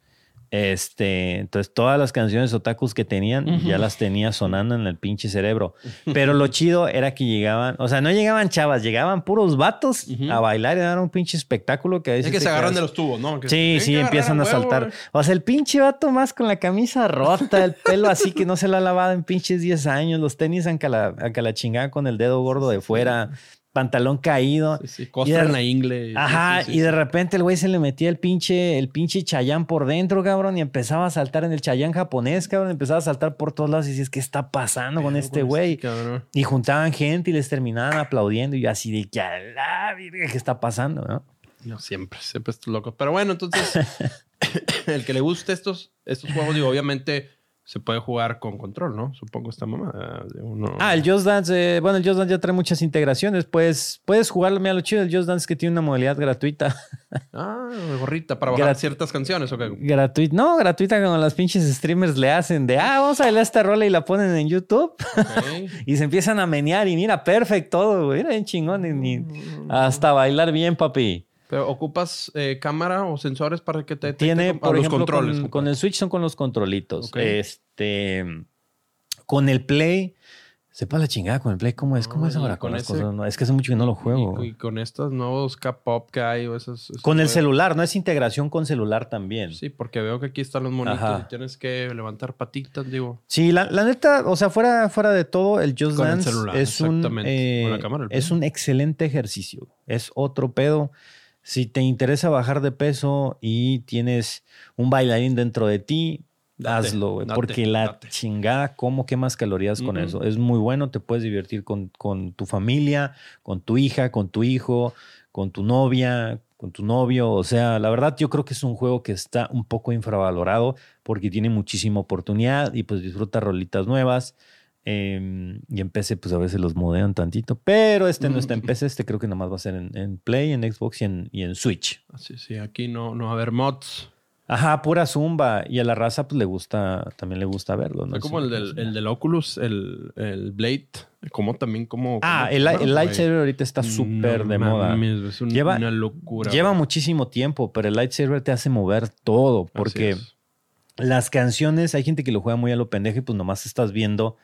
A: Este, entonces todas las canciones otakus que tenían ya las tenía sonando en el pinche cerebro. [laughs] Pero lo chido era que llegaban, o sea, no llegaban chavas, llegaban puros vatos a bailar y dar un pinche espectáculo que a
B: Es
A: veces
B: que
A: te
B: se agarran
A: quedas-
B: de los tubos, ¿no? Que
A: Sí, sí,
B: que
A: empiezan a saltar. O sea, el pinche vato más con la camisa rota, el pelo así que no se lo ha lavado en pinches 10 años, los tenis acá la, la chingada con el dedo gordo de fuera, pantalón caído.
B: Sí, sí, costra en la ingle.
A: Ajá,
B: Sí,
A: y de repente el güey se le metía el pinche, el pinche chayán por dentro, cabrón, y empezaba a saltar en el chayán japonés, cabrón, empezaba a saltar por todos lados y dices, ¿qué está pasando con este güey?
B: cabrón.
A: Y juntaban gente y les terminaban aplaudiendo y yo así de que a la virga, ¿qué está pasando? no?
B: No, siempre, siempre estos locos. Pero bueno, entonces, [laughs] [coughs] el que le guste estos, estos juegos, digo, obviamente se puede jugar con control, ¿no? Supongo esta mamá. uno-
A: Ah, el Just Dance, eh, bueno, el Just Dance ya trae muchas integraciones. Pues puedes jugarlo, mira lo chido del Just Dance que tiene una modalidad gratuita. [laughs]
B: Ah, gorrita para bajar
A: Grat-
B: ciertas canciones,
A: gratuita, no, gratuita como las pinches streamers le hacen de, ah, vamos a bailar esta rola y la ponen en YouTube [laughs] y se empiezan a menear y mira, perfecto todo, güey, era bien chingón y hasta bailar bien, papi.
B: Pero ocupas eh, cámara o sensores para que te
A: Tiene,
B: con- a
A: por
B: los
A: ejemplo,
B: controles.
A: con, el Switch son con los controlitos. Este, con el Play, sepa la chingada con el Play, ¿cómo es? ¿Cómo
B: No,
A: es ahora
B: con
A: con las
B: ese-
A: cosas? No, es que hace mucho que no lo juego.
B: Y, y con estos nuevos K-pop que hay o esos. esos
A: Con el
B: juegos.
A: celular, no es integración con celular también.
B: Sí, porque veo que aquí están los monitos
A: Ajá.
B: y tienes que levantar patitas, digo.
A: Sí, la, la neta, o sea, fuera, fuera de todo, el Just
B: Con el
A: Dance
B: celular,
A: es, un, eh,
B: Con la cámara
A: es un excelente ejercicio. Es otro pedo. Si te interesa bajar de peso y tienes un bailarín dentro de ti,
B: Date,
A: hazlo, güey. Porque la
B: date.
A: chingada, ¿cómo quemas calorías con eso? Es muy bueno, te puedes divertir con, con tu familia, con tu hija, con tu hijo, con tu novia, con tu novio. O sea, la verdad yo creo que es un juego que está un poco infravalorado porque tiene muchísima oportunidad y pues disfruta rolitas nuevas. Eh, y en PC pues a veces los modean tantito, pero este no está en PC, este creo que nada más va a ser en, en Play, en Xbox y en, y en Switch.
B: Así, sí, aquí no, no va a haber mods.
A: Ajá, pura zumba. Y a la raza pues le gusta, también le gusta verlo. ¿no?
B: Fue como
A: Sí,
B: el del, el del Oculus, el, el Blade. Como también como...
A: Ah,
B: como-
A: el,
B: bueno,
A: el lightsaber ahorita está súper
B: No
A: de moda.
B: Es un-
A: Lleva-
B: una locura.
A: Lleva muchísimo tiempo, pero el lightsaber te hace mover todo. Porque
B: es.
A: las canciones, hay gente que lo juega muy a lo pendejo y pues nomás estás viendo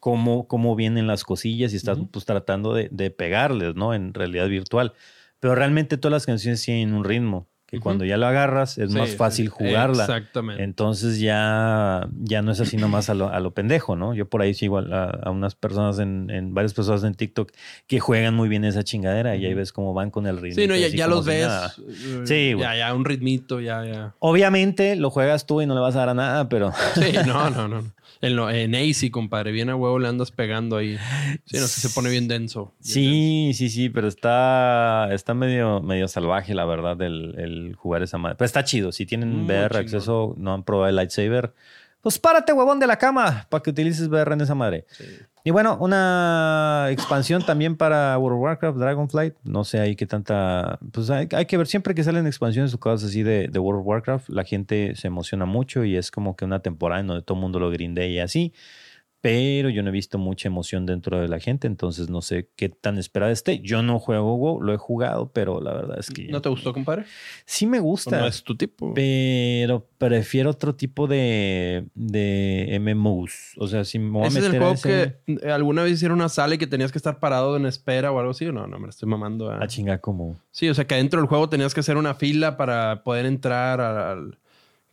A: cómo, cómo vienen las cosillas y estás
B: Ujú.
A: pues tratando de, de pegarles, ¿no? En realidad virtual. Pero realmente todas las canciones tienen un ritmo que
B: Ujú.
A: cuando ya lo agarras es
B: Sí,
A: más fácil jugarla.
B: Exactamente.
A: Entonces ya, ya no es así nomás a lo, a lo pendejo, ¿no? Yo por ahí sigo a, a unas personas en, en varias personas en TikTok que juegan muy bien esa chingadera y ahí ves cómo van con el ritmo.
B: sí, no, ya, ya los
A: si
B: ves.
A: nada.
B: eh,
A: Sí, güey.
B: Ya, ya, un ritmito, ya, ya.
A: Obviamente lo juegas tú y no le vas a dar a nada, pero
B: Sí, no, no, no. En, lo, en AC, compadre, bien a huevo le andas pegando ahí. Sí, no sé, se pone bien denso. bien
A: sí, sí, sí, pero está, está medio, medio salvaje, la verdad, el, el jugar esa madre. Pero está chido. Si tienen
B: Muy
A: VR
B: chingón.
A: acceso, no han probado el lightsaber, pues párate, huevón, de la cama para que utilices VR en esa madre.
B: Sí.
A: Y bueno, una expansión también para World of Warcraft, Dragonflight. No sé ahí qué tanta. Pues hay, hay que ver siempre que salen expansiones o cosas así de, de World of Warcraft. La gente se emociona mucho y es como que una temporada en donde todo el mundo lo grindea y así. Pero yo no he visto mucha emoción dentro de la gente, entonces no sé qué tan esperada esté. Yo no juego WoW, lo he jugado, pero la verdad es que
B: ¿No te gustó, compadre?
A: sí me
B: ¿O
A: gusta.
B: no es tu tipo?
A: Pero prefiero otro tipo de, de MMOs. O sea, si me voy a
B: es el
A: a
B: juego
A: ese-
B: que eh, alguna vez hicieron una sala y que tenías que estar parado en espera o algo así. No, no, me estoy mamando. ah.
A: A chingar como.
B: Sí, o sea que adentro del juego tenías que hacer una fila para poder entrar al...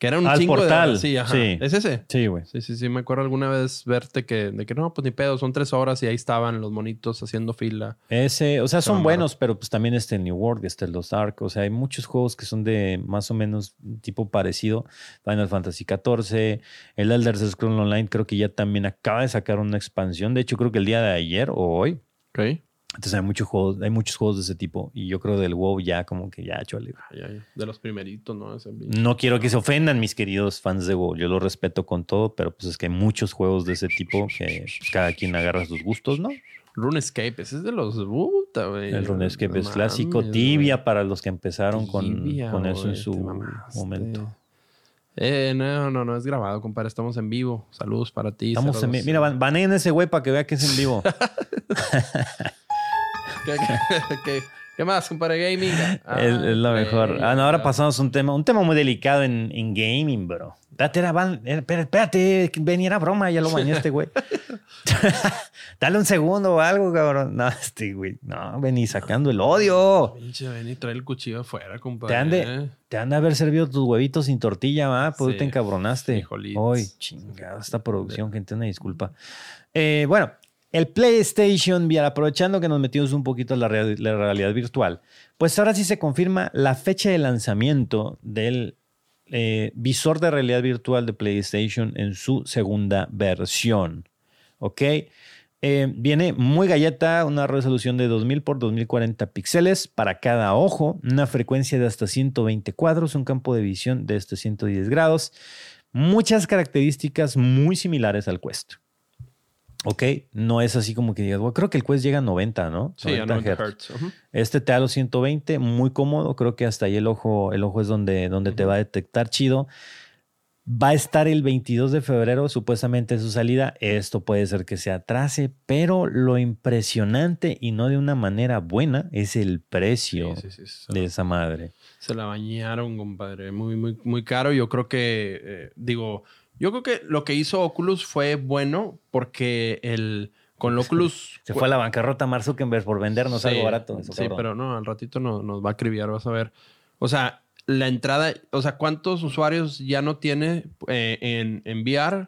B: que era un
A: Al
B: chingo de-
A: portal,
B: Sí, ajá.
A: sí.
B: ¿Es ese?
A: Sí, güey.
B: Sí, sí, sí. Me acuerdo alguna vez verte que... De que no, pues ni pedo. Son tres horas y ahí estaban los monitos haciendo fila.
A: Ese, o sea, son buenos, pero pues también está el New World, está el Lost Ark. O sea, hay muchos juegos que son de más o menos tipo parecido. Final Fantasy XIV, el Elder Scrolls Online, creo que ya también acaba de sacar una expansión. De hecho, creo que el día de ayer o hoy.
B: Ok.
A: Entonces hay muchos juegos, hay muchos juegos de ese tipo. Y yo creo del WoW ya como que ya, chole.
B: Ay, ay, de los primeritos, ¿no? Ese-
A: No quiero que se ofendan mis queridos fans de WoW. Yo lo respeto con todo, pero pues es que hay muchos juegos de ese tipo que cada quien agarra sus gustos, ¿no?
B: RuneScape, ese es de los... Puta, güey.
A: El RuneScape es clásico. Tibia para los que empezaron con,
B: Tibia,
A: con eso en su momento.
B: Eh, no, no, no es grabado, compadre. Estamos en vivo. Saludos para ti.
A: Estamos en,
B: saludos.
A: vi- mira, ban- baneen ese güey para que vea que es en vivo. [laughs]
B: ¿Qué, qué, [laughs] qué- ¿Qué más, compadre? Gaming. Ah,
A: es, es lo mejor.
B: play,
A: Ah, no, ahora
B: ah.
A: pasamos a un tema, un tema muy delicado en, en gaming, bro. Espérate, era, van- era- espérate, espérate, venía era broma, ya lo bañé este güey. [laughs] [laughs] Dale un segundo o algo, cabrón. No, este güey, no, vení sacando el odio.
B: Pinche Benny, trae el cuchillo afuera, compadre.
A: Te han de, te han de haber servido tus huevitos sin tortilla, ¿va? Pues
B: Sí,
A: te encabronaste. Ay, chingada, esta producción, gente, una disculpa. Eh, bueno, el PlayStation VR, aprovechando que nos metimos un poquito real- la realidad virtual, pues ahora sí se confirma la fecha de lanzamiento del eh, visor de realidad virtual de PlayStation en su segunda versión. ¿Ok? Eh, viene muy galleta, una resolución de 2000 por 2040 píxeles para cada ojo, una frecuencia de hasta 120 cuadros, un campo de visión de hasta 110 grados, muchas características muy similares al Quest. Ok, no es así como que digas, "Bueno, creo que el Quest llega a 90, ¿no?
B: Sí, a 90
A: hertz.
B: Hz. Ujú.
A: Este te da los 120, muy cómodo. Creo que hasta ahí el ojo, el ojo es donde, donde te va a detectar chido. Va a estar el 22 de febrero, supuestamente su salida. Esto puede ser que se atrase, pero lo impresionante y no de una manera buena es el precio
B: Sí, sí, sí,
A: de
B: la,
A: esa madre.
B: se la bañaron, compadre. Muy, muy, muy caro. Yo creo que, eh, digo, yo creo que lo que hizo Oculus fue bueno porque el con [laughs] Oculus.
A: Se fue a la bancarrota Mark Zuckerberg por vendernos
B: Sí,
A: algo barato. eso,
B: Sí,
A: cabrón.
B: pero no, al ratito no- nos va a acribillar, vas a ver. O sea, la entrada, o sea, ¿cuántos usuarios ya no tiene eh, en, en VR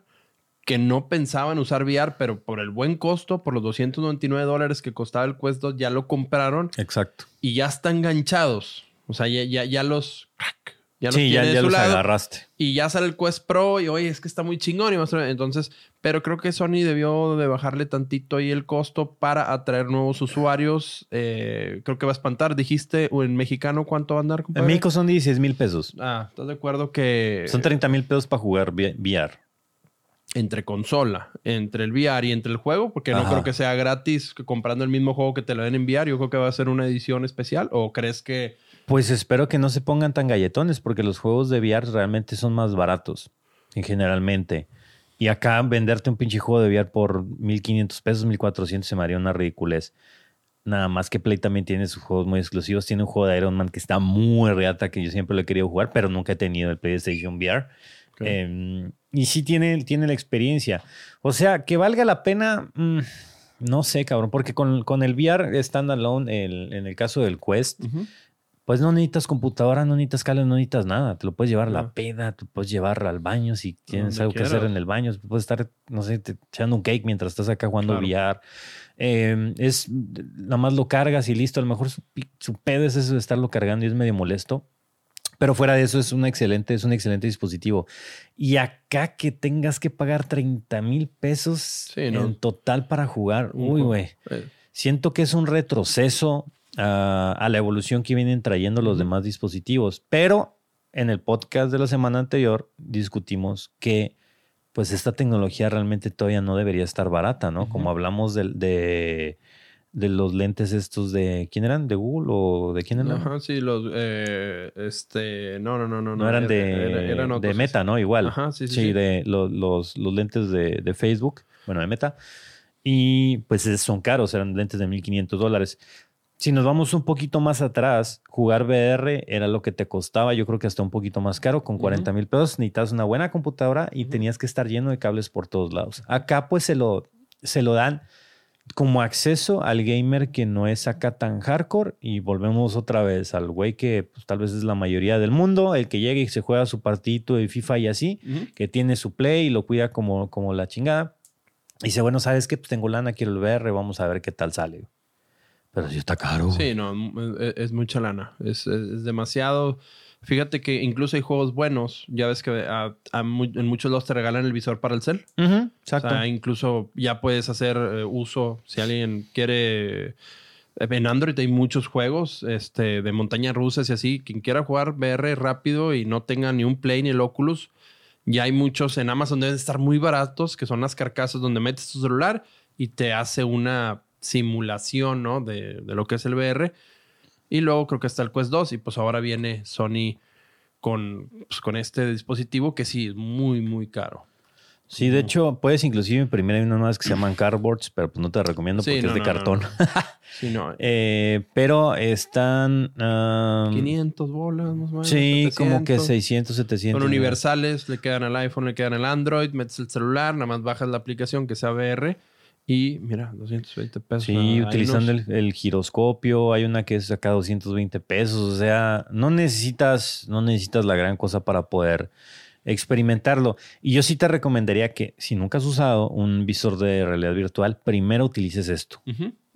B: que no pensaban usar VR, pero por el buen costo, por los 299 dólares que costaba el Quest 2, ya lo compraron
A: Exacto.
B: y ya están enganchados? O sea, ya, ya, ya los... Ya los
A: sí, ya,
B: de
A: ya
B: su
A: los
B: lado
A: agarraste.
B: y ya sale el Quest Pro y oye, es que está muy chingón y más entonces, pero creo que Sony debió de bajarle tantito ahí el costo para atraer nuevos usuarios. Eh, creo que va a espantar. Dijiste o en mexicano cuánto va a andar,
A: En
B: compadre?
A: México son 16 mil pesos.
B: Ah, ¿estás de acuerdo que
A: Son 30 mil pesos para jugar VR.
B: entre consola, entre el VR y entre el juego, porque no creo que sea gratis que comprando el mismo juego que te lo den en VR, yo creo que va a ser una edición especial o crees que
A: Pues espero que no se pongan tan galletones porque los juegos de VR realmente son más baratos, en generalmente. Y acá venderte un pinche juego de VR por 1500 pesos, 1400 se me haría una ridiculez. Nada más que Play también tiene sus juegos muy exclusivos. Tiene un juego de Iron Man que está muy reata que yo siempre lo he querido jugar, pero nunca he tenido el PlayStation VR.
B: Ok.
A: Eh, y sí tiene, tiene la experiencia. O sea, que valga la pena, mm, no sé, cabrón, porque con, con el VR standalone, el, en el caso del Quest, pues no necesitas computadora, no necesitas cable, no necesitas nada. Te lo puedes llevar a la
B: No.
A: peda, te puedes llevar al baño si tienes algo que hacer en el baño. Puedes estar, no sé, te- echando un cake mientras estás acá jugando
B: Claro.
A: VR. Eh, es nada más lo cargas y listo. A lo mejor su, su pedo es eso de estarlo cargando y es medio molesto. Pero fuera de eso es un excelente, es un excelente dispositivo. Y acá que tengas que pagar 30 mil pesos
B: Sí, ¿no?
A: en total para jugar. Uy, güey.
B: Eh,
A: Siento que es un retroceso a, a la evolución que vienen trayendo los demás dispositivos. Pero en el podcast de la semana anterior discutimos que pues esta tecnología realmente todavía no debería estar barata, ¿no? Como hablamos de, de, los lentes estos de... ¿Quién eran? ¿De Google o de quién eran?
B: Ajá, sí, los eh, este, no, no, no, no,
A: No, eran
B: era-
A: de,
B: era- eran
A: de. Meta, ¿no? Igual.
B: Ajá, sí, sí,
A: Sí,
B: sí.
A: de lo- los, los lentes de, de Facebook, bueno, de Meta. Y pues es- son caros, eran lentes de 1500 dólares. Si nos vamos un poquito más atrás, jugar VR era lo que te costaba, yo creo que hasta un poquito más caro, con 40 mil pesos necesitabas una buena computadora y tenías que estar lleno de cables por todos lados. Acá pues se lo, se lo dan como acceso al gamer que no es acá tan hardcore y volvemos otra vez al güey que pues, tal vez es la mayoría del mundo, el que llega y se juega su partidito de FIFA y así, que tiene su play y lo cuida como, como la chingada. Y dice, bueno, ¿sabes qué? Pues tengo lana, quiero el VR, vamos a ver qué tal sale. Pero sí está caro.
B: Sí, no, es, es mucha lana. Es, es- es demasiado. Fíjate que incluso hay juegos buenos. Ya ves que a- en muchos lados te regalan el visor para el cel.
A: Exacto.
B: O sea, incluso ya puedes hacer eh, uso. Si alguien quiere. eh, En Android hay muchos juegos este, de montañas rusas y así. Quien quiera jugar VR rápido y no tenga ni un Play ni el Oculus, ya hay muchos en Amazon. Deben estar muy baratos, que son las carcasas donde metes tu celular y te hace una simulación ¿no? de, de lo que es el VR. Y luego creo que está el Quest 2 y pues ahora viene Sony con, pues, con este dispositivo que sí es muy, muy caro.
A: Sí, de hecho, puedes inclusive imprimir hay unas nuevas que se llaman cardboards, pero pues no te recomiendo
B: Sí,
A: porque
B: no,
A: es de
B: no,
A: cartón.
B: no. [laughs] Sí, no.
A: Eh, pero están... um,
B: 500 bolas, más o menos.
A: sí, como que
B: 700.
A: 600, 700.
B: Son universales, le quedan al iPhone, le quedan al Android, metes el celular, nada más bajas la aplicación que sea VR y mira, 220 pesos.
A: Sí, utilizando el, el giroscopio, hay una que es acá 220 pesos, o sea, no necesitas, no necesitas la gran cosa para poder experimentarlo. Y yo sí te recomendaría que si nunca has usado un visor de realidad virtual, primero utilices esto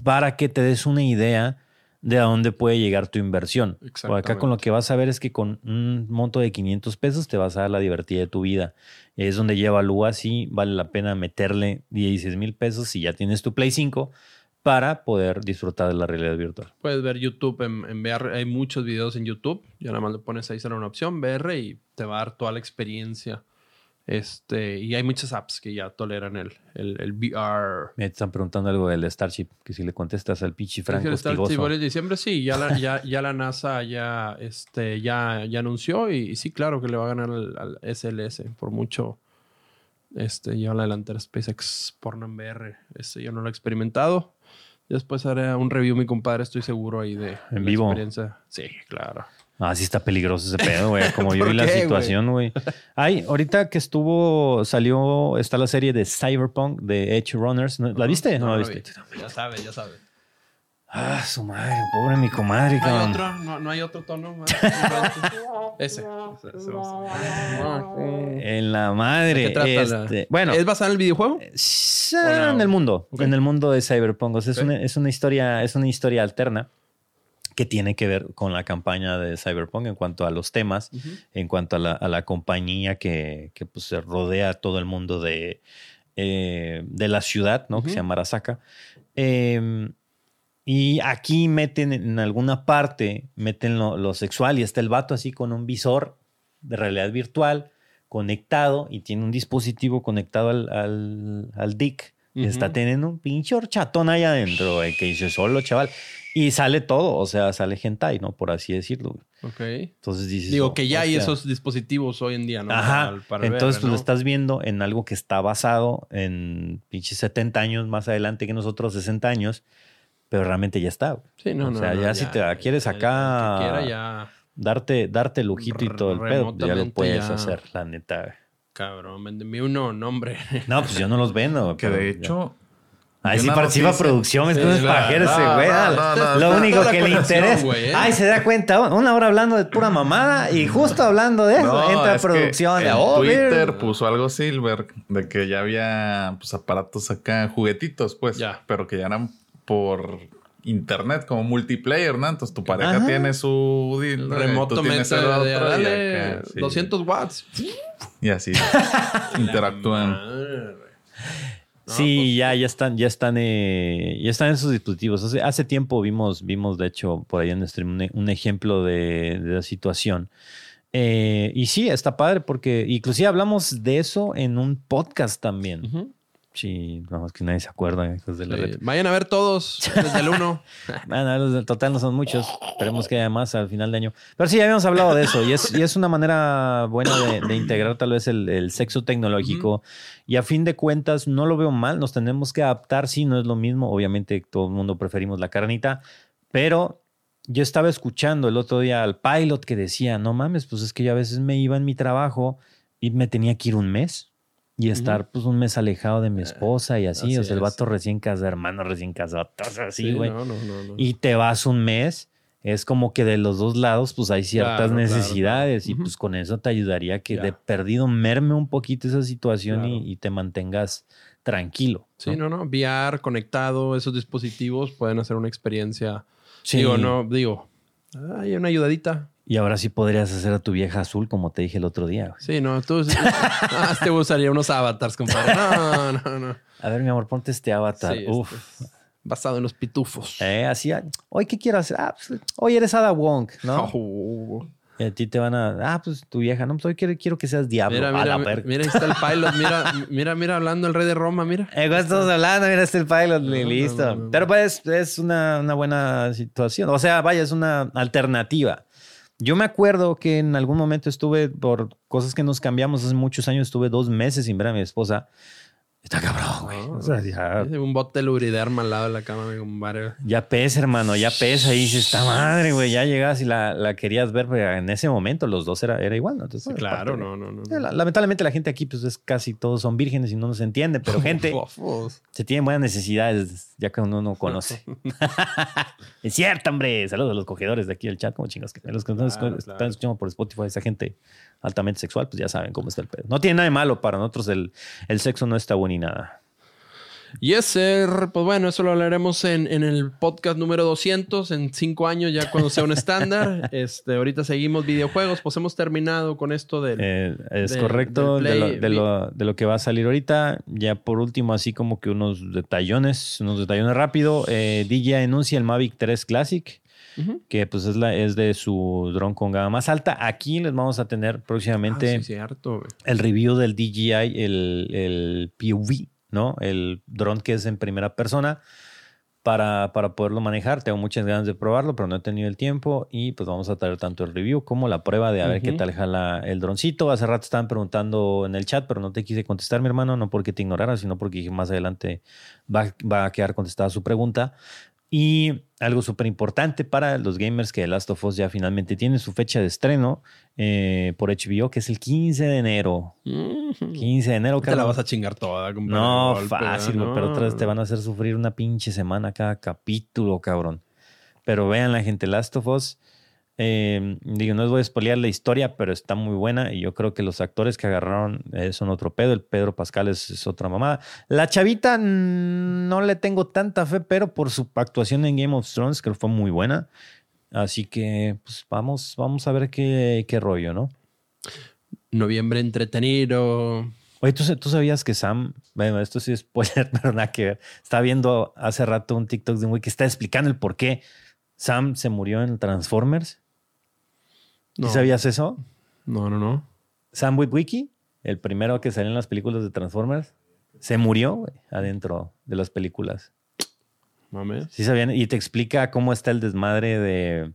A: para que te des una idea de a dónde puede llegar tu inversión. Por acá con lo que vas a ver es que con un monto de 500 pesos te vas a dar la divertida de tu vida. Es donde ya evalúas si vale la pena meterle 16 mil pesos si ya tienes tu Play 5 para poder disfrutar de la realidad virtual.
B: Puedes ver YouTube en, en VR. Hay muchos videos en YouTube. Ya nada más le pones ahí será una opción VR y te va a dar toda la experiencia. Este, y hay muchas apps que ya toleran el, el, el VR.
A: Me están preguntando algo del Starship, que si le contestas al pichi Franco
B: está el. Tivoli de diciembre, sí, ya la, ya, [laughs] ya la NASA ya, este, ya, ya anunció y, y sí, claro que le va a ganar al, al SLS por mucho. Este, lleva la delantera SpaceX Pornan VR. Este, yo no lo he experimentado. Después haré un review, mi compadre, estoy seguro ahí de
A: En
B: la
A: vivo.
B: experiencia. Sí, claro.
A: Ah, sí está peligroso ese pedo, güey. [laughs] Como yo
B: ¿Por
A: vi la situación, güey. Ay, ahorita que estuvo, salió, está la serie de Cyberpunk de Edge Runners. ¿No- ¿La viste? No, la viste.
B: vi. Ya sabe, ya sabe.
A: Ah, su madre, pobre mi comadre,
B: No hay
A: cabrón.
B: otro, no, no hay otro tono más. [laughs] ese.
A: En la madre.
B: ¿De qué trata la-
A: este, bueno,
B: ¿Es basada en el videojuego?
A: sí,
B: ¿O no?
A: en el mundo, en el mundo de Cyberpunk. O sea, es, una, es una historia, es una historia alterna que tiene que ver con la campaña de Cyberpunk en cuanto a los temas, en cuanto a la, a la compañía que, que, pues, se rodea todo el mundo de, eh, de la ciudad, ¿no? Que se llama Arasaka. Eh, y aquí meten en alguna parte, meten lo, lo sexual y está el vato así con un visor de realidad virtual conectado y tiene un dispositivo conectado al, al, al dick. Está teniendo un pinche horchatón ahí adentro, güey, que dice solo, chaval. Y sale todo, o sea, sale hentai, ¿no? Por así decirlo. güey.
B: Ok.
A: Entonces dices...
B: Digo que ya hay esos dispositivos hoy en día, ¿no?
A: Ajá.
B: Para- para el
A: Entonces,
B: VR,
A: pues
B: ¿no?
A: lo estás viendo en algo que está basado en pinches 70 años más adelante que nosotros, 60 años, pero realmente ya está. güey.
B: Sí, no,
A: o
B: no,
A: sea,
B: no,
A: ya si te quieres
B: ya,
A: acá-
B: el que quiera ya,
A: Darte, darte lujito y todo el pedo, pues ya lo puedes hacer, la neta. güey.
B: Cabrón, véndeme uno, no, hombre.
A: No, pues yo no los vendo.
C: Que de hecho.
A: Ahí
C: yo
A: sí participa producción, es
B: Sí,
A: que no es
B: claro.
A: pajero ese
C: No,
A: güey. Lo único que le interesa.
B: ¿eh?
A: Ay, se da cuenta, una hora hablando de pura mamada y justo hablando de eso
C: No,
A: entra producción. "Oh,
C: Twitter
A: mira".
C: puso algo Silver de que ya había pues, aparatos acá, juguetitos, pues,
B: Ya.
C: pero que ya eran por internet, como multiplayer, ¿no? Entonces tu pareja
A: Ajá.
C: tiene su dildo,
B: Remotamente,
C: tienes el otro,
B: de-
C: y
B: dale
C: acá, sí.
B: 200 watts.
C: Y así [laughs] interactúan.
B: No,
A: sí,
B: pues,
A: ya, ya están, ya están, eh, ya están esos dispositivos. Hace, hace tiempo vimos, vimos, de hecho, por ahí en el stream, un, un ejemplo de, de la situación. Eh, y sí, está padre porque inclusive hablamos de eso en un podcast también. Sí, nada más que nadie se acuerda. hijos de la
B: Sí,
A: reta.
B: Vayan a ver todos desde el 1.
A: Bueno, [laughs] los del total no son muchos. Esperemos que haya más al final de año. Pero sí, ya habíamos hablado de eso. Y es, y es una manera buena de, de integrar tal vez el, el sexo tecnológico. Y a fin de cuentas, no lo veo mal. Nos tenemos que adaptar. Sí, no es lo mismo. Obviamente, todo el mundo preferimos la carnita. Pero yo estaba escuchando el otro día al pilot que decía: No mames, pues es que yo a veces me iba en mi trabajo y me tenía que ir un mes. Y estar pues un mes alejado de mi esposa y así.
B: así
A: o sea, el
B: es.
A: vato recién casado, hermano recién casado, [laughs] así, güey
B: no, no, no, no.
A: y te vas un mes, es como que de los dos lados, pues hay ciertas
B: Claro,
A: necesidades
B: claro.
A: y
B: Ujú.
A: pues con eso te ayudaría que
B: Ya.
A: de perdido merme un poquito esa situación y, y te mantengas tranquilo.
B: Sí, no, no. VR conectado, esos dispositivos pueden hacer una experiencia.
A: Sí.
B: Digo, no, digo. Hay una ayudadita.
A: Y ahora sí podrías hacer a tu vieja azul, como te dije el otro día. güey.
B: Sí, no, tú. ah, te usaría unos avatars, compadre. No, no, no.
A: A ver, mi amor, ponte este avatar.
B: Sí,
A: Uf.
B: este es basado en los pitufos.
A: Eh, así, ah, hoy qué quiero hacer. Ah, pues, hoy eres Ada Wong, ¿no? [laughs]
B: Oh.
A: Y a ti te van a. Ah, pues tu vieja, no, pues hoy quiero, quiero que seas diablo.
B: Mira, mira, mira, mira, ahí está el pilot. Mira, mira, mira, hablando el rey de Roma, mira.
A: Eh, ¿cuál estamos hablando? Mira, este el pilot,
B: no,
A: listo.
B: no, no.
A: Pero pues es una, una buena situación. O sea, vaya, es una alternativa. Yo me acuerdo que en algún momento estuve, por cosas que nos cambiamos hace muchos años, estuve dos meses sin ver a mi esposa. Está cabrón, güey.
B: No.
A: O sea, ya,
B: Un bote de lubriderma al lado de la cama, compadre.
A: ya pesa, hermano, ya pesa. Y dices, está madre, güey. Ya llegas y la, la querías ver, pero en ese momento los dos era, era igual, ¿no? Entonces,
B: Sí,
A: es
B: claro, no, no, no.
A: Eh, la- Lamentablemente la gente aquí, pues es casi todos son vírgenes y no nos entiende, pero [laughs] gente
B: Fofos.
A: se tiene buenas necesidades ya que uno no conoce. [laughs] [laughs] es cierto, hombre. Saludos a los cogedores de aquí del chat, como chingas. que- Los que nos
B: Claro,
A: están
B: claro.
A: escuchando por Spotify, esa gente altamente sexual, pues ya saben cómo está el pedo. No tiene nada de malo para nosotros, el, el sexo no está bueno ni nada.
B: Yes, sir. Pues bueno, eso lo hablaremos en, en el podcast número 200, en cinco años, ya cuando sea un estándar. [laughs] Este, ahorita seguimos videojuegos, pues hemos terminado con esto del...
A: Eh, es correcto
B: del
A: de, lo, de, lo, de lo que va a salir ahorita. Ya por último, así como que unos detallones, unos detallones rápido. Eh, DJI anuncia el Mavic 3 Classic.
B: Ujú.
A: que pues es, la, es de su dron con gama más alta. Aquí les vamos a tener próximamente
B: Ah, sí, cierto,
A: el review del DJI, el, el POV, ¿no? El dron que es en primera persona para, para poderlo manejar. Tengo muchas ganas de probarlo, pero no he tenido el tiempo y pues vamos a traer tanto el review como la prueba de a ver qué tal jala el droncito. Hace rato estaban preguntando en el chat, pero no te quise contestar, mi hermano, no porque te ignorara, sino porque dije más adelante va, va a quedar contestada su pregunta. Y algo súper importante para los gamers que The Last of Us ya finalmente tiene su fecha de estreno eh, por HBO, que es el 15 de enero.
B: Ujú.
A: 15 de enero,
B: Te la vas a chingar toda.
A: No,
B: Golpe,
A: fácil, pero otra vez te van a hacer sufrir una pinche semana cada capítulo, cabrón. Pero vean la gente, Last of Us. Eh, digo, no les voy a spoilear la historia, pero está muy buena y yo creo que los actores que agarraron eh, son otro pedo. El Pedro Pascal es, es otra mamada. La chavita no le tengo tanta fe, pero por su actuación en Game of Thrones creo que fue muy buena. Así que pues vamos, vamos a ver qué, qué rollo, ¿no?
B: Noviembre entretenido.
A: Oye, ¿tú, tú sabías que Sam, bueno, esto sí es spoiler, [laughs] pero nada que ver. Estaba viendo hace rato un TikTok de un güey que está explicando el por qué Sam se murió en Transformers. ¿Sí
B: No.
A: sabías eso?
B: No, no, no.
A: Sam Witwicky, el primero que salió en las películas de Transformers, se murió adentro de las películas.
B: Mames.
A: Sí sabían, y te explica cómo está el desmadre de...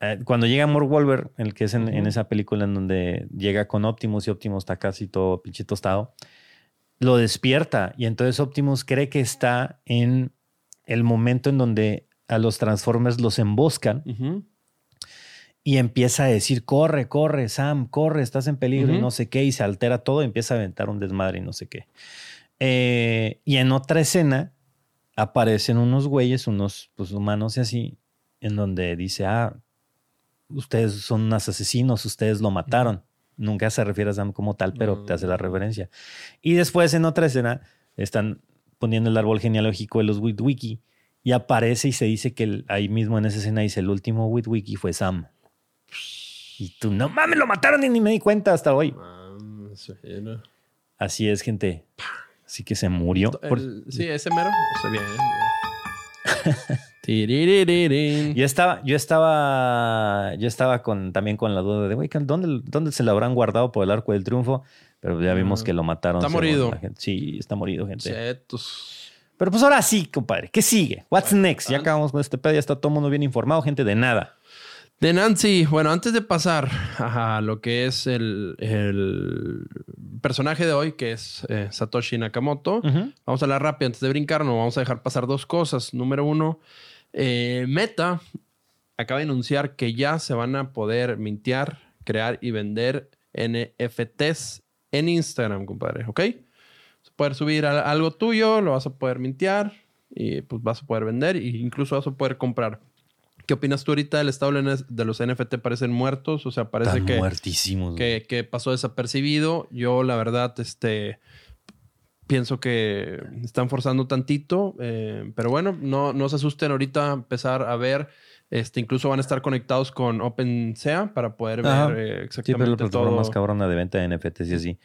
A: eh, cuando llega Mark Wahlberg, el que es en, esa película en donde llega con Optimus y Optimus está casi todo pinche tostado, lo despierta y entonces Optimus cree que está en el momento en donde a los Transformers los emboscan. Y empieza a decir, corre, corre, Sam, corre, estás en peligro y no sé qué, y se altera todo, y empieza a aventar un desmadre y no sé qué. Eh, y en otra escena aparecen unos güeyes, unos pues, humanos y así, en donde dice, ah, ustedes son unos asesinos, ustedes lo mataron. Nunca se refiere a Sam como tal, pero te hace la
B: Mm.
A: referencia. Y después en otra escena están poniendo el árbol genealógico de los Witwiki y aparece y se dice que el- ahí mismo en esa escena dice el último Witwiki fue Sam. Y tú, no mames, lo mataron y ni me di cuenta hasta hoy. Así es, gente. Así que se murió. Por-
B: sí, ese mero. Está bien. [laughs] bien. Tiririririn.
A: Yo estaba, yo estaba, yo estaba con, también con la duda de, güey, ¿dónde, ¿dónde se lo habrán guardado por el arco del triunfo? Pero ya vimos que lo mataron.
B: Está morido.
A: Sí, está morido, gente.
B: Chetos.
A: Pero pues ahora sí, compadre. ¿Qué sigue? What's next? Ya
B: ah.
A: acabamos con este pedo, ya está todo el mundo bien informado, gente, de nada.
B: De Nancy, bueno, antes de pasar [laughs] a lo que es el, el personaje de hoy, que es eh, Satoshi Nakamoto, vamos a hablar rápido antes de brincar, no vamos a dejar pasar dos cosas. Número uno, eh, Meta acaba de anunciar que ya se van a poder mintear, crear y vender NFTs en Instagram, compadre, ¿ok? Vas a poder subir algo tuyo, lo vas a poder mintear y pues vas a poder vender e incluso vas a poder comprar. ¿Qué opinas tú ahorita del estado de los NFT? ¿Parecen muertos? O sea, parece que,
A: muertísimos.
B: que, que pasó desapercibido. Yo, la verdad, este pienso que están forzando tantito. eh, pero bueno, no, no se asusten ahorita a empezar a ver. Este, incluso van a estar conectados con OpenSea para poder
A: Ajá.
B: ver eh,
A: Sí, pero la
B: exactamente
A: plataforma
B: todo.
A: más cabrona de venta de NFTs y así.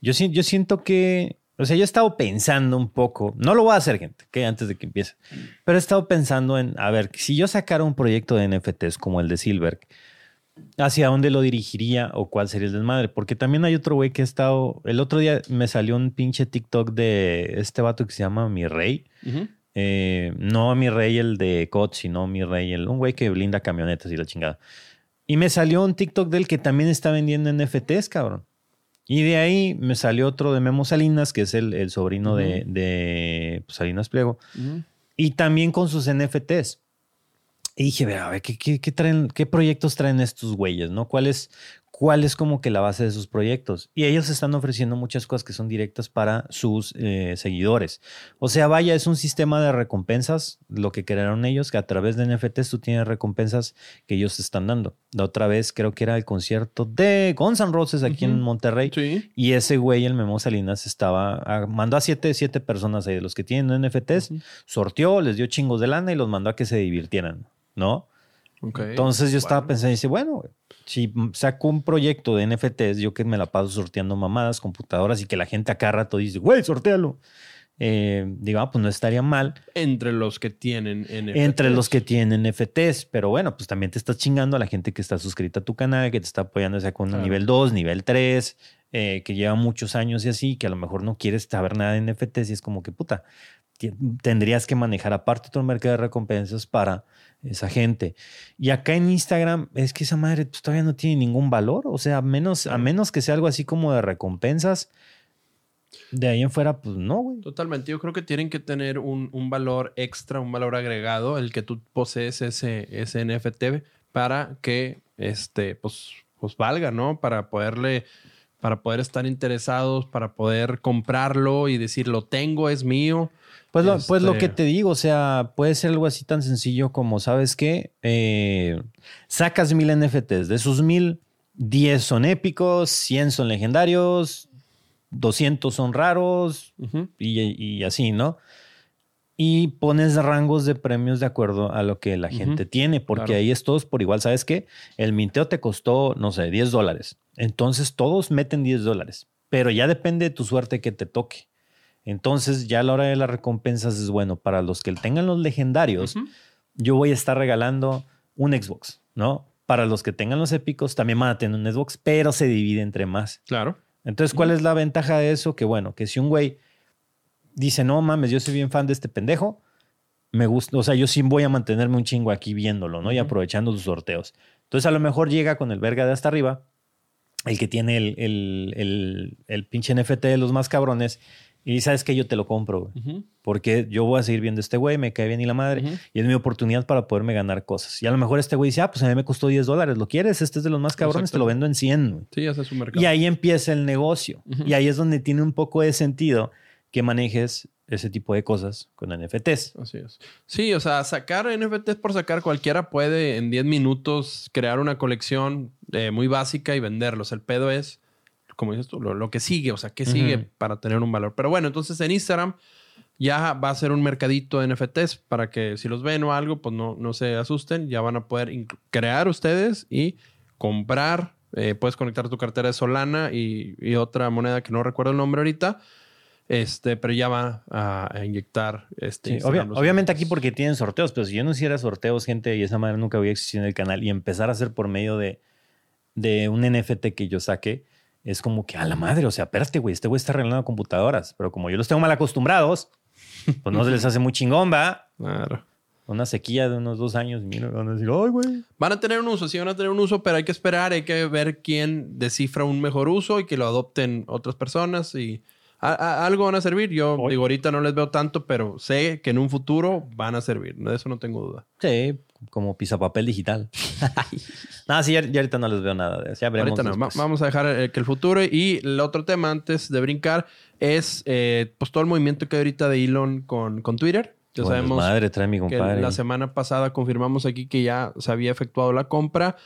A: Yo, si- yo siento que, o sea, yo he estado pensando un poco, no lo voy a hacer, gente, que antes de que empiece, pero he estado pensando en, a ver, si yo sacara un proyecto de NFTs como el de Silver, ¿hacia dónde lo dirigiría o cuál sería el desmadre? Porque también hay otro güey que ha estado, el otro día me salió un pinche TikTok de este vato que se llama Mi Rey. Eh, no mi rey el de COD, sino mi rey el un güey que blinda camionetas y la chingada. Y me salió un TikTok del que también está vendiendo NFTs, cabrón. Y de ahí me salió otro de Memo Salinas, que es el, el sobrino de, de pues, Salinas Pliego. Y también con sus NFTs. Y dije, a ver, ¿qué, qué, qué traen, ¿qué proyectos traen estos güeyes? ¿no? ¿Cuál es, cuál es como que la base de sus proyectos. Y ellos están ofreciendo muchas cosas que son directas para sus eh, seguidores. O sea, vaya, es un sistema de recompensas, lo que crearon ellos, que a través de NFTs tú tienes recompensas que ellos están dando. La otra vez creo que era el concierto de Guns N' Roses aquí en Monterrey. Y ese güey, el Memo Salinas, estaba, ah, mandó a siete, siete personas ahí de los que tienen NFTs, sorteó, les dio chingos de lana y los mandó a que se divirtieran, ¿no? Entonces yo estaba pensando y dice, bueno, si saco un proyecto de NFTs, yo que me la paso sorteando mamadas, computadoras y que la gente acá rato dice, güey, sortealo. Eh, digo, ah, pues no estaría mal.
B: Entre los que tienen NFTs.
A: Entre los que tienen NFTs. Pero bueno, pues también te estás chingando a la gente que está suscrita a tu canal, que te está apoyando, o sea, con nivel 2, nivel 3, eh, que lleva muchos años y así, que a lo mejor no quieres saber nada de NFTs y es como que puta, tendrías que manejar aparte el mercado de recompensas para esa gente. Y acá en Instagram es que esa madre pues, todavía no tiene ningún valor, o sea, a menos, a menos que sea algo así como de recompensas. De ahí en fuera, pues no, güey.
B: Totalmente. Yo creo que tienen que tener un, valor extra, un valor agregado, el que tú posees ese, ese NFT para que este, pues, pues valga, ¿no? Para poderle, para poder estar interesados, para poder comprarlo y decir, lo tengo, es mío.
A: Pues lo, pues lo que este te digo, o sea, puede ser algo así tan sencillo como, ¿sabes qué? Eh, sacas mil NFTs, de esos mil, 10 son épicos, 100 son legendarios, 200 son raros y, así, ¿no? Y pones rangos de premios de acuerdo a lo que la gente tiene, porque ahí es todos por igual. ¿Sabes qué? El minteo te costó, no sé, 10 dólares. Entonces todos meten 10 dólares, pero ya depende de tu suerte que te toque. Entonces, ya a la hora de las recompensas es bueno. Para los que tengan los legendarios, yo voy a estar regalando un Xbox, ¿no? Para los que tengan los épicos, también van a tener un Xbox, pero se divide entre más.
B: Claro.
A: Entonces, ¿cuál es la ventaja de eso? Que bueno, que si un güey dice, no mames, yo soy bien fan de este pendejo, me gusta, o sea, yo sí voy a mantenerme un chingo aquí viéndolo, ¿no? Y aprovechando sus sorteos. Entonces, a lo mejor llega con el verga de hasta arriba, el que tiene el, el, el, el pinche NFT de los más cabrones, y sabes que yo te lo compro, güey. Porque yo voy a seguir viendo a este güey, me cae bien y la madre. Y es mi oportunidad para poderme ganar cosas. Y a lo mejor este güey dice, ah, pues a mí me costó 10 dólares. ¿Lo quieres? Este es de los más cabrones, te lo vendo en 100.
B: Sí, ese es su mercado.
A: Y ahí empieza el negocio. Y ahí es donde tiene un poco de sentido que manejes ese tipo de cosas con NFTs.
B: Así es. Sí, o sea, sacar NFTs por sacar, cualquiera puede en 10 minutos crear una colección eh, muy básica y venderlos. El pedo es como dices tú, lo, que sigue, o sea, qué sigue para tener un valor. Pero bueno, entonces en Instagram ya va a ser un mercadito de NFTs para que si los ven o algo, pues no, no se asusten, ya van a poder crear ustedes y comprar. Eh, puedes conectar tu cartera de Solana y, otra moneda que no recuerdo el nombre ahorita. Este, pero ya va a, inyectar este.
A: obviamente aquí porque tienen sorteos, pero si yo no hiciera sorteos, gente, y esa manera nunca había existido en el canal, y empezar a hacer por medio de, de un NFT que yo saque, es como que a la madre, o sea, espérate, güey, este güey está arreglando computadoras, pero como yo los tengo mal acostumbrados, pues no se les hace muy chingón, va. Claro. Una sequía de unos dos años, mira, van a decir, ay, güey.
B: Van a tener un uso, sí, van a tener un uso, pero hay que esperar, hay que ver quién descifra un mejor uso y que lo adopten otras personas y algo van a servir. Yo digo, ahorita no les veo tanto, pero sé que en un futuro van a servir. De eso no tengo duda.
A: Sí, como pisapapel digital. [laughs] [laughs] no, sí, ya, ahorita no les veo nada. Ya ahorita no.
B: vamos a dejar eh, que el futuro. Y el otro tema antes de brincar es eh, pues todo el movimiento que hay ahorita de Elon con, con Twitter. Ya sabemos
A: madre, trae mi compadre.
B: que la semana pasada confirmamos aquí que ya se había efectuado la compra.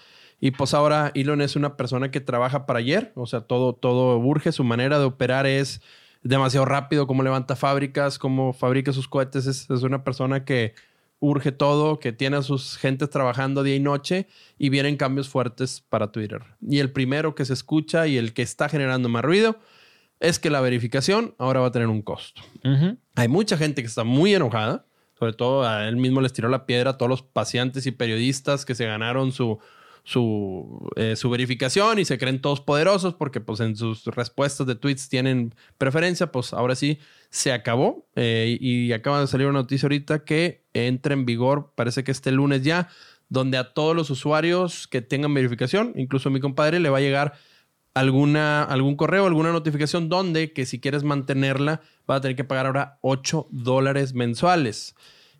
B: Y pues ahora Elon es una persona que trabaja para ayer. O sea, todo, todo urge. Su manera de operar es demasiado rápido. Cómo levanta fábricas, cómo fabrica sus cohetes. es una persona que urge todo, que tiene a sus gentes trabajando día y noche y vienen cambios fuertes para Twitter. Y el primero que se escucha y el que está generando más ruido es que la verificación ahora va a tener un costo. Hay mucha gente que está muy enojada, sobre todo a él mismo les tiró la piedra a todos los pacientes y periodistas que se ganaron su, su, eh, su verificación y se creen todos poderosos porque pues en sus respuestas de tweets tienen preferencia, pues ahora sí se acabó eh, y acaba de salir una noticia ahorita que entra en vigor, parece que este lunes ya, donde a todos los usuarios que tengan verificación, incluso a mi compadre, le va a llegar alguna, algún correo, alguna notificación donde que si quieres mantenerla, va a tener que pagar ahora 8 dólares mensuales.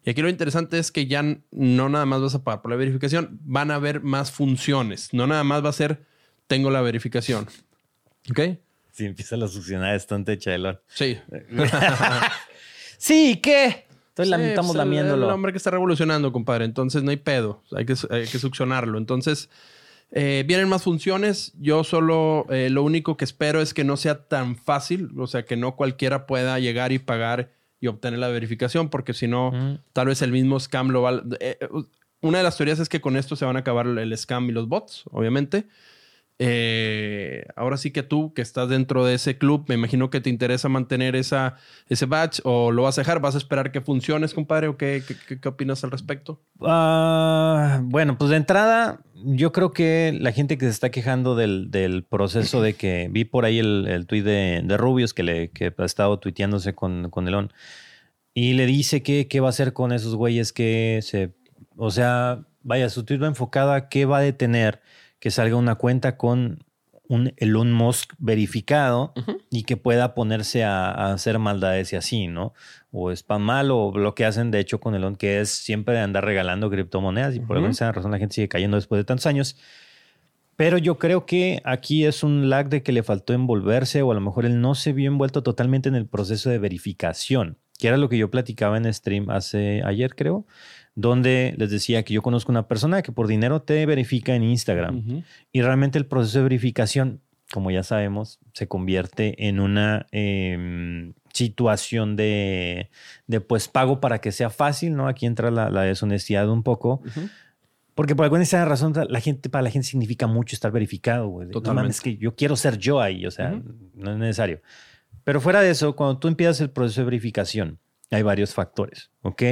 B: Y aquí lo interesante es que ya no nada más vas a pagar por la verificación, van a haber más funciones. No nada más va a ser tengo la verificación. ¿Ok?
A: Si empieza la succionar estante chelón.
B: Sí. [laughs]
A: sí, ¿qué?
B: Entonces sí, estamos pues, lamiéndolo. El hombre que está revolucionando, compadre. Entonces no hay pedo. Hay que, hay que succionarlo. Entonces, eh, vienen más funciones. Yo solo eh, lo único que espero es que no sea tan fácil. O sea, que no cualquiera pueda llegar y pagar y obtener la verificación, porque si no, tal vez el mismo scam lo va. Eh, una de las teorías es que con esto se van a acabar el scam y los bots, obviamente. Eh, ahora sí que tú, que estás dentro de ese club, me imagino que te interesa mantener esa, ese batch o lo vas a dejar, vas a esperar que funcione, compadre, o qué, qué, opinas al respecto?
A: Ah, bueno, pues de entrada, yo creo que la gente que se está quejando del, proceso de que vi por ahí el, el tuit de, de, Rubius que, le, que ha estado tuiteándose con, con Elon y le dice que qué va a hacer con esos güeyes que se, o sea, vaya, su tuit va enfocado a qué va a detener que salga una cuenta con un Elon Musk verificado y que pueda ponerse a, hacer maldades y así, ¿no? O spam mal o lo que hacen de hecho con Elon, que es siempre andar regalando criptomonedas y por alguna razón la gente sigue cayendo después de tantos años. Pero yo creo que aquí es un lag de que le faltó envolverse o a lo mejor él no se vio envuelto totalmente en el proceso de verificación, que era lo que yo platicaba en stream hace ayer, creo, donde les decía que yo conozco una persona que por dinero te verifica en Instagram y realmente el proceso de verificación, como ya sabemos, se convierte en una em, situación de, de, pues pago para que sea fácil, ¿no? Aquí entra la, deshonestidad un poco. Porque por alguna razón, la gente, para la gente significa mucho estar verificado, güey. Totalmente. es que yo quiero ser yo ahí, o sea, no es necesario. Pero fuera de eso, cuando tú empiezas el proceso de verificación, hay varios factores, ¿ok?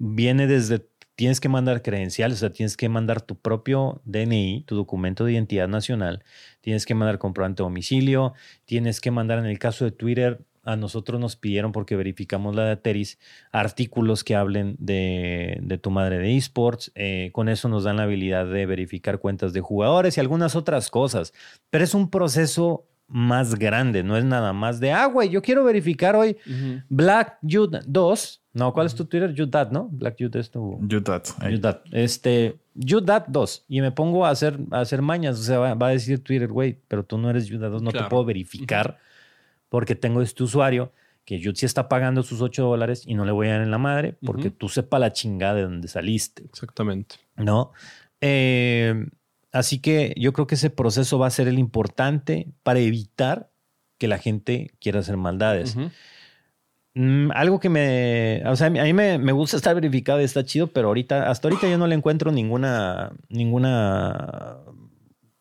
A: Viene desde, tienes que mandar credenciales, o sea, tienes que mandar tu propio DNI, tu documento de identidad nacional, tienes que mandar comprobante de domicilio, tienes que mandar, en el caso de Twitter, a nosotros nos pidieron, porque verificamos la de Teris, artículos que hablen de, tu madre de esports. Eh, con eso nos dan la habilidad de verificar cuentas de jugadores y algunas otras cosas. Pero es un proceso más grande, no es nada más de, ah, güey, yo quiero verificar hoy Black Jude 2. No, ¿cuál es tu Twitter? Judat, ¿no? Black Jude es tu... Este, Judat 2. Y me pongo a hacer, a hacer mañas. O sea, va, a decir Twitter, güey, pero tú no eres Judat 2, no te puedo verificar porque tengo este usuario que Jude sí está pagando sus 8 dólares y no le voy a dar en la madre porque tú sepa la chingada de dónde saliste.
B: Exactamente.
A: ¿No? Eh, Así que yo creo que ese proceso va a ser el importante para evitar que la gente quiera hacer maldades. Mm, algo que me, o sea, a mí me, gusta estar verificado y está chido, pero ahorita, hasta ahorita yo no le encuentro ninguna, ninguna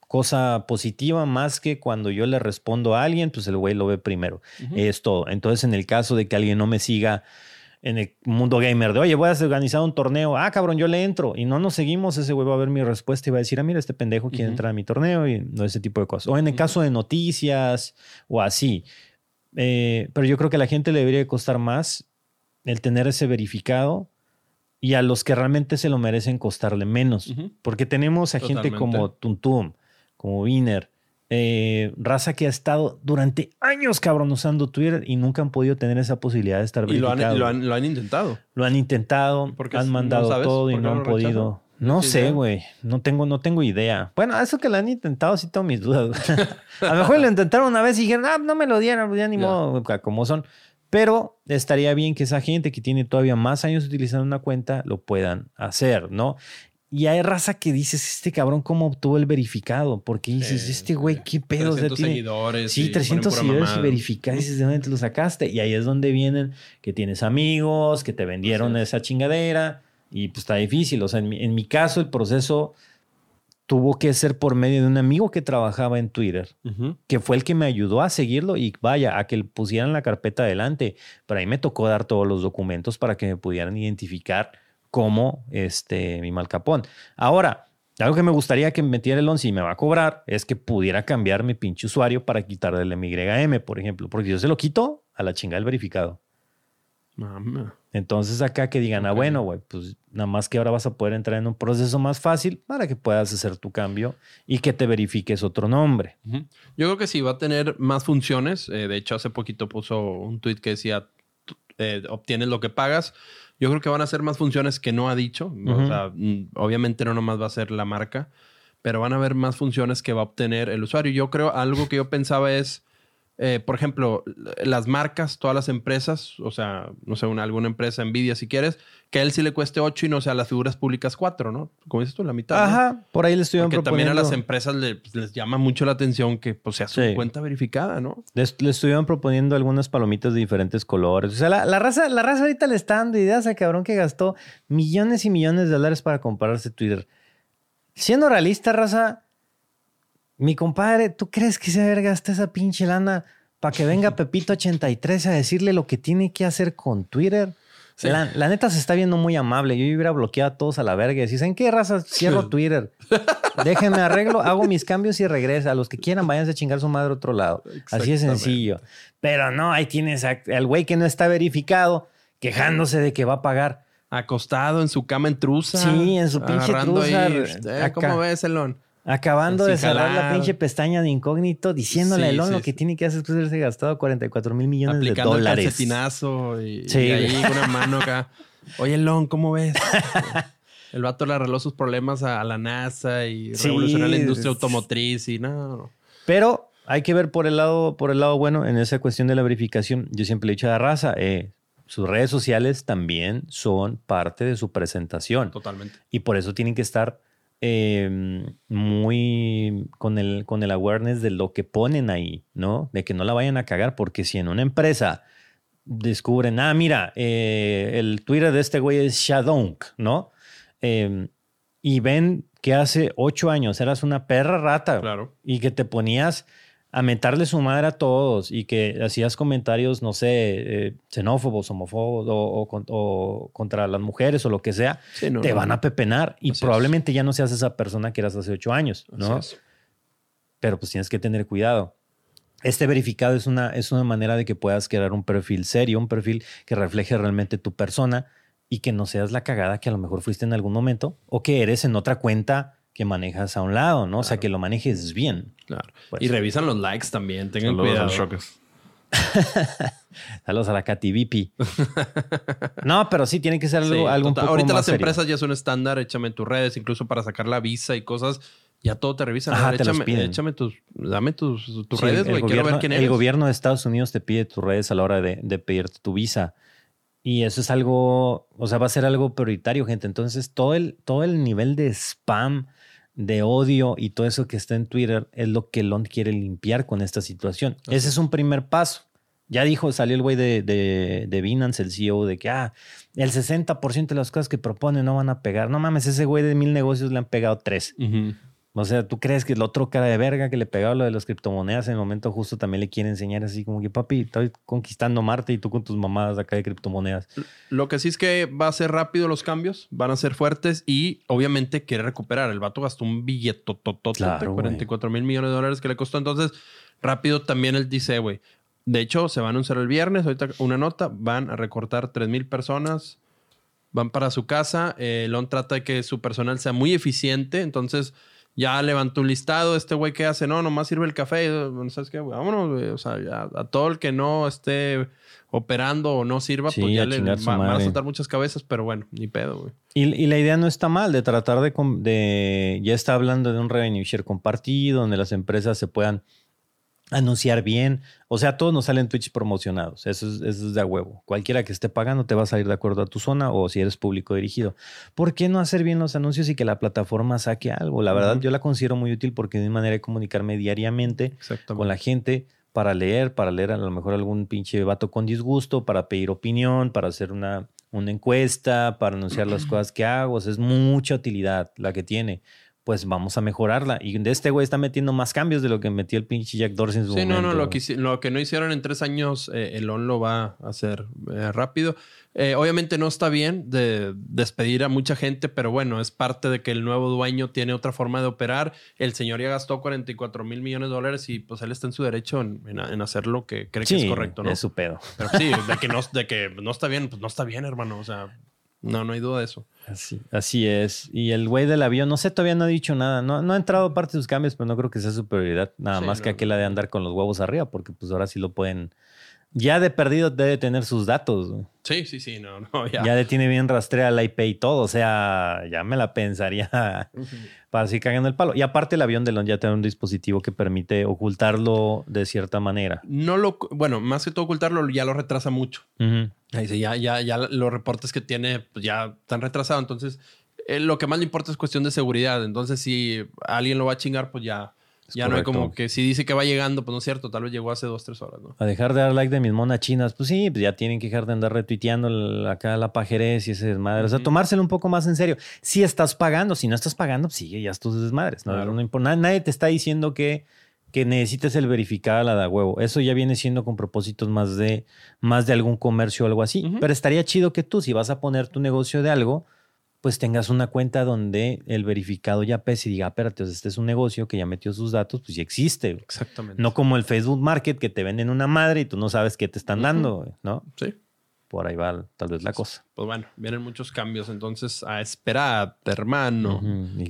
A: cosa positiva más que cuando yo le respondo a alguien, pues el güey lo ve primero. Es todo. Entonces, en el caso de que alguien no me siga en el mundo gamer de, oye, voy a organizar un torneo, ah, cabrón, yo le entro y no nos seguimos, ese güey va a ver mi respuesta y va a decir, ah, mira, este pendejo quiere entrar a mi torneo y no ese tipo de cosas. O en el caso de noticias o así. Eh, pero yo creo que a la gente le debería costar más el tener ese verificado y a los que realmente se lo merecen costarle menos. Porque tenemos a gente como Tuntum, como Wiener, eh, raza que ha estado durante años, cabrón, usando Twitter y nunca han podido tener esa posibilidad de estar
B: verificado. Y lo han, lo han, intentado.
A: Lo han intentado, porque han mandado todo y no han podido. No sé, güey. No tengo, no tengo idea. Bueno, eso que lo han intentado, sí tengo mis dudas. [laughs] a lo mejor lo intentaron una vez y dijeron, ah, no me lo dieron, ya ni modo, como son. Pero estaría bien que esa gente que tiene todavía más años utilizando una cuenta lo puedan hacer, ¿no? Y hay raza que dices, este cabrón, ¿cómo obtuvo el verificado? Porque dices, este güey, ¿qué pedo?
B: 300 seguidores.
A: Sí, 300 seguidores y verificados. Dices, ¿de dónde te lo sacaste? Y ahí es donde vienen que tienes amigos, que te vendieron esa chingadera. Y pues está difícil. O sea, en mi, caso, el proceso tuvo que ser por medio de un amigo que trabajaba en Twitter, que fue el que me ayudó a seguirlo y vaya, a que pusieran la carpeta adelante. Pero ahí me tocó dar todos los documentos para que me pudieran identificar como este, mi malcapón. Ahora, algo que me gustaría que metiera el 11 y me va a cobrar es que pudiera cambiar mi pinche usuario para quitarle el MYM, por ejemplo, porque yo se lo quito a la chingada del verificado.
B: Mama.
A: Entonces acá que digan, ah,
B: Ok.
A: bueno, güey, pues nada más que ahora vas a poder entrar en un proceso más fácil para que puedas hacer tu cambio y que te verifiques otro nombre.
B: Yo creo que sí va a tener más funciones. Eh, de hecho, hace poquito puso un tweet que decía eh, obtienes lo que pagas. Yo creo que van a ser más funciones que no ha dicho. O
A: Ujú.
B: sea, mm, obviamente no nomás va a ser la marca, pero van a haber más funciones que va a obtener el usuario. Yo creo algo que yo pensaba es, eh, por ejemplo, las marcas, todas las empresas, o sea, no sé, una, alguna empresa, Nvidia si quieres, que a él sí le cueste 8 y no sea a las figuras públicas 4, ¿no? Como dices tú, la mitad. ¿no?
A: Ajá, por ahí le estuvieron
B: Porque también a las empresas le- pues, les llama mucho la atención que pues, sea su
A: Sí.
B: cuenta verificada, ¿no?
A: Les, le estuvieron proponiendo algunas palomitas de diferentes colores. O sea, la, la raza, la raza ahorita le está dando ideas a cabrón que gastó millones y millones de dólares para comprarse Twitter. Siendo realista, raza, mi compadre, ¿tú crees que se haber gastado esa pinche lana para que venga [laughs] Pepito 83 a decirle lo que tiene que hacer con Twitter?
B: Sí.
A: La, la neta se está viendo muy amable. Yo hubiera bloqueado a todos a la verga y ¿en qué raza? Cierro Twitter. [laughs] Déjenme arreglo, hago mis cambios y regresa. A los que quieran, váyanse a chingar su madre a otro lado. Así de sencillo. Pero no, ahí tienes al güey que no está verificado quejándose de que va a pagar.
B: Acostado en su cama en truza.
A: Sí, en su pinche
B: ahí,
A: re-
B: eh, ¿Cómo ves, Elon?
A: Acabando de cerrar la pinche pestaña de incógnito, diciéndole
B: Sí,
A: a Elon
B: sí,
A: lo que
B: sí.
A: tiene que hacer después de haberse gastado 44 mil millones
B: Aplicando
A: de dólares.
B: calcetinazo y,
A: Sí,
B: y ahí con una mano acá. [laughs] Oye, Elon, ¿cómo ves? [laughs] El vato le arregló sus problemas a, la NASA y revolucionó la industria automotriz y no, no.
A: Pero hay que ver por el lado, por el lado bueno en esa cuestión de la verificación. Yo siempre le he dicho a la raza, eh, sus redes sociales también son parte de su presentación.
B: Totalmente.
A: Y por eso tienen que estar eh, muy con el, con el awareness de lo que ponen ahí, ¿no? De que no la vayan a cagar, porque si en una empresa descubren, ah, mira, eh, el Twitter de este güey es Shadonk, ¿no? Eh, y ven que hace ocho años eras una perra rata
B: Claro.
A: y que te ponías a mentarle su madre a todos y que hacías comentarios, no sé, eh, xenófobos, homofobos o, o con- o contra las mujeres o lo que sea,
B: Sí, no,
A: te
B: no,
A: van
B: no.
A: a pepenar y
B: Así es.
A: probablemente ya no seas esa persona que eras hace ocho años, ¿no? Pero pues tienes que tener cuidado. Este verificado es una, es una manera de que puedas crear un perfil serio, un perfil que refleje realmente tu persona y que no seas la cagada que a lo mejor fuiste en algún momento o que eres en otra cuenta que manejas a un lado, ¿no? O sea,
B: Claro.
A: que lo manejes bien.
B: Claro.
A: Pues.
B: y revisan los likes también. Tengan
C: Saludos
B: cuidado.
C: al Shocas. [laughs]
A: Saludos a la Katy Vipi. no, pero sí tiene que ser algo,
B: Sí,
A: algo un
B: total.
A: poco
B: Ahorita
A: más
B: las
A: serio.
B: empresas ya son estándar, échame tus redes, incluso para sacar la visa y cosas, ya todo te revisan.
A: Ajá,
B: A ver,
A: te los
B: échame,
A: piden.
B: échame tus, dame tus, tus
A: Sí,
B: redes,
A: el
B: güey. Quiero ver
A: gobierno-
B: quién
A: El
B: eres.
A: gobierno de Estados Unidos te pide tus redes a la hora de, de pedirte tu visa. Y eso es algo, o sea, va a ser algo prioritario, gente. Entonces, todo el, todo el nivel de spam, de odio y todo eso que está en Twitter es lo que Elon quiere limpiar con esta situación. Ese es un primer paso. Ya dijo, salió el güey de, de, de Binance, el CEO, de que ah, el 60% de las cosas que propone no van a pegar. No mames, ese güey de mil negocios le han pegado tres.
B: Ujú.
A: O sea, ¿tú crees que el otro cara de verga que le pegaba lo de las criptomonedas en el momento justo también le quiere enseñar así como que, papi, estoy conquistando Marte y tú con tus mamadas acá de criptomonedas?
B: Lo que sí es que va a ser rápido los cambios, van a ser fuertes y obviamente quiere recuperar. El vato gastó un billete
A: Claro, güey.
B: 44 mil millones de dólares que le costó. Entonces, rápido también él dice, güey. De hecho, se va a anunciar el viernes, ahorita una nota, van a recortar 3 mil personas, van para su casa. Eh, Elon trata de que su personal sea muy eficiente, entonces ya levantó un listado. Este güey que hace, no, nomás sirve el café. Bueno, ¿Sabes qué? güey? Vámonos, güey. O sea, ya a todo el que no esté operando o no sirva,
A: Sí,
B: pues ya le va- van a soltar muchas cabezas, pero bueno, ni pedo, güey.
A: Y, y la idea no está mal de tratar de, de- ya está hablando de un revenue share compartido, donde las empresas se puedan anunciar bien. O sea, todos nos salen Twitch promocionados. Eso es, eso es de a huevo. Cualquiera que esté pagando te va a salir de acuerdo a tu zona o si eres público dirigido. ¿Por qué no hacer bien los anuncios y que la plataforma saque algo? La verdad, yo la considero muy útil porque es mi manera de comunicarme diariamente con la gente para leer, para leer a lo mejor algún pinche vato con disgusto, para pedir opinión, para hacer una, una encuesta, para anunciar las [clears throat] cosas que hago. O sea, es mucha utilidad la que tiene. Pues vamos a mejorarla. Y de este güey está metiendo más cambios de lo que metió el pinche Jack Dorsey en su
B: Sí,
A: momento.
B: no, no, lo que, hici- lo que no hicieron en tres años, eh, el ON lo va a hacer eh, rápido. Eh, obviamente no está bien de despedir a mucha gente, pero bueno, es parte de que el nuevo dueño tiene otra forma de operar. El señor ya gastó 44 mil millones de dólares y pues él está en su derecho en, en- en hacer lo que cree que
A: Sí,
B: es correcto, ¿no?
A: es su pedo.
B: Pero sí, de que [laughs] no, de que no está bien, pues no está bien, hermano. O sea, no, no hay duda de eso.
A: Así, así es. Y el güey del avión, no sé, todavía no ha dicho nada. No, no ha entrado parte de sus cambios, pero no creo que sea su prioridad. Nada
B: Sí,
A: más que
B: no,
A: aquel la de andar con los huevos arriba, porque pues ahora sí lo pueden. Ya de perdido debe tener sus datos. güey.
B: Sí, sí, sí, no, no, [laughs] ya.
A: Ya le tiene bien rastrea la IP y todo. O sea, ya me la pensaría para seguir cagando el palo. Y aparte, el avión de Elon ya tiene un dispositivo que permite ocultarlo de cierta manera.
B: No lo, bueno, más que todo ocultarlo, ya lo retrasa mucho.
A: Ujú.
B: Ahí sí, ya, ya, ya los reportes que tiene pues, ya están retrasados. Entonces, eh, lo que más le importa es cuestión de seguridad. Entonces, si alguien lo va a chingar, pues ya,
A: Es
B: ya no hay como que si dice que va llegando, pues no es cierto, tal vez llegó hace dos, tres horas, ¿no?
A: A dejar de dar like de mis monas chinas, pues sí, pues ya tienen que dejar de andar retuiteando el- acá la pajerez y ese desmadre. O sea, tomárselo un poco más en serio. Si estás pagando, si no estás pagando, pues sigue ya tus desmadres. No,
B: Claro.
A: no. Nadie te está diciendo que, que necesites el verificado a la de huevo. Eso ya viene siendo con propósitos más de, más de algún comercio o algo así. Pero estaría chido que tú, si vas a poner tu negocio de algo, pues tengas una cuenta donde el verificado ya pese y diga, "Ah, espérate, este es un negocio que ya metió sus datos, pues ya existe. güey".
B: Exactamente.
A: No como el Facebook Market que te venden una madre y tú no sabes qué te están dando, ¿no?
B: Sí.
A: Por ahí va tal vez la cosa.
B: Pues bueno, vienen muchos cambios. Entonces, a esperar, hermano.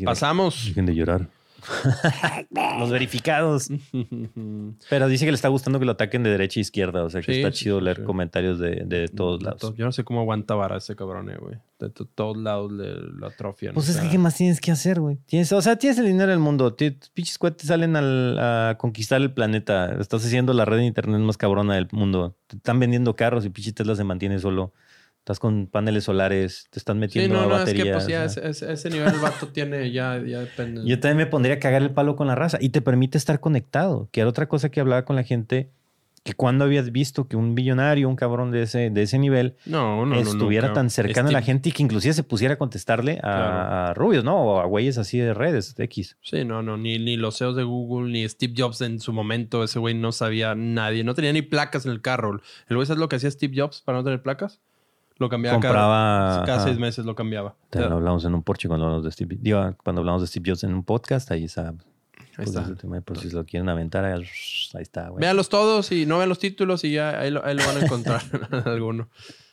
B: Pasamos.
A: Dejen de llorar. [laughs] Los verificados. Pero dice que le está gustando que lo ataquen de derecha e izquierda. O sea que
B: Sí,
A: está
B: sí,
A: chido
B: sí,
A: leer
B: sí.
A: comentarios de, de todos lados.
B: Yo no sé cómo aguanta vara ese cabrón, eh, güey. De to- todos lados le, lo atrofian.
A: Pues
B: o
A: es que, ¿qué más tienes que hacer, güey? Tienes, o sea, tienes el dinero del mundo. Tus pinches cohetes salen al- a conquistar el planeta. Estás haciendo la red de internet más cabrona del mundo. Te están vendiendo carros y pinche Tesla se mantiene solo. Estás con paneles solares. Te están
B: Sí,
A: metiendo
B: no,
A: a
B: no, es
A: baterías.
B: que pues ya
A: o sea.
B: ese, ese- nivel el vato tiene, ya, ya depende.
A: Yo también me pondría a cagar el palo con la raza y te permite estar conectado, que era otra cosa que hablaba con la gente, que cuando habías visto que un billonario, un cabrón de ese, de ese nivel,
B: no, no, no,
A: estuviera
B: nunca.
A: tan cercano a la gente y que inclusive se pusiera a contestarle a,
B: Claro.
A: a rubios, ¿no? O a güeyes así de redes, X.
B: Sí, no, no, ni, ni los CEOs de Google, ni Steve Jobs en su momento, ese güey no sabía nadie, no tenía ni placas en el carro. El güey, ¿sabes lo que hacía Steve Jobs para no tener placas? Lo cambiaba
A: Compraba...
B: cada seis meses, lo cambiaba.
A: También hablamos en un Porsche cuando hablamos de Steve, digo, cuando hablamos de Steve Jobs en un podcast, ahí está.
B: Ahí
A: Pues
B: está.
A: ese tema, por si lo quieren aventar, ahí está, güey.
B: Véanlos todos y no vean los títulos y ya ahí lo, ahí lo van a encontrar [laughs] alguno.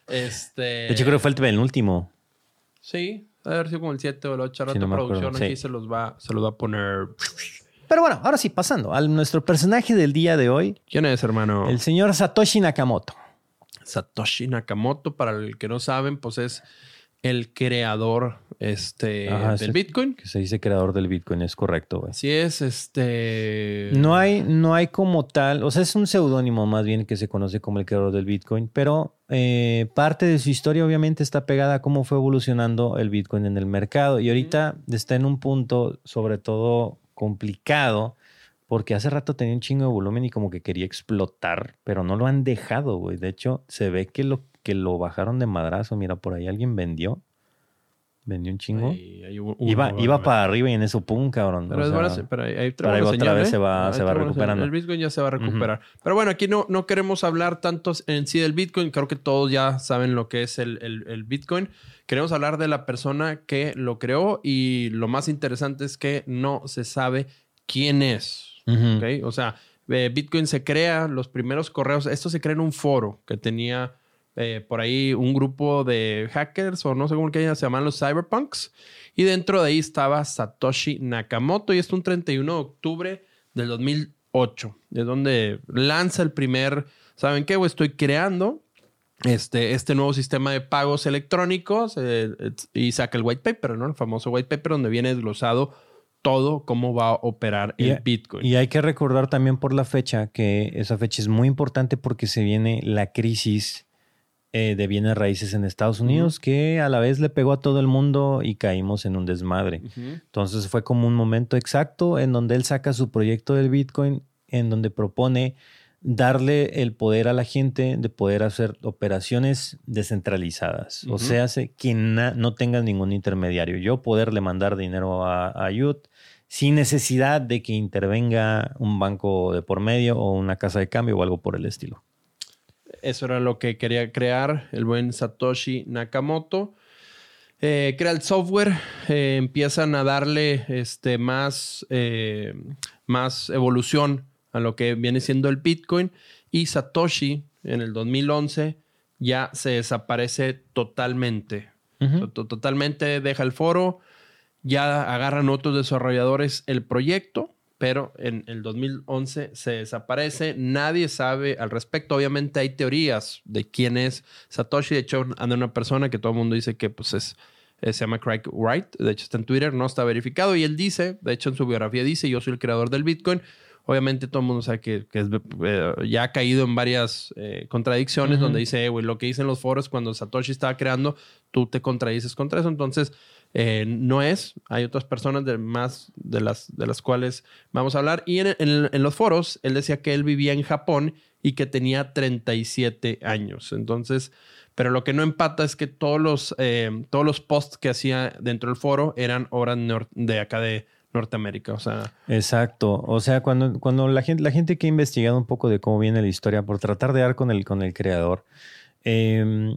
B: Este.
A: De hecho, creo que fue el penúltimo.
B: Sí, debe haber sido como el 7 o el 8. Ahora
A: Sí, no
B: producción aquí se los va, se los va a poner.
A: Pero bueno, ahora sí, pasando a nuestro personaje del día de hoy,
B: ¿Quién es, hermano?
A: el señor Satoshi Nakamoto.
B: Satoshi Nakamoto, para el que no saben, pues es el creador este,
A: Ajá,
B: del. Bitcoin.
A: Que se dice creador del Bitcoin, es correcto, güey.
B: Así es, este.
A: No hay, no hay como tal, o sea, es un seudónimo más bien que se conoce como el creador del Bitcoin, pero eh, parte de su historia obviamente está pegada a cómo fue evolucionando el Bitcoin en el mercado. Y ahorita está en un punto, sobre todo, complicado, porque hace rato tenía un chingo de volumen y como que quería explotar, pero no lo han dejado, güey. De hecho, se ve que lo, que lo bajaron de madrazo. Mira, por ahí alguien vendió. Vendió un chingo.
B: Ahí- ahí hubo-
A: iba
B: hubo-
A: iba para arriba y en eso, pum, cabrón.
B: Pero,
A: O
B: es
A: sea,
B: buena- pero ahí,
A: para ahí otra vez
B: ¿eh?
A: se va-
B: Ahí
A: se va recuperando.
B: El Bitcoin ya se va a recuperar. Pero bueno, aquí no, no queremos hablar tanto en sí del Bitcoin. Creo que todos ya saben lo que es el, el- el Bitcoin. Queremos hablar de la persona que lo creó y lo más interesante es que no se sabe quién es.
A: Ujú.
B: ¿ok? O sea, eh, Bitcoin se crea, los primeros correos, esto se crea en un foro que tenía eh, por ahí un grupo de hackers o no sé cómo que se llaman los cyberpunks. Y dentro de ahí estaba Satoshi Nakamoto y esto un 31 de octubre del 2008, de donde lanza el primer, ¿saben qué? güey? Estoy creando este, este nuevo sistema de pagos electrónicos eh, et- y saca el white paper, ¿no? El famoso white paper donde viene desglosado todo cómo va a operar
A: Y-
B: el Bitcoin.
A: Y hay que recordar también por la fecha que esa fecha es muy importante porque se viene la crisis eh, de bienes raíces en Estados Unidos que a la vez le pegó a todo el mundo y caímos en un desmadre. Entonces fue como un momento exacto en donde él saca su proyecto del Bitcoin, en donde propone darle el poder a la gente de poder hacer operaciones descentralizadas. O sea, hace que no tenga ningún intermediario. Yo poderle mandar dinero a, a sin necesidad de que intervenga un banco de por medio o una casa de cambio o algo por el estilo.
B: Eso era lo que quería crear el buen Satoshi Nakamoto. Eh, crea el software, eh, empiezan a darle este, más, eh, más evolución a lo que viene siendo el Bitcoin y Satoshi en el 2011 ya se desaparece totalmente. Totalmente deja el foro, ya agarran otros desarrolladores el proyecto pero en el 2011 se desaparece. Nadie sabe al respecto. Obviamente hay teorías de quién es Satoshi. De hecho, anda una persona que todo el mundo dice que pues es, se llama Craig Wright. De hecho, está en Twitter, no está verificado. Y él dice, de hecho, en su biografía dice, yo soy el creador del Bitcoin. Obviamente todo el mundo sabe que, eh, ya ha caído en varias eh, contradicciones donde dice, eh, güey, lo que dicen los foros cuando Satoshi estaba creando, tú te contradices contra eso. Entonces, eh, no es. Hay otras personas de más de las, de las cuales vamos a hablar. Y en, los foros, él decía que él vivía en Japón y que tenía 37 años. Entonces, pero lo que no empata es que todos los, todos los posts que hacía dentro del foro eran obras de acá de Norteamérica. O sea.
A: Exacto. O sea, cuando, cuando la gente, la gente que ha investigado un poco de cómo viene la historia, por tratar de dar con el, con el creador, eh,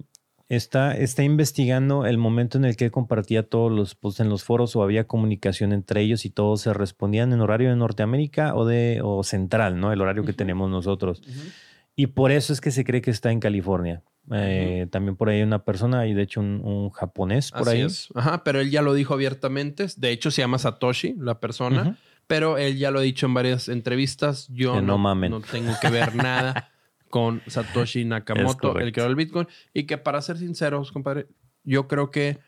A: está, está investigando el momento en el que compartía todos los posts en los foros o había comunicación entre ellos y todos se respondían en horario de Norteamérica o de o central, ¿no? El horario que tenemos nosotros. Y por eso es que se cree que está en California. Eh, también por ahí una persona y de hecho un, japonés por ahí.
B: Ajá, pero él ya lo dijo abiertamente. De hecho se llama Satoshi, la persona. Pero él ya lo ha dicho en varias entrevistas. Yo no, no tengo que ver nada. [laughs] con Satoshi Nakamoto, el creador del Bitcoin. Y que para ser sinceros, compadre, yo creo que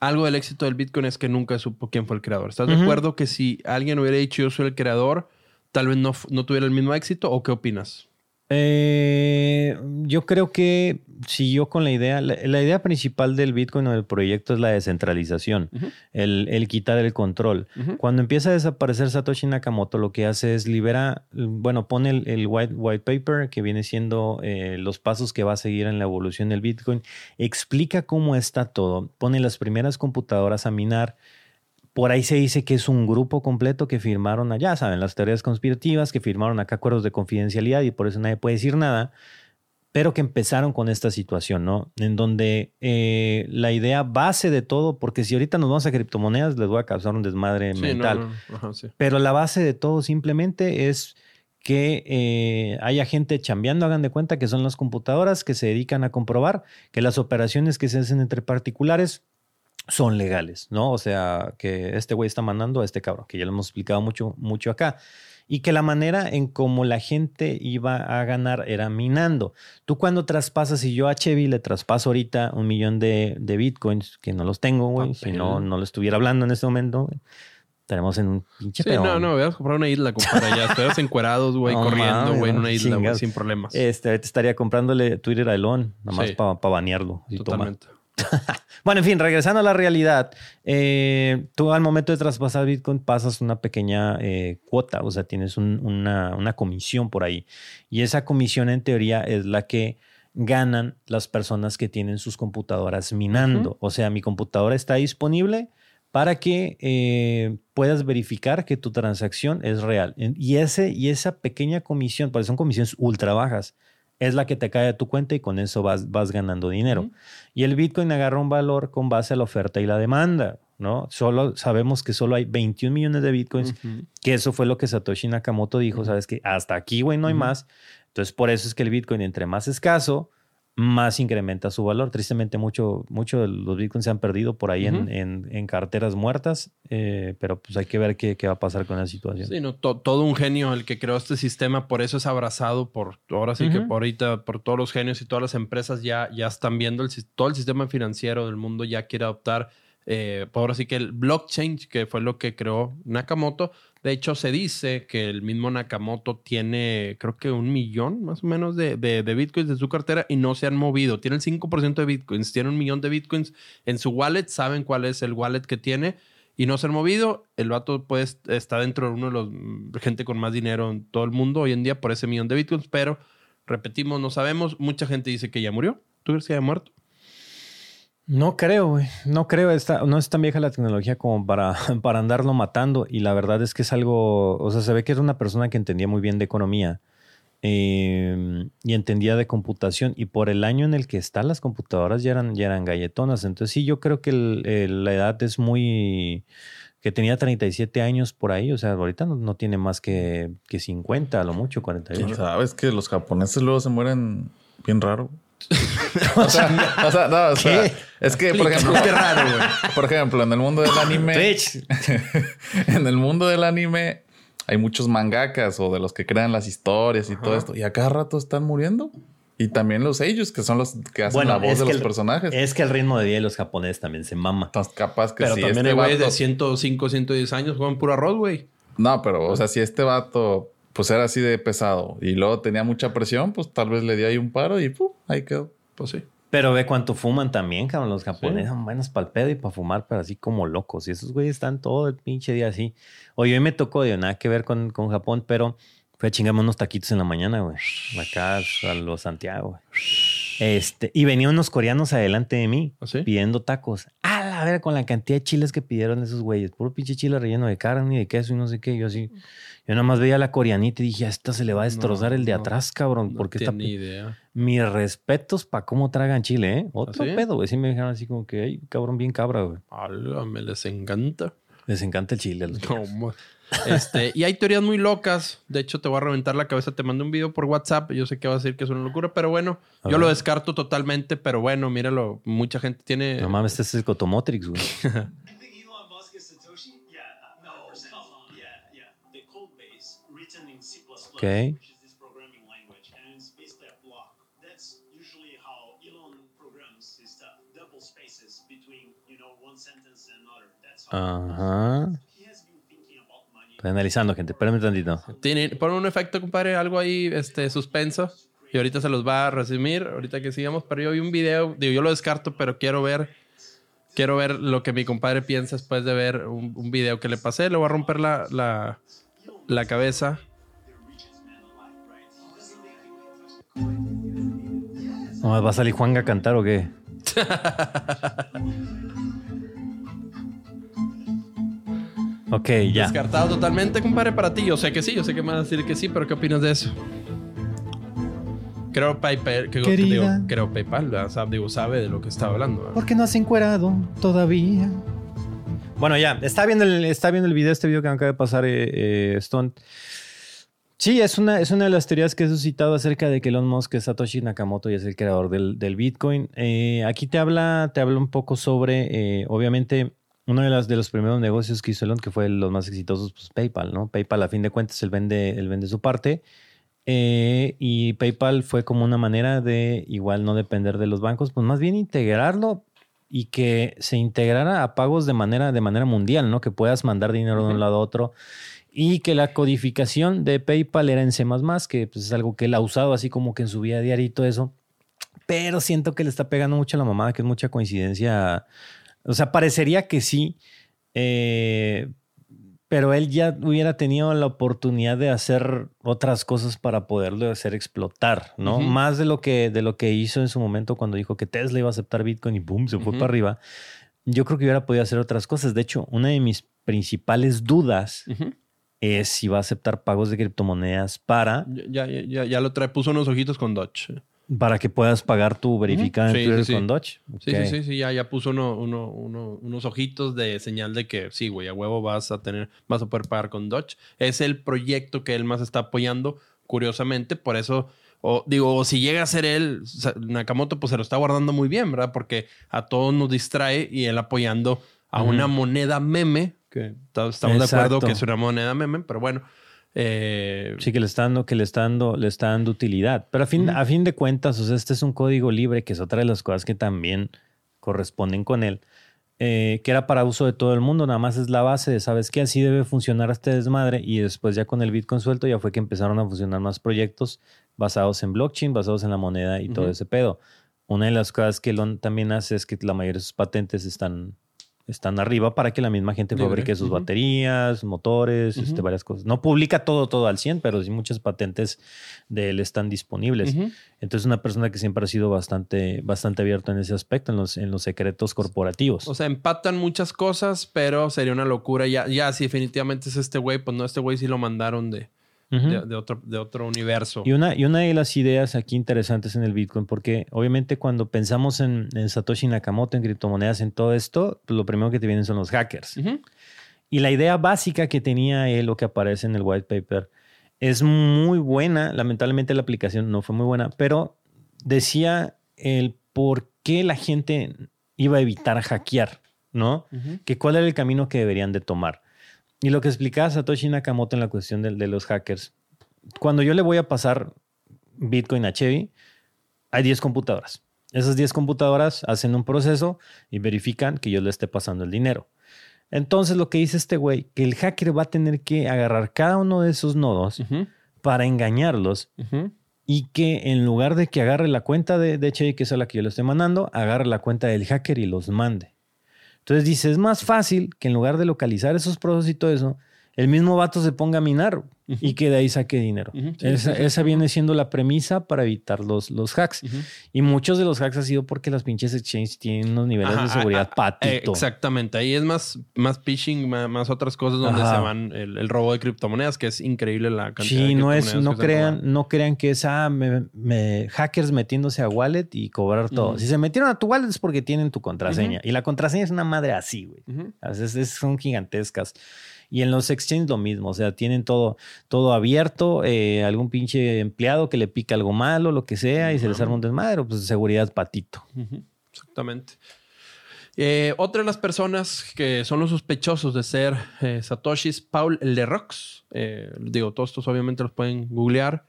B: algo del éxito del Bitcoin es que nunca supo quién fue el creador. ¿Estás de acuerdo que si alguien hubiera dicho yo soy el creador, tal vez no, no tuviera el mismo éxito? ¿O qué opinas?
A: Eh, yo creo que siguió con la idea, la, idea principal del Bitcoin o del proyecto es la descentralización, el, quitar el control. Cuando empieza a desaparecer Satoshi Nakamoto, lo que hace es libera, bueno, pone el, white, white, paper que viene siendo eh, los pasos que va a seguir en la evolución del Bitcoin, explica cómo está todo, pone las primeras computadoras a minar, por ahí se dice que es un grupo completo que firmaron allá, saben, las teorías conspirativas, que firmaron acá acuerdos de confidencialidad y por eso nadie puede decir nada, pero que empezaron con esta situación, ¿no? En donde eh, la idea base de todo, porque si ahorita nos vamos a criptomonedas, les voy a causar un desmadre mental, pero la base de todo simplemente es que eh, haya gente chambeando, hagan de cuenta que son las computadoras que se dedican a comprobar que las operaciones que se hacen entre particulares son legales, ¿no? O sea, que este güey está mandando a este cabrón, que ya lo hemos explicado mucho, mucho acá. Y que la manera en cómo la gente iba a ganar era minando. Tú cuando traspasas, y yo a Chevy le traspaso ahorita un millón de, bitcoins, que no los tengo, güey, si no, no lo estuviera hablando en este momento, estaremos en un pinche
B: sí, No, no, voy a comprar una isla, compadre. Ya estuvieras [laughs] encuerados, güey, corriendo, güey, en una isla, güey, sin problemas.
A: Este, te estaría comprándole Twitter a Elon, nada más para banearlo.
B: Totalmente. [laughs]
A: bueno, en fin, regresando a la realidad, eh, tú al momento de traspasar Bitcoin pasas una pequeña eh, cuota, o sea, tienes una, comisión por ahí. Y esa comisión en teoría es la que ganan las personas que tienen sus computadoras minando. O sea, mi computadora está disponible para que eh, puedas verificar que tu transacción es real. Y, ese, y esa pequeña comisión, porque son comisiones ultra bajas, es la que te cae a tu cuenta y con eso vas, vas ganando dinero. Y el Bitcoin agarra un valor con base a la oferta y la demanda, ¿no? Solo sabemos que solo hay 21 millones de Bitcoins, que eso fue lo que Satoshi Nakamoto dijo, sabes que hasta aquí, güey, no hay más. Entonces, por eso es que el Bitcoin entre más escaso, más incrementa su valor. Tristemente, mucho, mucho de los bitcoins se han perdido por ahí en, en, carteras muertas, eh, pero pues hay que ver qué, qué, va a pasar con la situación.
B: Sí, no, todo un genio el que creó este sistema, por eso es abrazado por, ahora sí que por ahorita, por todos los genios y todas las empresas ya, ya están viendo el, todo el sistema financiero del mundo ya quiere adoptar eh, ahora sí que el blockchain, que fue lo que creó Nakamoto, de hecho se dice que el mismo Nakamoto tiene, creo que un millón más o menos de, de, bitcoins en su cartera y no se han movido. Tiene el 5% de bitcoins, tiene un millón de bitcoins en su wallet, saben cuál es el wallet que tiene y no se han movido. El vato pues está dentro de uno de los mm, gente con más dinero en todo el mundo hoy en día por ese millón de bitcoins, pero repetimos, no sabemos. Mucha gente dice que ya murió. ¿Tú crees que ya ha muerto?
A: No creo, güey. No creo. Está, no es tan vieja la tecnología como para, [laughs] para andarlo matando. Y la verdad es que es algo. O sea, se ve que era una persona que entendía muy bien de economía eh, y entendía de computación. Y por el año en el que están las computadoras ya eran, ya eran galletonas. Entonces, sí, yo creo que la edad es muy. que tenía 37 años por ahí. O sea, ahorita no, no tiene más que, que 50, a lo mucho, 48.
C: Sabes que los japoneses luego se mueren bien raro. O sea, o sea, no, o sea, es que, por ejemplo,
B: Qué raro, güey.
C: por ejemplo, en el mundo del anime, [laughs] en el mundo del anime hay muchos mangakas o de los que crean las historias y todo esto. Y a cada rato están muriendo. Y también los ellos, que son los que hacen la voz de los
A: el-
C: personajes.
A: Es que el ritmo de vida de los japoneses también se mama.
C: Entonces, capaz que
B: Pero
C: si
B: también
C: este
B: hay güeyes de
C: vato-
B: 105, 110 años juegan puro arroz, güey.
C: No, pero, o sea, si este vato pues era así de pesado y luego tenía mucha presión, pues tal vez le di ahí un paro y ¡pum! Ahí quedó.
B: Pues sí.
A: Pero ve cuánto fuman también, cabrón. Los japoneses son buenos para el pedo y para fumar, pero así como locos. Y esos güeyes están todo el pinche día así. Oye, hoy me tocó, de nada que ver con, con Japón, pero fue a chingarme unos taquitos en la mañana, güey. Acá a los Santiago, güey. Este, y venían unos coreanos adelante de mí
B: ¿Ah, sí?
A: pidiendo tacos. A la ver con la cantidad de chiles que pidieron esos güeyes. Puro pinche chile relleno de carne y de queso y no sé qué. Yo así, yo nada más veía a la coreanita y dije, a esta se le va a destrozar
B: No,
A: el de
B: no,
A: atrás, cabrón.
B: No
A: porque está
B: tiene ni idea.
A: mis respetos para cómo tragan chile, ¿eh? Otro
B: ¿Ah, sí?
A: pedo, güey. Sí me dijeron así como que, ay, cabrón, bien cabra, güey.
B: Me les encanta.
A: Les encanta el chile. a los
B: No, este, y hay teorías muy locas. De hecho, te voy a reventar la cabeza. Te mando un video por WhatsApp. Yo sé que vas a decir que es una locura, pero bueno,
A: A
B: yo
A: ver.
B: lo descarto totalmente. Pero bueno, míralo. Mucha gente tiene.
A: No mames, este es el Cotomotrix, güey. [laughs] Okay. Ajá.
D: he has
A: Estoy analizando, gente. Espérame tantito.
B: Tiene, pon un efecto, compadre, algo ahí, este, suspenso. Y ahorita se los va a resumir, ahorita que sigamos. Pero yo vi un video, digo, yo lo descarto, pero quiero ver, quiero ver lo que mi compadre piensa después de ver un, un video que le pasé. Le voy a romper la, la, la cabeza.
A: No, ¿Va a salir Juanga a cantar o qué? [laughs] ok, ya.
B: Descartado totalmente, compadre, para ti. Yo sé que sí, yo sé que me van a decir que sí, pero ¿qué opinas de eso? Creo PayPal, que, que digo,
A: Querida.
B: creo PayPal, ¿verdad? Sabe- digo, sabe de lo que está hablando. ¿verdad?
A: ¿Por qué no has encuerado todavía? Bueno, ya, está viendo el, está viendo el video, este video que me acaba de pasar eh, eh, Stone. Sí, es una, es una de las teorías que he suscitado acerca de que Elon Musk es Satoshi Nakamoto y es el creador del, del Bitcoin. Eh, aquí te habla, te habla un poco sobre, eh, obviamente, uno de, las, de los primeros negocios que hizo Elon, que fue los más exitosos, pues PayPal, ¿no? PayPal, a fin de cuentas, él vende, él vende su parte. Eh, y PayPal fue como una manera de igual no depender de los bancos, pues más bien integrarlo y que se integrara a pagos de manera, de manera mundial, ¿no? Que puedas mandar dinero de un lado a otro y que la codificación de PayPal era en C++, que pues, es algo que él ha usado así como que en su vida todo eso. Pero siento que le está pegando mucho a la mamada, que es mucha coincidencia. O sea, parecería que sí, eh, pero él ya hubiera tenido la oportunidad de hacer otras cosas para poderlo hacer explotar, ¿no? Más de lo que de lo que hizo en su momento cuando dijo que Tesla iba a aceptar Bitcoin y boom, se fue para arriba. Yo creo que hubiera podido hacer otras cosas. De hecho, una de mis principales dudas es si va a aceptar pagos de criptomonedas para,
B: Ya, ya, ya, ya lo trae, puso unos ojitos con Dodge.
A: Para que puedas pagar tu verificada
B: Sí,
A: en Twitter
B: sí, sí.
A: con Dodge.
B: Sí,
A: Ok.
B: sí, sí, sí, ya, ya puso uno, uno, uno- unos ojitos de señal de que sí, güey, a huevo vas a tener, vas a poder pagar con Dodge. Es el proyecto que él más está apoyando, curiosamente, por eso, o digo, o si llega a ser él, Nakamoto, pues se lo está guardando muy bien, ¿verdad? Porque a todos nos distrae y él apoyando a una moneda meme, que ta- estamos de acuerdo que es una moneda meme, pero bueno. Eh,
A: Sí, que le está dando, que le está dando, le está dando utilidad. Pero a fin, a fin de cuentas, o sea, este es un código libre, que es otra de las cosas que también corresponden con él, eh, que era para uso de todo el mundo, nada más es la base de, ¿sabes qué? Así debe funcionar este desmadre. Y después ya con el Bitcoin suelto ya fue que empezaron a funcionar más proyectos basados en blockchain, basados en la moneda y todo ese pedo. Una de las cosas que Elon también hace es que la mayoría de sus patentes están están arriba para que la misma gente fabrique sus baterías, motores, este, varias cosas. No publica todo, todo al 100, pero sí muchas patentes de él están disponibles. Entonces, una persona que siempre ha sido bastante, bastante abierto en ese aspecto, en los, en los secretos corporativos.
B: O sea, empatan muchas cosas, pero sería una locura. Ya, ya si definitivamente es este güey, pues no, este güey sí lo mandaron de, De, de otro, de otro universo.
A: Y una, y una de las ideas aquí interesantes en el Bitcoin, porque obviamente cuando pensamos en, en Satoshi Nakamoto, en criptomonedas, en todo esto, pues lo primero que te vienen son los hackers. Y la idea básica que tenía él, o que aparece en el white paper, es muy buena. Lamentablemente la aplicación no fue muy buena, pero decía el por qué la gente iba a evitar hackear, ¿no? Que cuál era el camino que deberían de tomar. Y lo que explicaba Satoshi Nakamoto en la cuestión de, de los hackers, cuando yo le voy a pasar Bitcoin a Chevy, hay 10 computadoras. Esas 10 computadoras hacen un proceso y verifican que yo le esté pasando el dinero. Entonces lo que dice este güey, que el hacker va a tener que agarrar cada uno de esos nodos para engañarlos y que en lugar de que agarre la cuenta de, de Chevy, que es a la que yo le estoy mandando, agarre la cuenta del hacker y los mande. Entonces dice, es más fácil que en lugar de localizar esos procesos y todo eso, el mismo vato se ponga a minar y que de ahí saque dinero.
B: Sí,
A: esa
B: sí, sí.
A: esa viene siendo la premisa para evitar los, los hacks. Y muchos de los hacks ha sido porque las pinches exchanges tienen unos niveles
B: Ajá,
A: de seguridad
B: ah, ah,
A: patito.
B: exactamente. Ahí es más, más phishing, más, más otras cosas donde
A: Ajá.
B: se van el, el robo de criptomonedas, que es increíble la cantidad de
A: Sí, no es, no
B: que
A: crean, no crean que es ah, me- me- hackers metiéndose a wallet y cobrar todo. Si se metieron a tu wallet es porque tienen tu contraseña. Y la contraseña es una madre así, güey. A veces son gigantescas. Y en los exchanges lo mismo, o sea, tienen todo, todo abierto, eh, algún pinche empleado que le pica algo malo, lo que sea, y se les arma un desmadre, pues seguridad patito.
B: Exactamente. Eh, otra de las personas que son los sospechosos de ser eh, Satoshis, Paul Lerox. Eh, digo, todos estos obviamente los pueden googlear.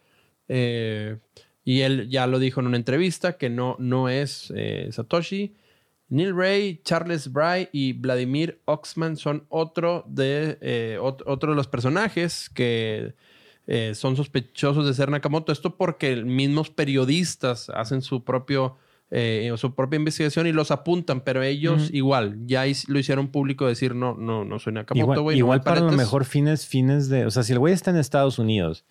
B: Eh, y él ya lo dijo en una entrevista que no, no es eh, Satoshi. Neil Ray, Charles Bry y Vladimir Oxman son otro de, eh, ot- otro de los personajes que eh, son sospechosos de ser Nakamoto. Esto porque mismos periodistas hacen su propio eh, su propia investigación y los apuntan, pero ellos igual ya lo hicieron público decir no, no, no soy Nakamoto,
A: Igual,
B: güey. no
A: igual
B: me
A: para lo
B: paretes".
A: mejor fines, fines de, o sea, si el güey está en Estados Unidos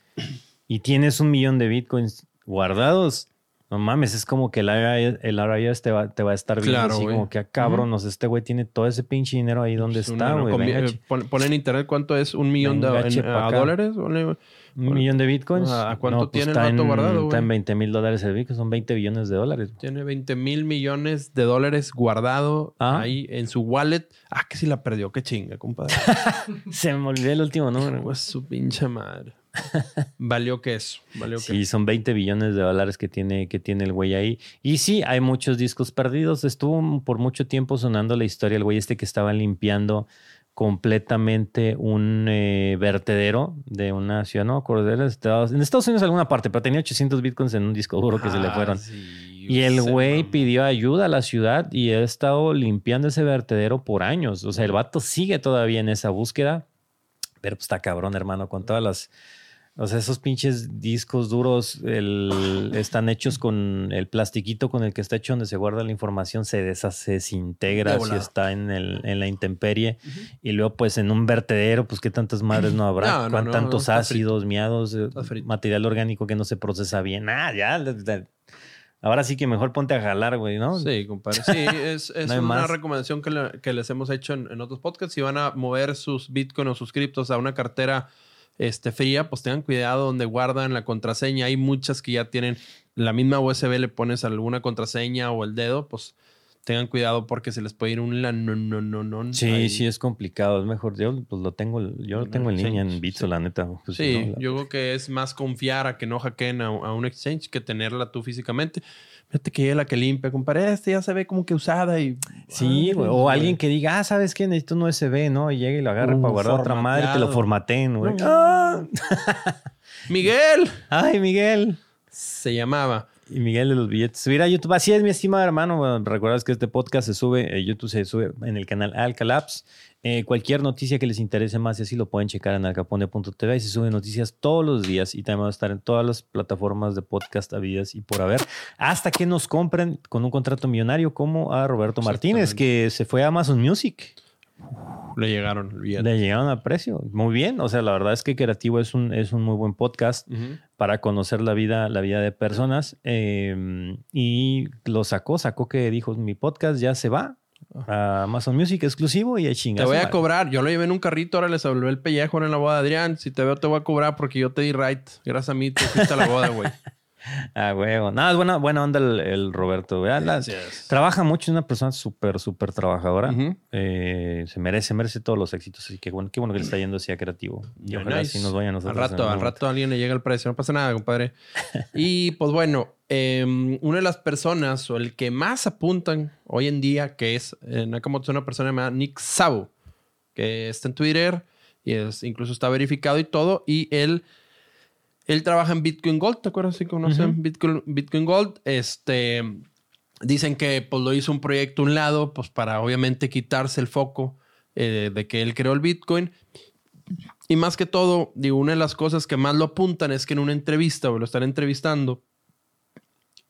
A: y tienes un millón de bitcoins guardados, no mames, es como que el IRS te, va, te va a estar viendo
B: Claro,
A: así como que, ah, cabrón, no sé, este güey tiene todo ese pinche dinero ahí donde
B: Pues,
A: está, güey.
B: eh, pon, pon en internet cuánto es un millón de en- a dólares. Ponle-
A: Un millón de bitcoins.
B: ¿A cuánto
A: pues
B: tiene el guardado,
A: Está en
B: güey?
A: 20 mil dólares el bitcoin, son 20 billones de dólares.
B: Tiene 20 mil millones de dólares guardado
A: Ah.
B: ahí en su wallet. Ah, que si la perdió. Qué chinga, compadre. [laughs]
A: Se me olvidó el último número.
B: pues su pinche madre. Valió que eso. Valió que
A: Sí, son 20 billones de dólares que tiene, que tiene el güey ahí. Y sí, hay muchos discos perdidos. Estuvo por mucho tiempo sonando la historia del güey este que estaba limpiando completamente un eh, vertedero de una ciudad, no me Estados, en Estados Unidos alguna parte, pero tenía 800 bitcoins en un disco duro que se le
B: Ah,
A: fueron.
B: sí,
A: Y el güey pidió ayuda a la ciudad y ha estado limpiando ese vertedero por años. O sea, el vato sigue todavía en esa búsqueda, pero pues está cabrón, hermano, con todas las... O sea, esos pinches discos duros el- están hechos con el plastiquito con el que está hecho donde se guarda la información, se deshace, se integra si está en, el, en la intemperie. Y luego, pues en un vertedero, pues qué tantas madres no habrá, [clears throat]
B: No,
A: tantos ácidos, miados, eh, material orgánico que no se procesa bien. Ah, ya. la- la- Ahora sí que mejor ponte a jalar, güey, ¿no?
B: Sí, compadre. [laughs] Sí, es, es una
A: más.
B: recomendación que, le- que les hemos hecho en, en otros podcasts. Si van a mover sus Bitcoin o sus criptos a una cartera este, fría, pues tengan cuidado donde guardan la contraseña. Hay muchas que ya tienen la misma USB, le pones alguna contraseña o el dedo, pues tengan cuidado porque se les puede ir un la no, no, no, no.
A: Sí,
B: ahí.
A: sí, es complicado. Es mejor. Yo pues, lo tengo, yo lo tengo en
B: Sí,
A: línea
B: sí.
A: en Bitso, la neta. Pues,
B: Sí,
A: ¿no? La-
B: yo creo que es más confiar a que no hackeen a, a un exchange que tenerla tú físicamente. Fíjate que ella la que limpia, compadre, este ya se ve como que usada y...
A: Sí, güey. O alguien que diga, ah, ¿sabes qué? Necesito un USB, ¿no? Y llegue y lo agarre
B: Uh,
A: para guardar otra madre y te lo
B: formateado.
A: formateen, güey.
B: No.
A: ¡Ah! [laughs]
B: ¡Miguel!
A: Ay, Miguel.
B: Se llamaba.
A: Y Miguel de los billetes. Subir a YouTube. Así es, mi estimado hermano. Bueno, recuerdas que este podcast se sube, eh, YouTube se sube en el canal Alcalabs. Eh, cualquier noticia que les interese más y así lo pueden checar en alcapone.tv y se suben noticias todos los días y también va a estar en todas las plataformas de podcast habidas y por haber hasta que nos compren con un contrato millonario como a Roberto Martínez que se fue a Amazon Music.
B: Le llegaron bien.
A: Le llegaron a precio. Muy bien. O sea, la verdad es que Creativo es un, es un muy buen podcast para conocer la vida, la vida de personas. eh, y lo sacó, sacó que dijo, mi podcast ya se va a Amazon Music exclusivo y a
B: Te
A: chingar.
B: voy a cobrar. Yo lo llevé en un carrito, ahora le salvé el pellejo en la boda de Adrián. Si te veo, te voy a cobrar porque yo te di right. Gracias a mí, te fuiste a la boda, güey. [laughs]
A: Ah, huevo. No, es buena, buena onda el, el Roberto. La-
B: Gracias.
A: trabaja mucho, es una persona súper, súper trabajadora. Eh, se merece, merece todos los éxitos. Así que bueno, qué bueno que le está yendo así a creativo. Y ojalá
B: nice.
A: así nos vaya a nosotros.
B: Al rato, al
A: momento.
B: rato a alguien le llega el precio. No pasa nada, compadre. y pues bueno, eh, una de las personas o el que más apuntan hoy en día, que es eh, Nakamoto, es una persona llamada Nick Sabo, que está en Twitter y es, incluso está verificado y todo. Y él, él trabaja en Bitcoin Gold, ¿te acuerdas si conocen. Bitcoin, Bitcoin Gold? Este, dicen que pues lo hizo un proyecto a un lado, pues para obviamente quitarse el foco eh, de que él creó el Bitcoin. Y más que todo, digo, una de las cosas que más lo apuntan es que en una entrevista, o lo están entrevistando,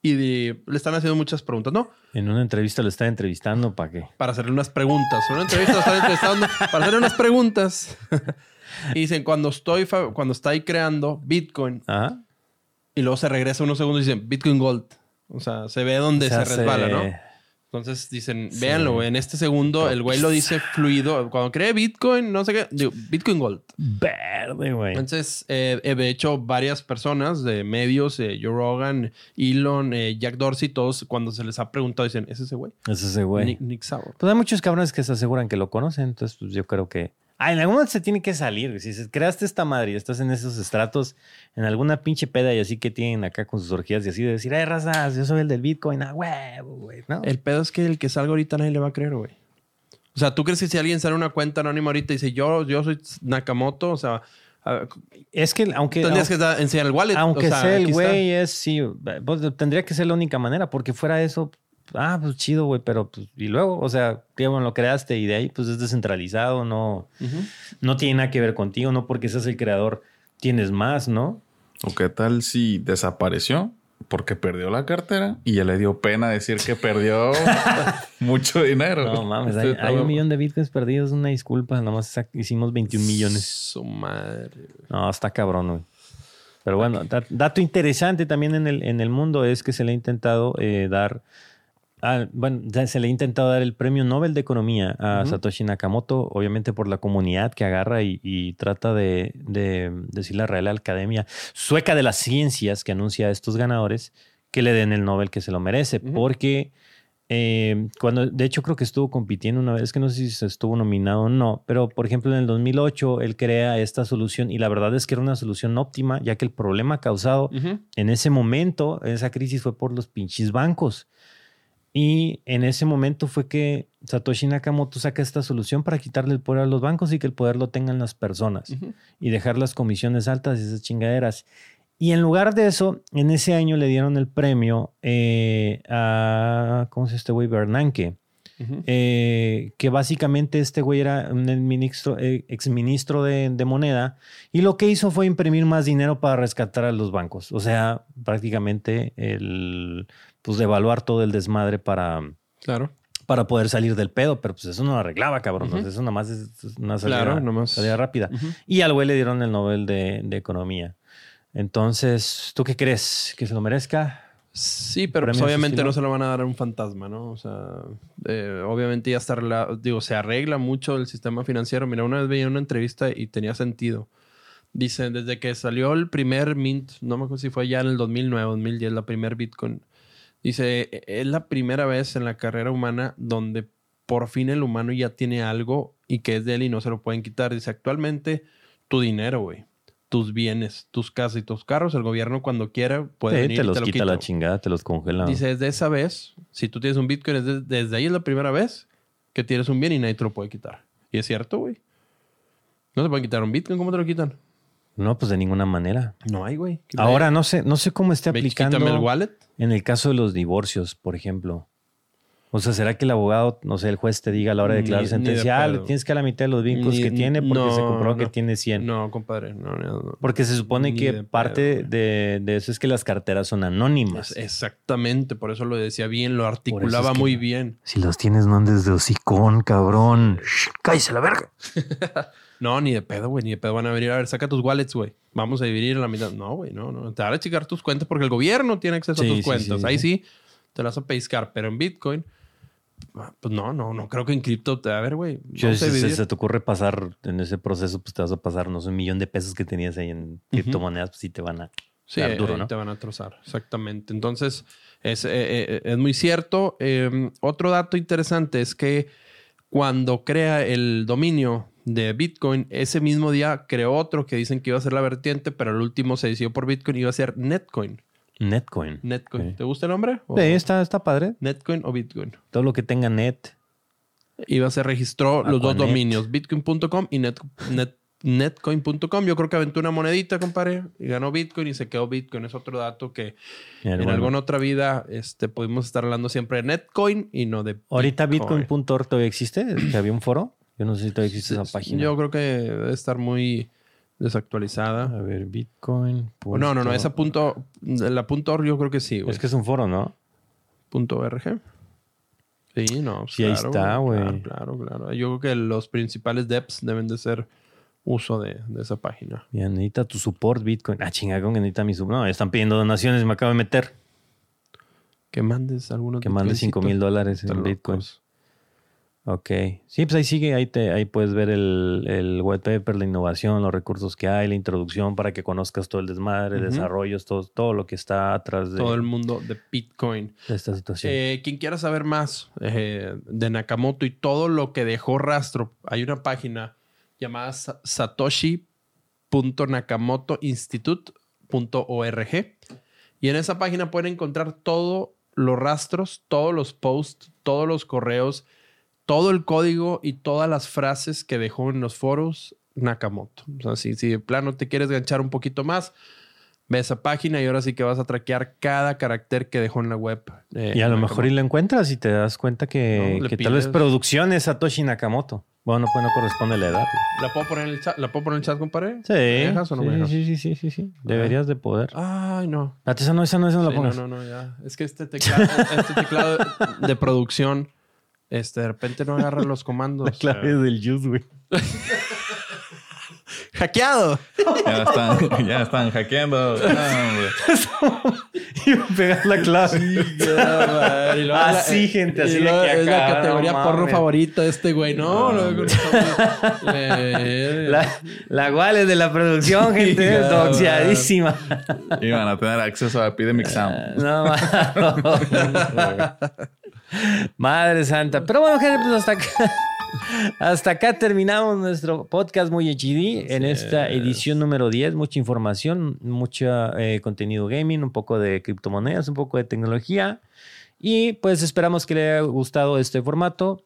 B: y de- le están haciendo muchas preguntas, ¿no?
A: En una entrevista lo está entrevistando para qué.
B: Para hacerle unas preguntas. En una entrevista lo están entrevistando para hacerle unas preguntas. [laughs] y dicen, cuando estoy, cuando está ahí creando Bitcoin,
A: Ajá.
B: y luego se regresa unos segundos y dicen, Bitcoin Gold. O sea, se ve donde se,
A: hace-
B: resbala, ¿no? Entonces dicen,
A: Sí.
B: véanlo, güey, en este segundo el güey lo dice fluido. Cuando cree Bitcoin, no sé qué, digo, Bitcoin Gold.
A: Verde, güey.
B: Entonces, eh, eh, de hecho, varias personas de medios, eh, Joe Rogan, Elon, eh, Jack Dorsey, todos cuando se les ha preguntado dicen, ¿es ese güey?
A: Es ese güey.
B: Nick, Nick Sauer.
A: Pues hay muchos cabrones que se aseguran que lo conocen. Entonces, pues yo creo que. Ah, en algún momento se tiene que salir. Si creaste esta madre y estás en esos estratos, en alguna pinche peda y así que tienen acá con sus orgías y así de decir, ay, razas, yo soy el del Bitcoin, ah, huevo, güey. ¿no?
B: El pedo es que el que salga ahorita nadie le va a creer, güey. O sea, ¿tú crees que si alguien sale una cuenta anónima ahorita y dice, yo, yo soy Nakamoto, o sea,
A: Es que aunque.
B: tendrías que dar- enseñar el wallet?
A: Aunque
B: o sea,
A: sea el güey, es sí. pues, tendría que ser la única manera, porque fuera eso, ah, pues chido, güey, pero pues, y luego, o sea, qué bueno, lo creaste y de ahí, pues es descentralizado, no, no tiene nada que ver contigo, no porque seas el creador tienes más, ¿no?
C: ¿O qué tal si desapareció? Porque perdió la cartera y ya le dio pena decir que perdió [laughs] mucho dinero.
A: No mames, hay,
C: Este
A: hay un millón de bitcoins perdidos, una disculpa, nomás hicimos 21 millones.
B: Su madre. güey.
A: No, está cabrón, güey. Pero bueno, da- dato interesante también en el, en el mundo es que se le ha intentado eh, dar, ah, bueno, ya se le ha intentado dar el premio Nobel de Economía a. Satoshi Nakamoto, obviamente por la comunidad que agarra y, y trata de, de decir la Real Academia Sueca de las Ciencias que anuncia a estos ganadores que le den el Nobel que se lo merece, porque eh, cuando, de hecho, creo que estuvo compitiendo una vez, que no sé si se estuvo nominado o no, pero por ejemplo, en el 2008 él crea esta solución y la verdad es que era una solución óptima, ya que el problema causado en ese momento, esa crisis fue por los pinches bancos. Y en ese momento fue que Satoshi Nakamoto saca esta solución para quitarle el poder a los bancos y que el poder lo tengan las personas y dejar las comisiones altas y esas chingaderas. Y en lugar de eso, en ese año le dieron el premio eh, a, ¿cómo se llama este güey? Bernanke. Eh, que básicamente este güey era un ministro, eh, exministro de, de moneda y lo que hizo fue imprimir más dinero para rescatar a los bancos. O sea, prácticamente el, pues devaluar todo el desmadre para,
B: Claro.
A: para poder salir del pedo, pero pues eso no lo arreglaba, cabrón. Sea, Eso nomás es una salida,
B: Claro, nomás.
A: salida rápida. Y al güey le dieron el Nobel de, de Economía. Entonces, ¿tú qué crees? ¿Que se lo merezca?
B: Sí, pero pues, obviamente no se lo van a dar a un fantasma, ¿no? O sea, eh, obviamente ya está, digo, se arregla mucho el sistema financiero. Mira, una vez veía una entrevista y tenía sentido. Dice, desde que salió el primer mint, no me acuerdo si fue ya en el 2009, 2010, la primer Bitcoin. Dice, "E- es la primera vez en la carrera humana donde por fin el humano ya tiene algo y que es de él y no se lo pueden quitar. Dice, actualmente tu dinero, güey, tus bienes, tus casas y tus carros, el gobierno cuando quiera puede
A: Sí,
B: venir
A: te
B: y
A: los
B: te lo
A: quita la chingada, te los congela.
B: Dice, desde esa vez, si tú tienes un Bitcoin, es de- desde ahí es la primera vez que tienes un bien y nadie te lo puede quitar. Y es cierto, güey. No te pueden quitar un Bitcoin, ¿cómo te lo quitan?
A: No, pues de ninguna manera.
B: No hay, güey.
A: Ahora no sé, no sé cómo esté aplicando
B: Quítame el wallet.
A: en el caso de los divorcios, por ejemplo. O sea, ¿será que el abogado, no sé, el juez te diga a la hora de declarar sentencia, ah, le tienes que a la mitad de los vínculos
B: Ni-
A: que tiene porque se
B: no,
A: comprobó que tiene 100?
B: No, compadre. No, no, no.
A: Porque se supone
B: Ni
A: que
B: de
A: parte
B: pedo,
A: de, de eso es que las carteras son anónimas.
B: Es- exactamente, por eso lo decía bien, lo articulaba
A: es que-
B: muy bien.
A: Si los tienes, no andes de hocicón, cabrón. Shh, cállese la verga. [laughs]
B: No, ni de pedo, güey, ni de pedo van a venir. A ver, saca tus wallets, güey. Vamos a dividir la mitad. No, güey, no, no. Te van a checar tus cuentas porque el gobierno tiene acceso
A: Sí,
B: a tus cuentas.
A: sí,
B: Ahí
A: sí.
B: te las vas a pescar, pero en Bitcoin, ah, pues no, no, no creo que en cripto te. A ver, güey.
A: Si se, se te ocurre pasar en ese proceso, pues te vas a pasar, no sé, un millón de pesos que tenías ahí en criptomonedas, pues sí te van a
B: Sí,
A: dar duro, ¿no?
B: te van a trozar, exactamente. Entonces, es, eh, eh, es muy cierto. Eh, otro dato interesante es que cuando crea el dominio de Bitcoin, ese mismo día creó otro que dicen que iba a ser la vertiente, pero el último se decidió por Bitcoin y iba a ser Netcoin.
A: Netcoin.
B: Netcoin. ¿Te gusta el nombre? ¿O-
A: Sí, está, está padre.
B: Netcoin o Bitcoin.
A: Todo lo que tenga net.
B: Iba a se registró los dos
A: Aquanet.
B: dominios, bitcoin.com y net, net- netcoin.com. Yo creo que aventó una monedita, compadre, y ganó Bitcoin y se quedó Bitcoin. Es otro dato que en
A: bueno.
B: alguna otra vida este, pudimos estar hablando siempre de Netcoin y no de
A: Ahorita
B: Bitcoin.
A: bitcoin.org todavía existe, que había un foro. Yo no sé si todavía existe esa página.
B: Yo creo que debe estar muy desactualizada.
A: A ver, bitcoin.
B: No, no, no, esa punto, la punto .org yo creo que sí, güey.
A: Es que es un foro, ¿no?
B: Punto .org. Sí, no. pues
A: Sí, ahí está, güey.
B: Claro, claro, claro. Yo creo que los principales devs deben de ser uso de, de esa página.
A: Ya necesita tu support bitcoin. Ah, chingada, que necesita mi support. No, están pidiendo donaciones, me acabo de meter.
B: Que mandes algunos
A: Que mandes 5 mil dólares en bitcoin. Ok. Sí, pues ahí sigue, ahí, te, ahí puedes ver el, el white paper, la innovación, los recursos que hay, la introducción para que conozcas todo el desmadre,
B: Ujú.
A: desarrollos, todo, todo lo que está atrás de,
B: Todo el mundo de Bitcoin.
A: de esta situación.
B: Eh, quien quiera saber más eh, de Nakamoto y todo lo que dejó rastro, hay una página llamada sa- satoshi.nakamotoinstitute.org y en esa página pueden encontrar todos los rastros, todos los posts, todos los correos, todo el código y todas las frases que dejó en los foros Nakamoto. O sea, si, si de plano te quieres ganchar un poquito más, ve esa página y ahora sí que vas a traquear cada carácter que dejó en la web. eh,
A: y a lo mejor y lo encuentras y te das cuenta que,
B: No, le
A: que tal vez producción es Satoshi Nakamoto. Bueno, pues no corresponde la edad.
B: ¿La puedo poner en el chat, ¿La puedo poner en el chat compadre?
A: Sí,
B: ¿Me dejas o no
A: sí,
B: me dejas?
A: sí, sí, sí, sí, sí. Deberías de poder.
B: Ay, no.
A: Esa no, esa no, esa no la
B: Sí,
A: pongas.
B: no, no, no, ya. Es que este teclado, este teclado [laughs] de producción, este, de repente no agarra los comandos. [laughs]
A: La clave
B: Eh,
A: del juice, güey. [laughs]
B: ¡Hackeado!
C: Ya están, [laughs] ya están hackeando. Ah,
A: a pegar la clave. Así, gente, así
B: y Es la categoría
A: no
B: porno favorita de este güey. No, no, no,
A: La, la Wales de la producción, gente,
B: Ya,
A: doxiadísima.
C: Iban a tener acceso a Epidemic Sound.
A: No, ma- Madre santa. Pero bueno, gente, pues hasta acá. [laughs] Hasta acá terminamos nuestro podcast muy HD en esta edición número 10. Mucha información, mucho eh, contenido gaming, un poco de criptomonedas, un poco de tecnología. Y pues esperamos que les haya gustado este formato.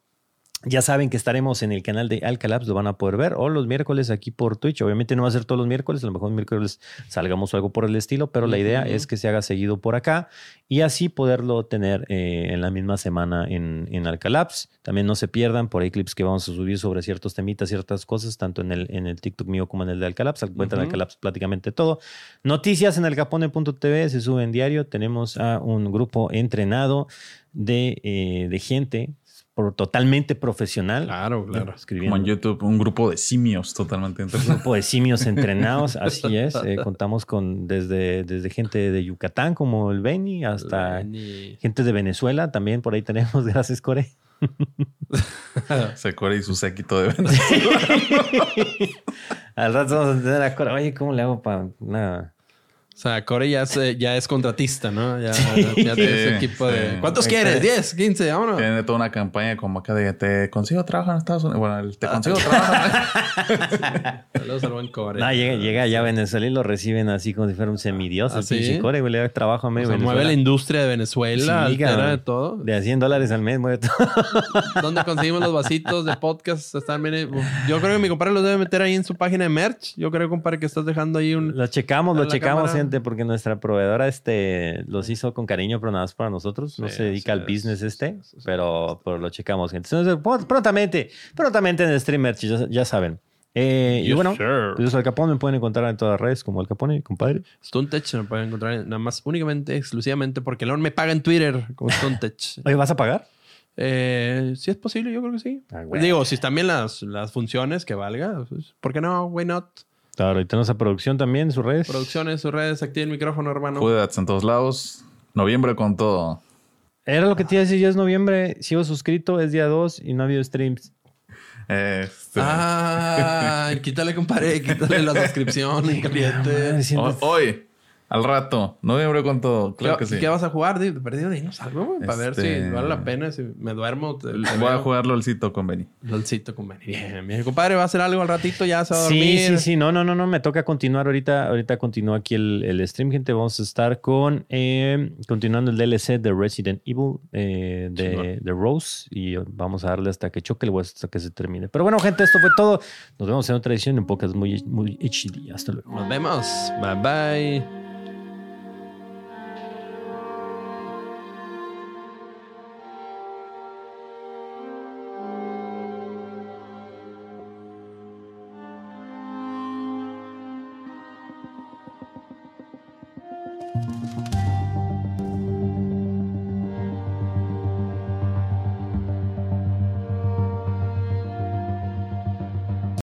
A: Ya saben que estaremos en el canal de Alcalabs, lo van a poder ver, o los miércoles aquí por Twitch. Obviamente no va a ser todos los miércoles, a lo mejor miércoles salgamos o algo por el estilo, pero la idea es que se haga seguido por acá y así poderlo tener eh, en la misma semana en, en Alcalabs. También no se pierdan por ahí clips que vamos a subir sobre ciertos temitas, ciertas cosas, tanto en el, en el TikTok mío como en el de Alcalabs. Encuentran
B: Ujú.
A: Alcalabs prácticamente todo. Noticias en el capone.tv se suben diario. Tenemos a un grupo entrenado de, eh, de gente por- totalmente profesional.
B: Claro, claro.
A: Escribiendo.
C: Como en YouTube, un grupo de simios totalmente.
A: Un grupo de simios entrenados, [laughs] así es. Eh, contamos con desde, desde gente de Yucatán como el Beni hasta gente de Venezuela. También por ahí tenemos, gracias Core. [laughs]
C: Secora y su séquito de [laughs] Venezuela.
A: Al rato vamos a tener a Core. Oye, ¿cómo le hago para nada?
B: O sea, Corey ya es, eh, ya es contratista, ¿no? Ya, ya tiene ese
C: Sí,
B: equipo de...
C: sí.
B: ¿Cuántos quieres? ¿10? ¿15? Vámonos.
C: Tiene toda una campaña como acá de te consigo trabajo en Estados Unidos. Bueno, el te consigo trabajo. [laughs]
B: Saludos al buen Corey.
A: No, llega, llega allá a Venezuela y lo reciben así como si fuera un semidios.
B: ¿Ah, sí?
A: pinche Core, güey, le da trabajo a
B: O
A: medio
B: sea, mueve la industria de Venezuela,
A: Sí,
B: altera de todo.
A: De a 100 dólares al mes, mueve todo. [laughs]
B: ¿Dónde conseguimos los vasitos de podcast? Están bien- Yo creo que mi compadre los debe meter ahí en su página de merch. Yo creo, compadre, que estás dejando ahí un...
A: Lo checamos, lo checamos
B: cámara.
A: Porque nuestra proveedora este, los hizo con cariño, pero nada más para nosotros. No
B: Sí,
A: se dedica al
B: es.
A: business este,
B: Sí, sí, sí.
A: pero, pero lo checamos, gente. Entonces, pr- prontamente, prontamente en Streamer, ya, ya saben. Eh, y
B: Yes,
A: bueno,
B: sir.
A: pues Al Capone, me pueden encontrar en todas las redes como Al Capone, compadre.
B: Stuntech se me pueden encontrar nada más únicamente, exclusivamente, porque León me paga en Twitter como Stuntech. [laughs]
A: Oye, ¿vas a pagar?
B: Eh, si es posible, yo creo que sí.
A: Ah, güey.
B: Digo, si están bien las, las funciones que valga, pues, ¿por qué no? Why not?
A: Claro, y tenemos a producción también en sus redes.
B: Producciones, sus redes, activa el micrófono, hermano.
C: Cuídate en todos lados. Noviembre con todo.
A: Era lo que te iba a decir, ya es noviembre, sigo suscrito, es día 2 y no ha habido streams.
C: Este,
B: Ah, [laughs] quítale, compadre, quítale la [laughs] suscripción en caliente.
C: ho- hoy, al rato, noviembre con todo. Claro
B: ¿Qué,
C: que sí.
B: qué vas a jugar? Di- Perdido, dinos algo, güey, para ver
C: Este-
B: si vale la pena, si me duermo. te- te
C: Voy a
B: veo.
C: jugar LOLcito con Benny.
B: LOLcito con Benny. Bien, bien. Compadre, va a hacer algo al ratito, ya se va a
A: Sí,
B: dormir.
A: sí, sí. No, no, no, no. Me toca continuar ahorita. Ahorita continúa aquí el, el stream, gente. Vamos a estar con eh, continuando el DLC de Resident Evil eh, de, de Rose. Y vamos a darle hasta que choque el hueso, hasta que se termine. Pero bueno, gente, esto fue todo. Nos vemos en otra edición en podcast muy, muy HD. Hasta luego.
B: Nos vemos. Bye bye.